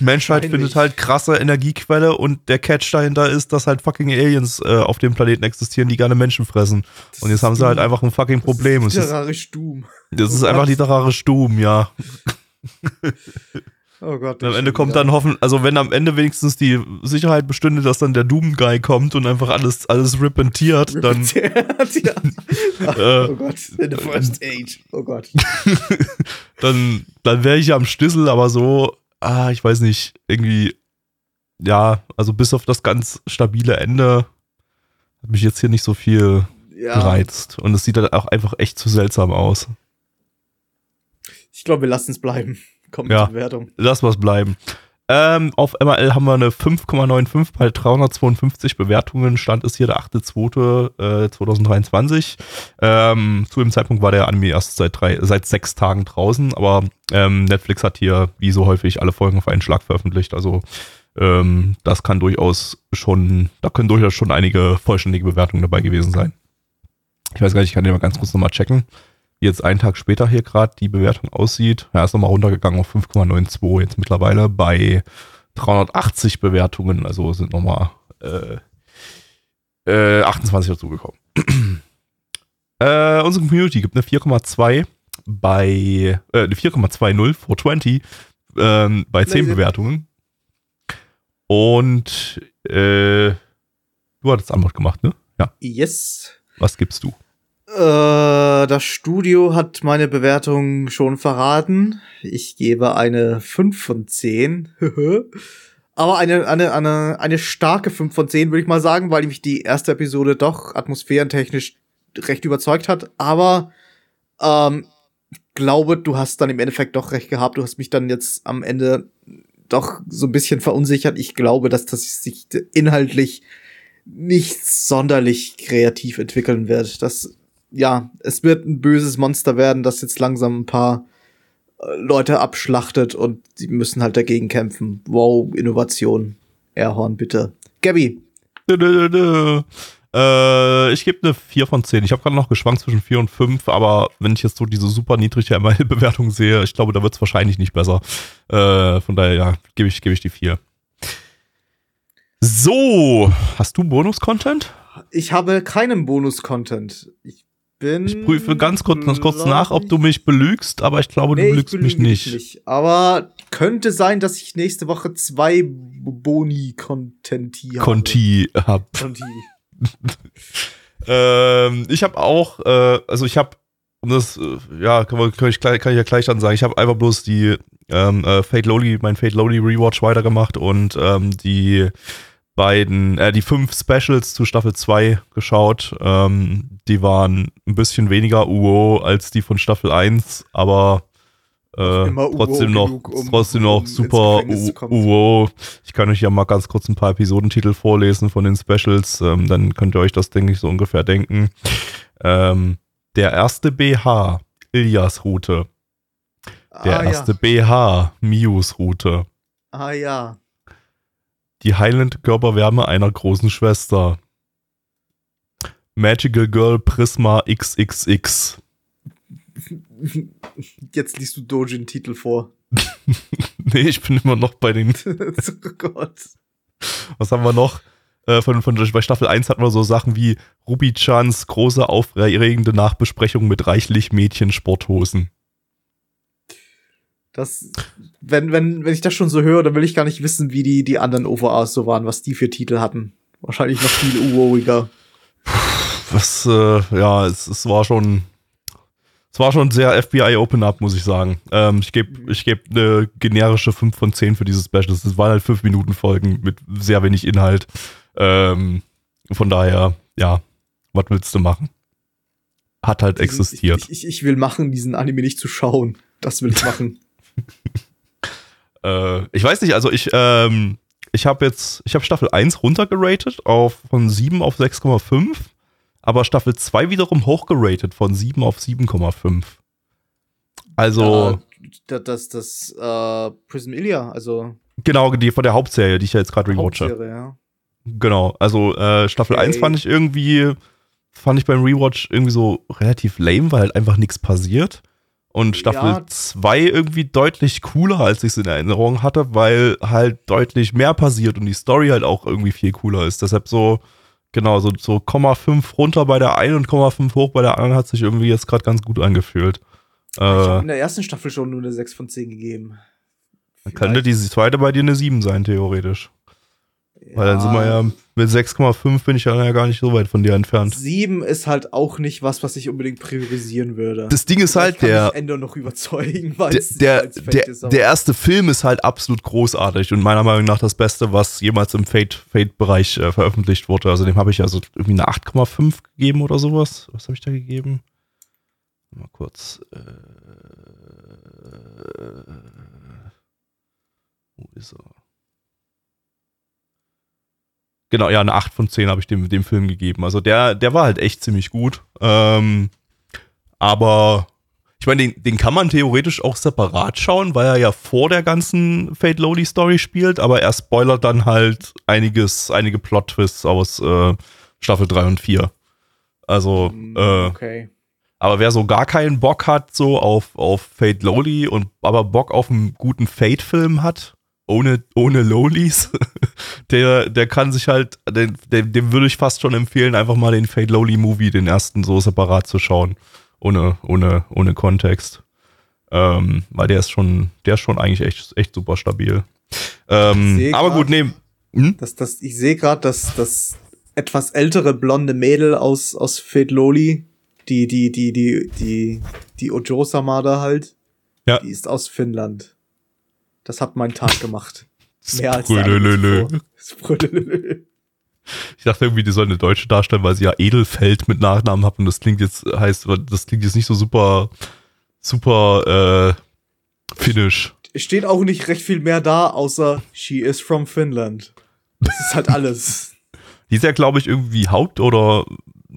A: Menschheit findet halt krasse Energiequelle und der Catch dahinter ist, dass halt fucking Aliens äh, auf dem Planeten existieren, die gerne Menschen fressen. und jetzt haben sie halt einfach ein fucking Problem.
C: Das ist literarisch Doom.
A: das ist einfach literarisch Doom, ja.
C: Oh Gott.
A: Am Ende kommt dann hoffen, also wenn am Ende wenigstens die Sicherheit bestünde, dass dann der Doom-Guy kommt und einfach alles, alles repentiert, dann,
C: ja.
A: Äh,
C: oh Gott, in the first age. Oh Gott.
A: dann, dann wäre ich ja am Schlüssel, aber so, ah, ich weiß nicht, irgendwie, ja, also bis auf das ganz stabile Ende hat mich jetzt hier nicht so viel
C: Ja.
A: gereizt. Und es sieht halt auch einfach echt zu seltsam aus.
C: Ich glaube, wir lassen es bleiben. Kommt
A: Ja.
C: Bewertung.
A: Lass was bleiben. Ähm, auf MRL haben wir eine 5,95 bei 352 Bewertungen. Stand ist hier der 8.2. Äh, 2023. Ähm, zu dem Zeitpunkt war der Anime erst seit, drei, seit sechs Tagen draußen, aber ähm, Netflix hat hier, wie so häufig, alle Folgen auf einen Schlag veröffentlicht. Also ähm, das kann durchaus schon, da können durchaus schon einige vollständige Bewertungen dabei gewesen sein. Ich weiß gar nicht, ich kann den mal ganz kurz nochmal checken wie jetzt einen Tag später hier gerade die Bewertung aussieht. Er ist nochmal runtergegangen auf 5,92 jetzt mittlerweile bei 380 Bewertungen, also sind nochmal äh, äh, 28 dazugekommen. äh, unsere Community gibt eine 4,2 bei äh, eine 4,20 420 ähm, bei 10
C: Lazy.
A: Bewertungen. Und äh, du hattest Antwort gemacht, ne? Ja.
C: Yes.
A: Was gibst du?
C: Äh, das Studio hat meine Bewertung schon verraten. Ich gebe eine 5 von 10. Aber eine, eine, eine, eine starke 5 von 10, würde ich mal sagen, weil mich die erste Episode doch atmosphärentechnisch recht überzeugt hat. Aber ähm, glaube, du hast dann im Endeffekt doch recht gehabt. Du hast mich dann jetzt am Ende doch so ein bisschen verunsichert. Ich glaube, dass das sich inhaltlich nicht sonderlich kreativ entwickeln wird. Das, ja, es wird ein böses Monster werden, das jetzt langsam ein paar äh, Leute abschlachtet und sie müssen halt dagegen kämpfen. Wow, Innovation. Airhorn, bitte. Gabby.
A: Dö, dö, dö. Äh, ich gebe eine 4 von 10. Ich habe gerade noch geschwankt zwischen 4 und 5, aber wenn ich jetzt so diese super niedrige ML-Bewertung sehe, ich glaube, da wird es wahrscheinlich nicht besser. Äh, von daher, ja, gebe ich, gebe ich die 4. So, hast du Bonus-Content?
C: Ich habe keinen Bonus-Content. Ich bin.
A: Ich prüfe ganz kurz, ganz kurz nach, ob du mich belügst, aber ich glaube,
C: Nee,
A: du belügst mich
C: dich
A: nicht.
C: Aber könnte sein, dass ich nächste Woche zwei Boni-Contenti habe.
A: Conti hab.
C: Conti.
A: Ähm, ich habe auch, äh, also ich habe, um das, äh, ja, kann, man, kann, ich, kann ich ja gleich dann sagen, ich habe einfach bloß die ähm, äh, Fate Lowly, mein Fate Lowly Rewatch weitergemacht und ähm, die beiden, äh, die fünf Specials zu Staffel 2 geschaut. Ähm, die waren ein bisschen weniger UO als die von Staffel 1, aber äh, trotzdem noch,
C: genug, um-
A: trotzdem noch super. UO. Ich kann euch ja mal ganz kurz ein paar Episodentitel vorlesen von den Specials, ähm, dann könnt ihr euch das, denke ich, so ungefähr denken. Ähm, der erste BH, Ilias Route. Der
C: ah,
A: erste
C: ja.
A: BH, Mius Route.
C: Ah ja.
A: Die heilende Körperwärme einer großen Schwester. Magical Girl Prisma XXX.
C: Jetzt liest du Dojin-Titel vor.
A: nee, ich bin immer noch bei den.
C: oh Gott.
A: Was haben wir noch? Äh, von, von, bei Staffel 1 hatten wir so Sachen wie Ruby-Chans große, aufregende Nachbesprechung mit reichlich Mädchen-Sporthosen.
C: Das, wenn, wenn, wenn ich das schon so höre, dann will ich gar nicht wissen, wie die, die anderen OVAs so waren, was die für Titel hatten. Wahrscheinlich noch viel uroiger.
A: Was, äh, ja, es, es war schon. Es war schon sehr FBI Open Up, muss ich sagen. Ähm, ich gebe ich geb eine generische 5 von 10 für dieses Special. Es waren halt 5 Minuten Folgen mit sehr wenig Inhalt. Ähm, von daher, ja, was willst du machen? Hat halt existiert.
C: Ich, ich, ich will machen, diesen Anime nicht zu schauen. Das will ich machen.
A: Äh, ich weiß nicht, also ich, ähm, ich habe jetzt, ich habe Staffel 1 runtergeratet auf von 7 auf 6,5, aber Staffel 2 wiederum hochgeratet von 7 auf 7,5. Also,
C: Äh, das, das, das äh, Prism Ilia, also
A: genau, die von der Hauptserie, die ich ja jetzt gerade rewatche.
C: Hauptserie, ja.
A: Genau, also äh, Staffel
C: Okay.
A: 1 fand ich irgendwie, fand ich beim Rewatch irgendwie so relativ lame, weil halt einfach nichts passiert. Und Staffel
C: Ja.
A: 2 irgendwie deutlich cooler, als ich es in Erinnerung hatte, weil halt deutlich mehr passiert und die Story halt auch irgendwie viel cooler ist. Deshalb so, genau, so, so 0,5 runter bei der einen und 0,5 hoch bei der anderen hat sich irgendwie jetzt gerade ganz gut angefühlt.
C: Ich habe
A: Äh,
C: in der ersten Staffel schon nur eine 6 von 10 gegeben.
A: dann könnte die zweite bei dir eine 7 sein, theoretisch. Weil dann sind wir ja mit 6,5 bin ich ja gar nicht so weit von dir entfernt.
C: 7 ist halt auch nicht was, was ich unbedingt priorisieren würde.
A: Das Ding ist
C: Vielleicht
A: halt,
C: kann
A: der,
C: mich Endo noch überzeugen, weil
A: der,
C: es
A: der,
C: Fate
A: der,
C: ist,
A: der erste Film ist halt absolut großartig und meiner Meinung nach das Beste, was jemals im Fate- Fate-Bereich äh, veröffentlicht wurde. Also dem habe ich also irgendwie eine 8,5 gegeben oder sowas. Was habe ich da gegeben? Mal kurz. Äh, wo ist er? Genau, ja, eine 8 von 10 habe ich dem, dem Film gegeben. Also der, der war halt echt ziemlich gut. Ähm, aber ich meine, den, den kann man theoretisch auch separat schauen, weil er ja vor der ganzen Fate Lowly Story spielt, aber er spoilert dann halt einiges, einige Plot-Twists aus äh, Staffel 3 und 4. Also,
C: Mm,
A: äh,
C: okay.
A: aber wer so gar keinen Bock hat, so auf, auf Fate Lowly und aber Bock auf einen guten Fate-Film hat, ohne, ohne Lowlies, der, der kann sich halt, den, dem, dem würde ich fast schon empfehlen, einfach mal den Fate Lowly Movie, den ersten, so separat zu schauen. Ohne, ohne, ohne Kontext. Ähm, weil der ist schon, der ist schon eigentlich echt, echt super stabil. Ähm, aber
C: grad-
A: gut, nee. Hm?
C: Das, das, ich sehe gerade, dass das etwas ältere blonde Mädel aus, aus Fate Loli, die, die, die, die, die, die Ojo-sama da halt,
A: Ja.
C: die ist aus Finnland. Das hat meinen Tag gemacht. Mehr als
A: Sprödelölö.
C: Sprödelölö.
A: Ich dachte irgendwie, die soll eine Deutsche darstellen, weil sie ja Edelfeld mit Nachnamen hat und das klingt jetzt, heißt, das klingt jetzt nicht so super, super, äh, finnisch.
C: Es steht auch nicht recht viel mehr da, außer she is from Finland. Das ist halt alles.
A: Die ist ja, glaube ich, irgendwie Haupt- oder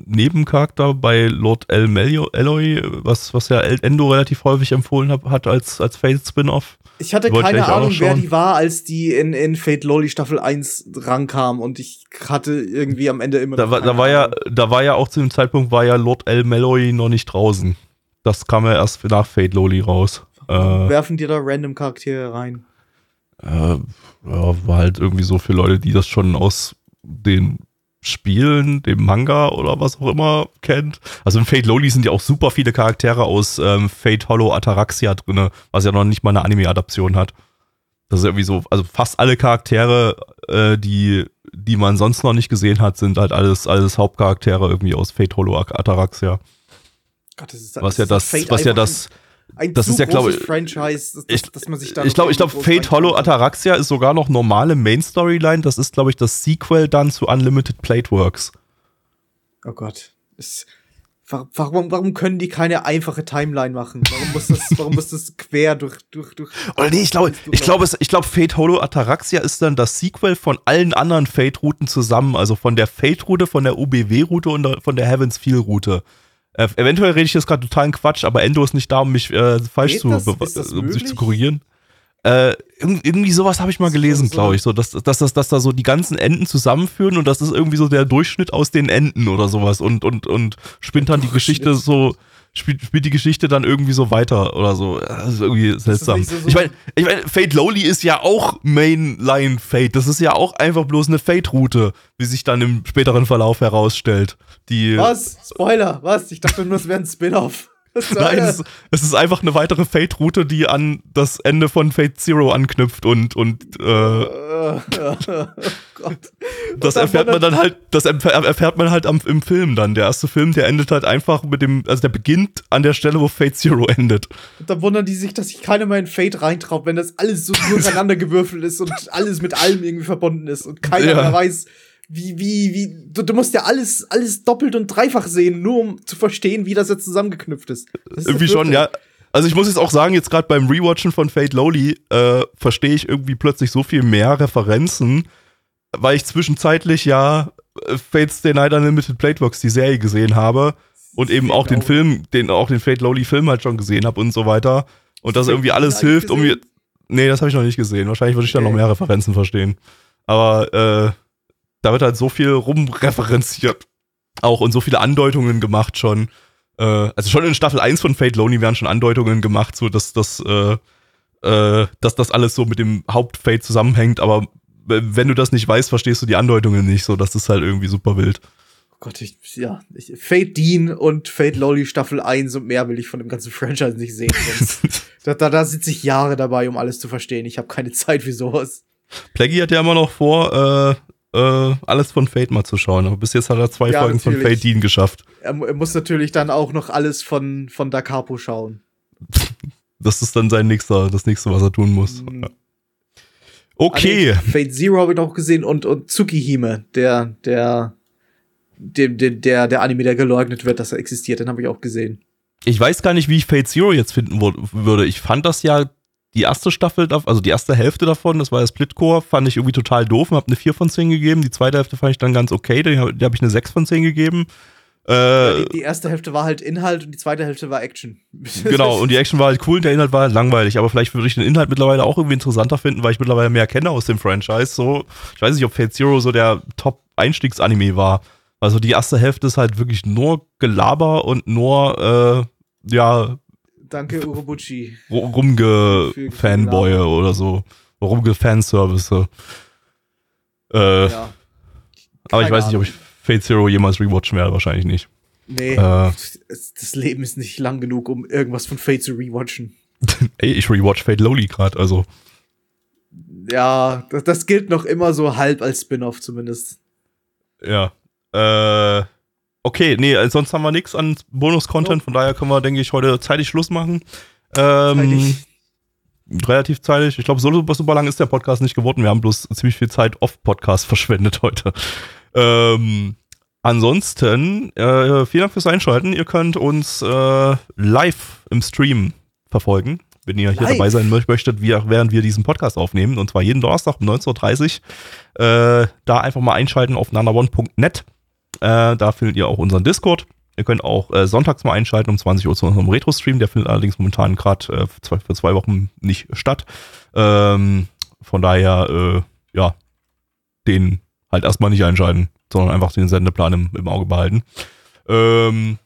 A: Nebencharakter bei Lord El Melio, Eloy, was, was ja El Endo relativ häufig empfohlen hat, hat als, als Fate-Spin-Off.
C: Ich hatte
A: Wollte
C: keine Ahnung, wer die war, als die in, in Fate Loli Staffel 1 rankam und ich hatte irgendwie am Ende immer
A: Da war, da war ja, da war ja auch zu dem Zeitpunkt war ja Lord El Meloy noch nicht draußen. Das kam ja erst nach Fate Loli raus. Äh,
C: Werfen dir da random Charaktere rein.
A: äh, ja, war halt irgendwie so für Leute, die das schon aus den Spielen, dem Manga oder was auch immer kennt. Also in Fate Loli sind ja auch super viele Charaktere aus ähm, Fate Hollow Ataraxia drinne, was ja noch nicht mal eine Anime-Adaption hat. Das ist irgendwie so, also fast alle Charaktere, äh, die, die man sonst noch nicht gesehen hat, sind halt alles, alles Hauptcharaktere irgendwie aus Fate Hollow Ataraxia.
C: Gott, das ist,
A: Was ja
C: ist
A: das, was ja das,
C: ein,
A: das
C: zu
A: ist ja, glaube
C: großes
A: ich-
C: Franchise, dass,
A: ich-
C: dass man sich da
A: ich glaube, ich glaube, Fate Hollow. Ataraxia ist sogar noch normale Main Storyline. Das ist, glaube ich, das Sequel dann zu Unlimited Plateworks.
C: Oh Gott. Wa- warum, warum können die keine einfache Timeline machen? Warum muss das, warum muss das quer durch, durch, durch.
A: Oder nee, ich glaube, ich glaube, ich glaube, Fate Hollow Ataraxia ist dann das Sequel von allen anderen Fate-Routen zusammen. Also von der Fate-Route, von der UBW-Route und von der Heavens Feel-Route. Äh, eventuell rede ich jetzt gerade totalen Quatsch, aber Endo ist nicht da, um mich äh, falsch
C: Geht
A: zu,
C: das? das
A: um sich zu korrigieren. Äh, irg- irgendwie sowas habe ich mal gelesen, glaube ich, so, dass, dass, dass, dass da so die ganzen Enden zusammenführen und das ist irgendwie so der Durchschnitt aus den Enden oder sowas und, und, und spinnt dann die Geschichte so, spielt, spielt die Geschichte dann irgendwie so weiter oder so. Das ist irgendwie seltsam.
C: so-
A: ich meine, ich mein, Fate Lowly ist ja auch Mainline Fate. Das ist ja auch einfach bloß eine Fate-Route, wie sich dann im späteren Verlauf herausstellt. Die,
C: Was? Spoiler, was? Ich dachte nur, es wäre ein Spin-off.
A: Nein, es, es ist einfach eine weitere Fate-Route, die an das Ende von Fate Zero anknüpft und, und äh,
C: oh Gott.
A: das erfährt man dann halt, das erfährt erfährt man halt am, im Film dann. Der erste Film, der endet halt einfach mit dem, also der beginnt an der Stelle, wo Fate Zero endet.
C: Und dann wundern die sich, dass sich keiner mehr in Fate reintraut, wenn das alles so durcheinander gewürfelt ist und alles mit allem irgendwie verbunden ist und keiner
A: Ja.
C: mehr weiß, wie, wie, wie. Du, du musst ja alles, alles doppelt und dreifach sehen, nur um zu verstehen, wie das jetzt zusammengeknüpft ist.
A: Irgendwie schon, ja. Also ich muss jetzt auch sagen, jetzt gerade beim Rewatchen von Fate Lowly äh, verstehe ich irgendwie plötzlich so viel mehr Referenzen, weil ich zwischenzeitlich ja äh, Fates Stay Night Unlimited Platebox, die Serie gesehen habe und eben auch den
C: Lowly.
A: Film, den auch den Fate Lowly Film halt schon gesehen habe und so weiter. Und das
C: Fate
A: irgendwie alles hilft, um mir. Nee, das habe ich noch nicht gesehen. Wahrscheinlich würde ich da
C: Okay.
A: noch mehr Referenzen verstehen. Aber äh, da wird halt so viel rumreferenziert. Auch und so viele Andeutungen gemacht schon. Äh, also schon in Staffel 1 von Fate Lonely werden schon Andeutungen gemacht, so dass das, äh, äh, dass das alles so mit dem Hauptfate zusammenhängt, aber wenn du das nicht weißt, verstehst du die Andeutungen nicht, so das ist halt irgendwie super wild.
C: Oh Gott, ich, ja. Ich, Fate Dean und Fate Lolly Staffel 1 und mehr will ich von dem ganzen Franchise nicht sehen. Da, da, da sitze ich Jahre dabei, um alles zu verstehen. Ich habe keine Zeit für sowas.
A: Plaggy hat ja immer noch vor, äh, äh, alles von Fate mal zu schauen, aber bis jetzt hat er zwei
C: Ja,
A: Folgen von
C: natürlich.
A: Fate Dean geschafft.
C: Er, er muss natürlich dann auch noch alles von, von Da Capo schauen.
A: Das ist dann sein nächster, das nächste, was er tun muss.
C: Mhm.
A: Ja. Okay.
C: Nee, Fate Zero habe ich noch gesehen und, und Tsukihime, der, der, dem, dem, der, der Anime, der geleugnet wird, dass er existiert, den habe ich auch gesehen.
A: Ich weiß gar nicht, wie ich Fate Zero jetzt finden würde. Ich fand das ja die erste Staffel, also die erste Hälfte davon, das war der Splitcore, fand ich irgendwie total doof und habe eine 4 von 10 gegeben. Die zweite Hälfte fand ich dann ganz okay, die habe hab ich eine 6 von 10 gegeben. Äh,
C: die, die erste Hälfte war halt Inhalt und die zweite Hälfte war Action.
A: genau, und die Action war halt cool, der Inhalt war halt langweilig, aber vielleicht würde ich den Inhalt mittlerweile auch irgendwie interessanter finden, weil ich mittlerweile mehr kenne aus dem Franchise. So, ich weiß nicht, ob Fate Zero so der Top-Einstiegsanime war. Also die erste Hälfte ist halt wirklich nur Gelaber und nur, äh, ja,
C: Danke, Urobuchi.
A: rumge-Fanboye oder so. Rumge-Fanservice. Äh,
C: Ja.
A: aber ich weiß nicht, ob ich Fate Zero jemals rewatchen werde, wahrscheinlich nicht.
C: Nee,
A: Äh.
C: das Leben ist nicht lang genug, um irgendwas von Fate zu rewatchen.
A: Ey, ich rewatch Fate Lowly gerade, also.
C: Ja, das, das gilt noch immer so halb als Spin-off zumindest.
A: Ja. Äh, okay, nee, äh, sonst haben wir nichts an Bonus-Content, von daher können wir, denke ich, heute zeitig Schluss machen. Ähm,
C: Zeitig.
A: Relativ zeitig. Ich glaube, so super, lang ist der Podcast nicht geworden. Wir haben bloß ziemlich viel Zeit off-Podcast verschwendet heute. Ähm, ansonsten, äh, vielen Dank fürs Einschalten. Ihr könnt uns äh, live im Stream verfolgen, wenn ihr hier
C: Live?
A: dabei sein mö- möchtet, wie, während wir diesen Podcast aufnehmen. Und zwar jeden Donnerstag um 19.30 Uhr. Äh, da einfach mal einschalten auf nanaone.net. Äh, da findet ihr auch unseren Discord. Ihr könnt auch äh, sonntags mal einschalten um 20 Uhr zu unserem Retro-Stream. Der findet allerdings momentan gerade äh, für, zwei, Wochen nicht statt. Ähm, von daher, äh, ja, den halt erstmal nicht einschalten, sondern einfach den Sendeplan im, im Auge behalten. Ähm,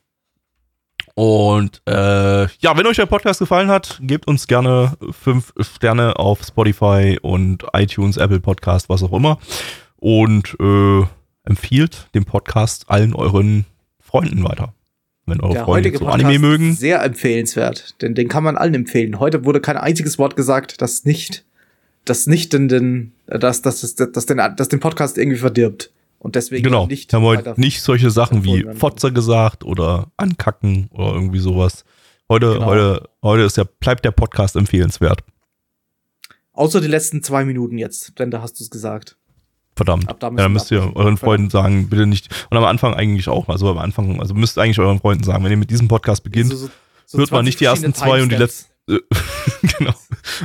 A: und äh, ja, wenn euch der Podcast gefallen hat, gebt uns gerne fünf Sterne auf Spotify und iTunes, Apple Podcast, was auch immer. Und äh, empfiehlt den Podcast allen euren Freunden weiter. Wenn eure
C: Der
A: Freunde so Anime mögen.
C: sehr empfehlenswert, denn den kann man allen empfehlen. Heute wurde kein einziges Wort gesagt, das nicht, das nicht den, den das, das, das, das, den, das den Podcast irgendwie verdirbt. Und deswegen
A: Genau,
C: nicht
A: wir haben heute nicht solche Sachen wie
C: empfohlen werden.
A: Fotze gesagt oder ankacken oder irgendwie sowas. Heute,
C: Genau.
A: heute, heute ist der, bleibt der Podcast empfehlenswert.
C: Außer die letzten zwei Minuten jetzt, denn da hast du es gesagt.
A: Verdammt.
C: Ab da
A: ja, dann müsst ihr euren Freunden sagen, bitte nicht. Und am Anfang eigentlich auch. Also am Anfang, also müsst ihr eigentlich euren Freunden sagen, wenn ihr mit diesem Podcast beginnt,
C: So- so- so
A: hört man
C: 20
A: nicht die ersten zwei und die letzten. genau.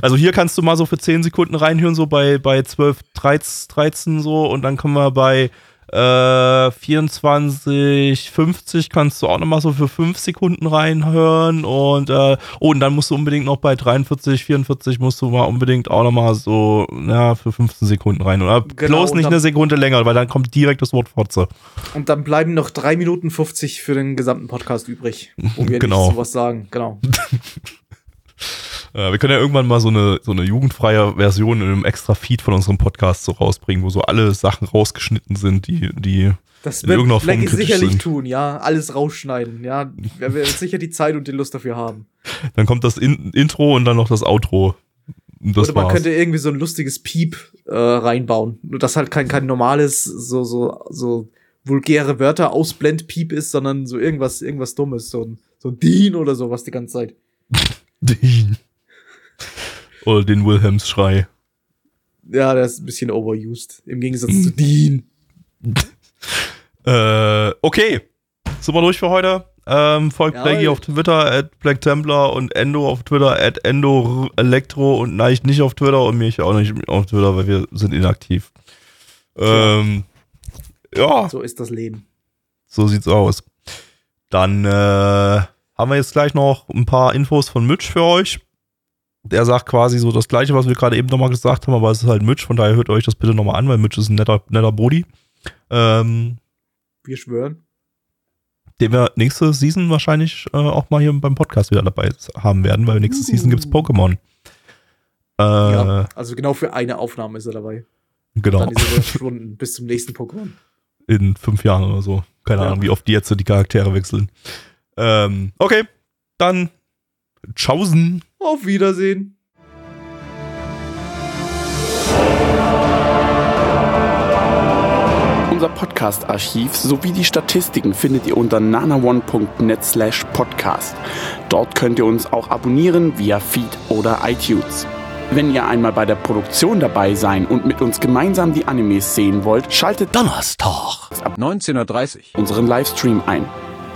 A: Also hier kannst du mal so für 10 Sekunden reinhören, so bei, bei 12, 13, 13 so und dann kommen wir bei Äh, 24, 50 kannst du auch nochmal so für 5 Sekunden reinhören. Und, äh, oh, und dann musst du unbedingt noch bei 43, 44 musst du mal unbedingt auch nochmal so, ja, für 15 Sekunden rein. Oder
C: Genau,
A: bloß nicht eine Sekunde länger, weil dann kommt direkt das Wort Fotze.
C: Und dann bleiben noch 3 Minuten 50 für den gesamten Podcast übrig, wo wir
A: Genau.
C: nicht sowas sagen. Genau.
A: Äh, wir können ja irgendwann mal so eine, so eine jugendfreie Version in einem extra Feed von unserem Podcast so rausbringen, wo so alle Sachen rausgeschnitten sind, die, die
C: Das
A: In
C: wird
A: kritisch
C: sicherlich
A: sind.
C: tun, ja. Alles rausschneiden, ja. Wer wird sicher die Zeit und die Lust dafür haben.
A: dann kommt das In Intro und dann noch das Outro. Das
C: Oder man
A: war's.
C: könnte irgendwie so ein lustiges Piep äh, reinbauen. Nur dass halt kein, kein normales, so, so, so vulgäre Wörter ausblend-Piep ist, sondern so irgendwas, irgendwas Dummes. So ein, so ein Dean oder sowas die ganze Zeit.
A: Den. Oder den Wilhelms-Schrei.
C: Ja, der ist ein bisschen overused. Im Gegensatz
A: Mhm.
C: zu Dean.
A: Äh, okay. Sind wir durch für heute? Ähm, folgt
C: Ja,
A: Blackie auf Twitter, at Black Templar und Endo auf Twitter, at Endo Elektro und Neich nicht auf Twitter und mich auch nicht auf Twitter, weil wir sind inaktiv. Ähm, ja,
C: So ist das Leben.
A: so sieht's aus. Dann äh, haben wir jetzt gleich noch ein paar Infos von Mitch für euch. Der sagt quasi so das gleiche, was wir gerade eben nochmal gesagt haben, aber es ist halt Mitch, von daher hört euch das bitte nochmal an, weil Mitch ist ein netter, netter Body. Ähm,
C: Wir schwören.
A: den wir nächste Season wahrscheinlich äh, auch mal hier beim Podcast wieder dabei haben werden, weil nächste Season gibt's Pokémon. Äh,
C: Ja. Also genau für eine Aufnahme ist er dabei.
A: Genau,
C: Dann ist er verschwunden. Bis zum nächsten Pokémon.
A: in fünf Jahren oder so. Keine
C: Ja.
A: Ahnung, wie oft die jetzt so die Charaktere wechseln. Ähm, okay, dann tschaußen.
C: Auf Wiedersehen.
E: Unser Podcast-Archiv sowie die Statistiken findet ihr unter nanaone.net slash podcast. Dort könnt ihr uns auch abonnieren via Feed oder iTunes. Wenn ihr einmal bei der Produktion dabei sein und mit uns gemeinsam die Animes sehen wollt, schaltet
F: Donnerstag.
G: 1930.
E: unseren Livestream ein.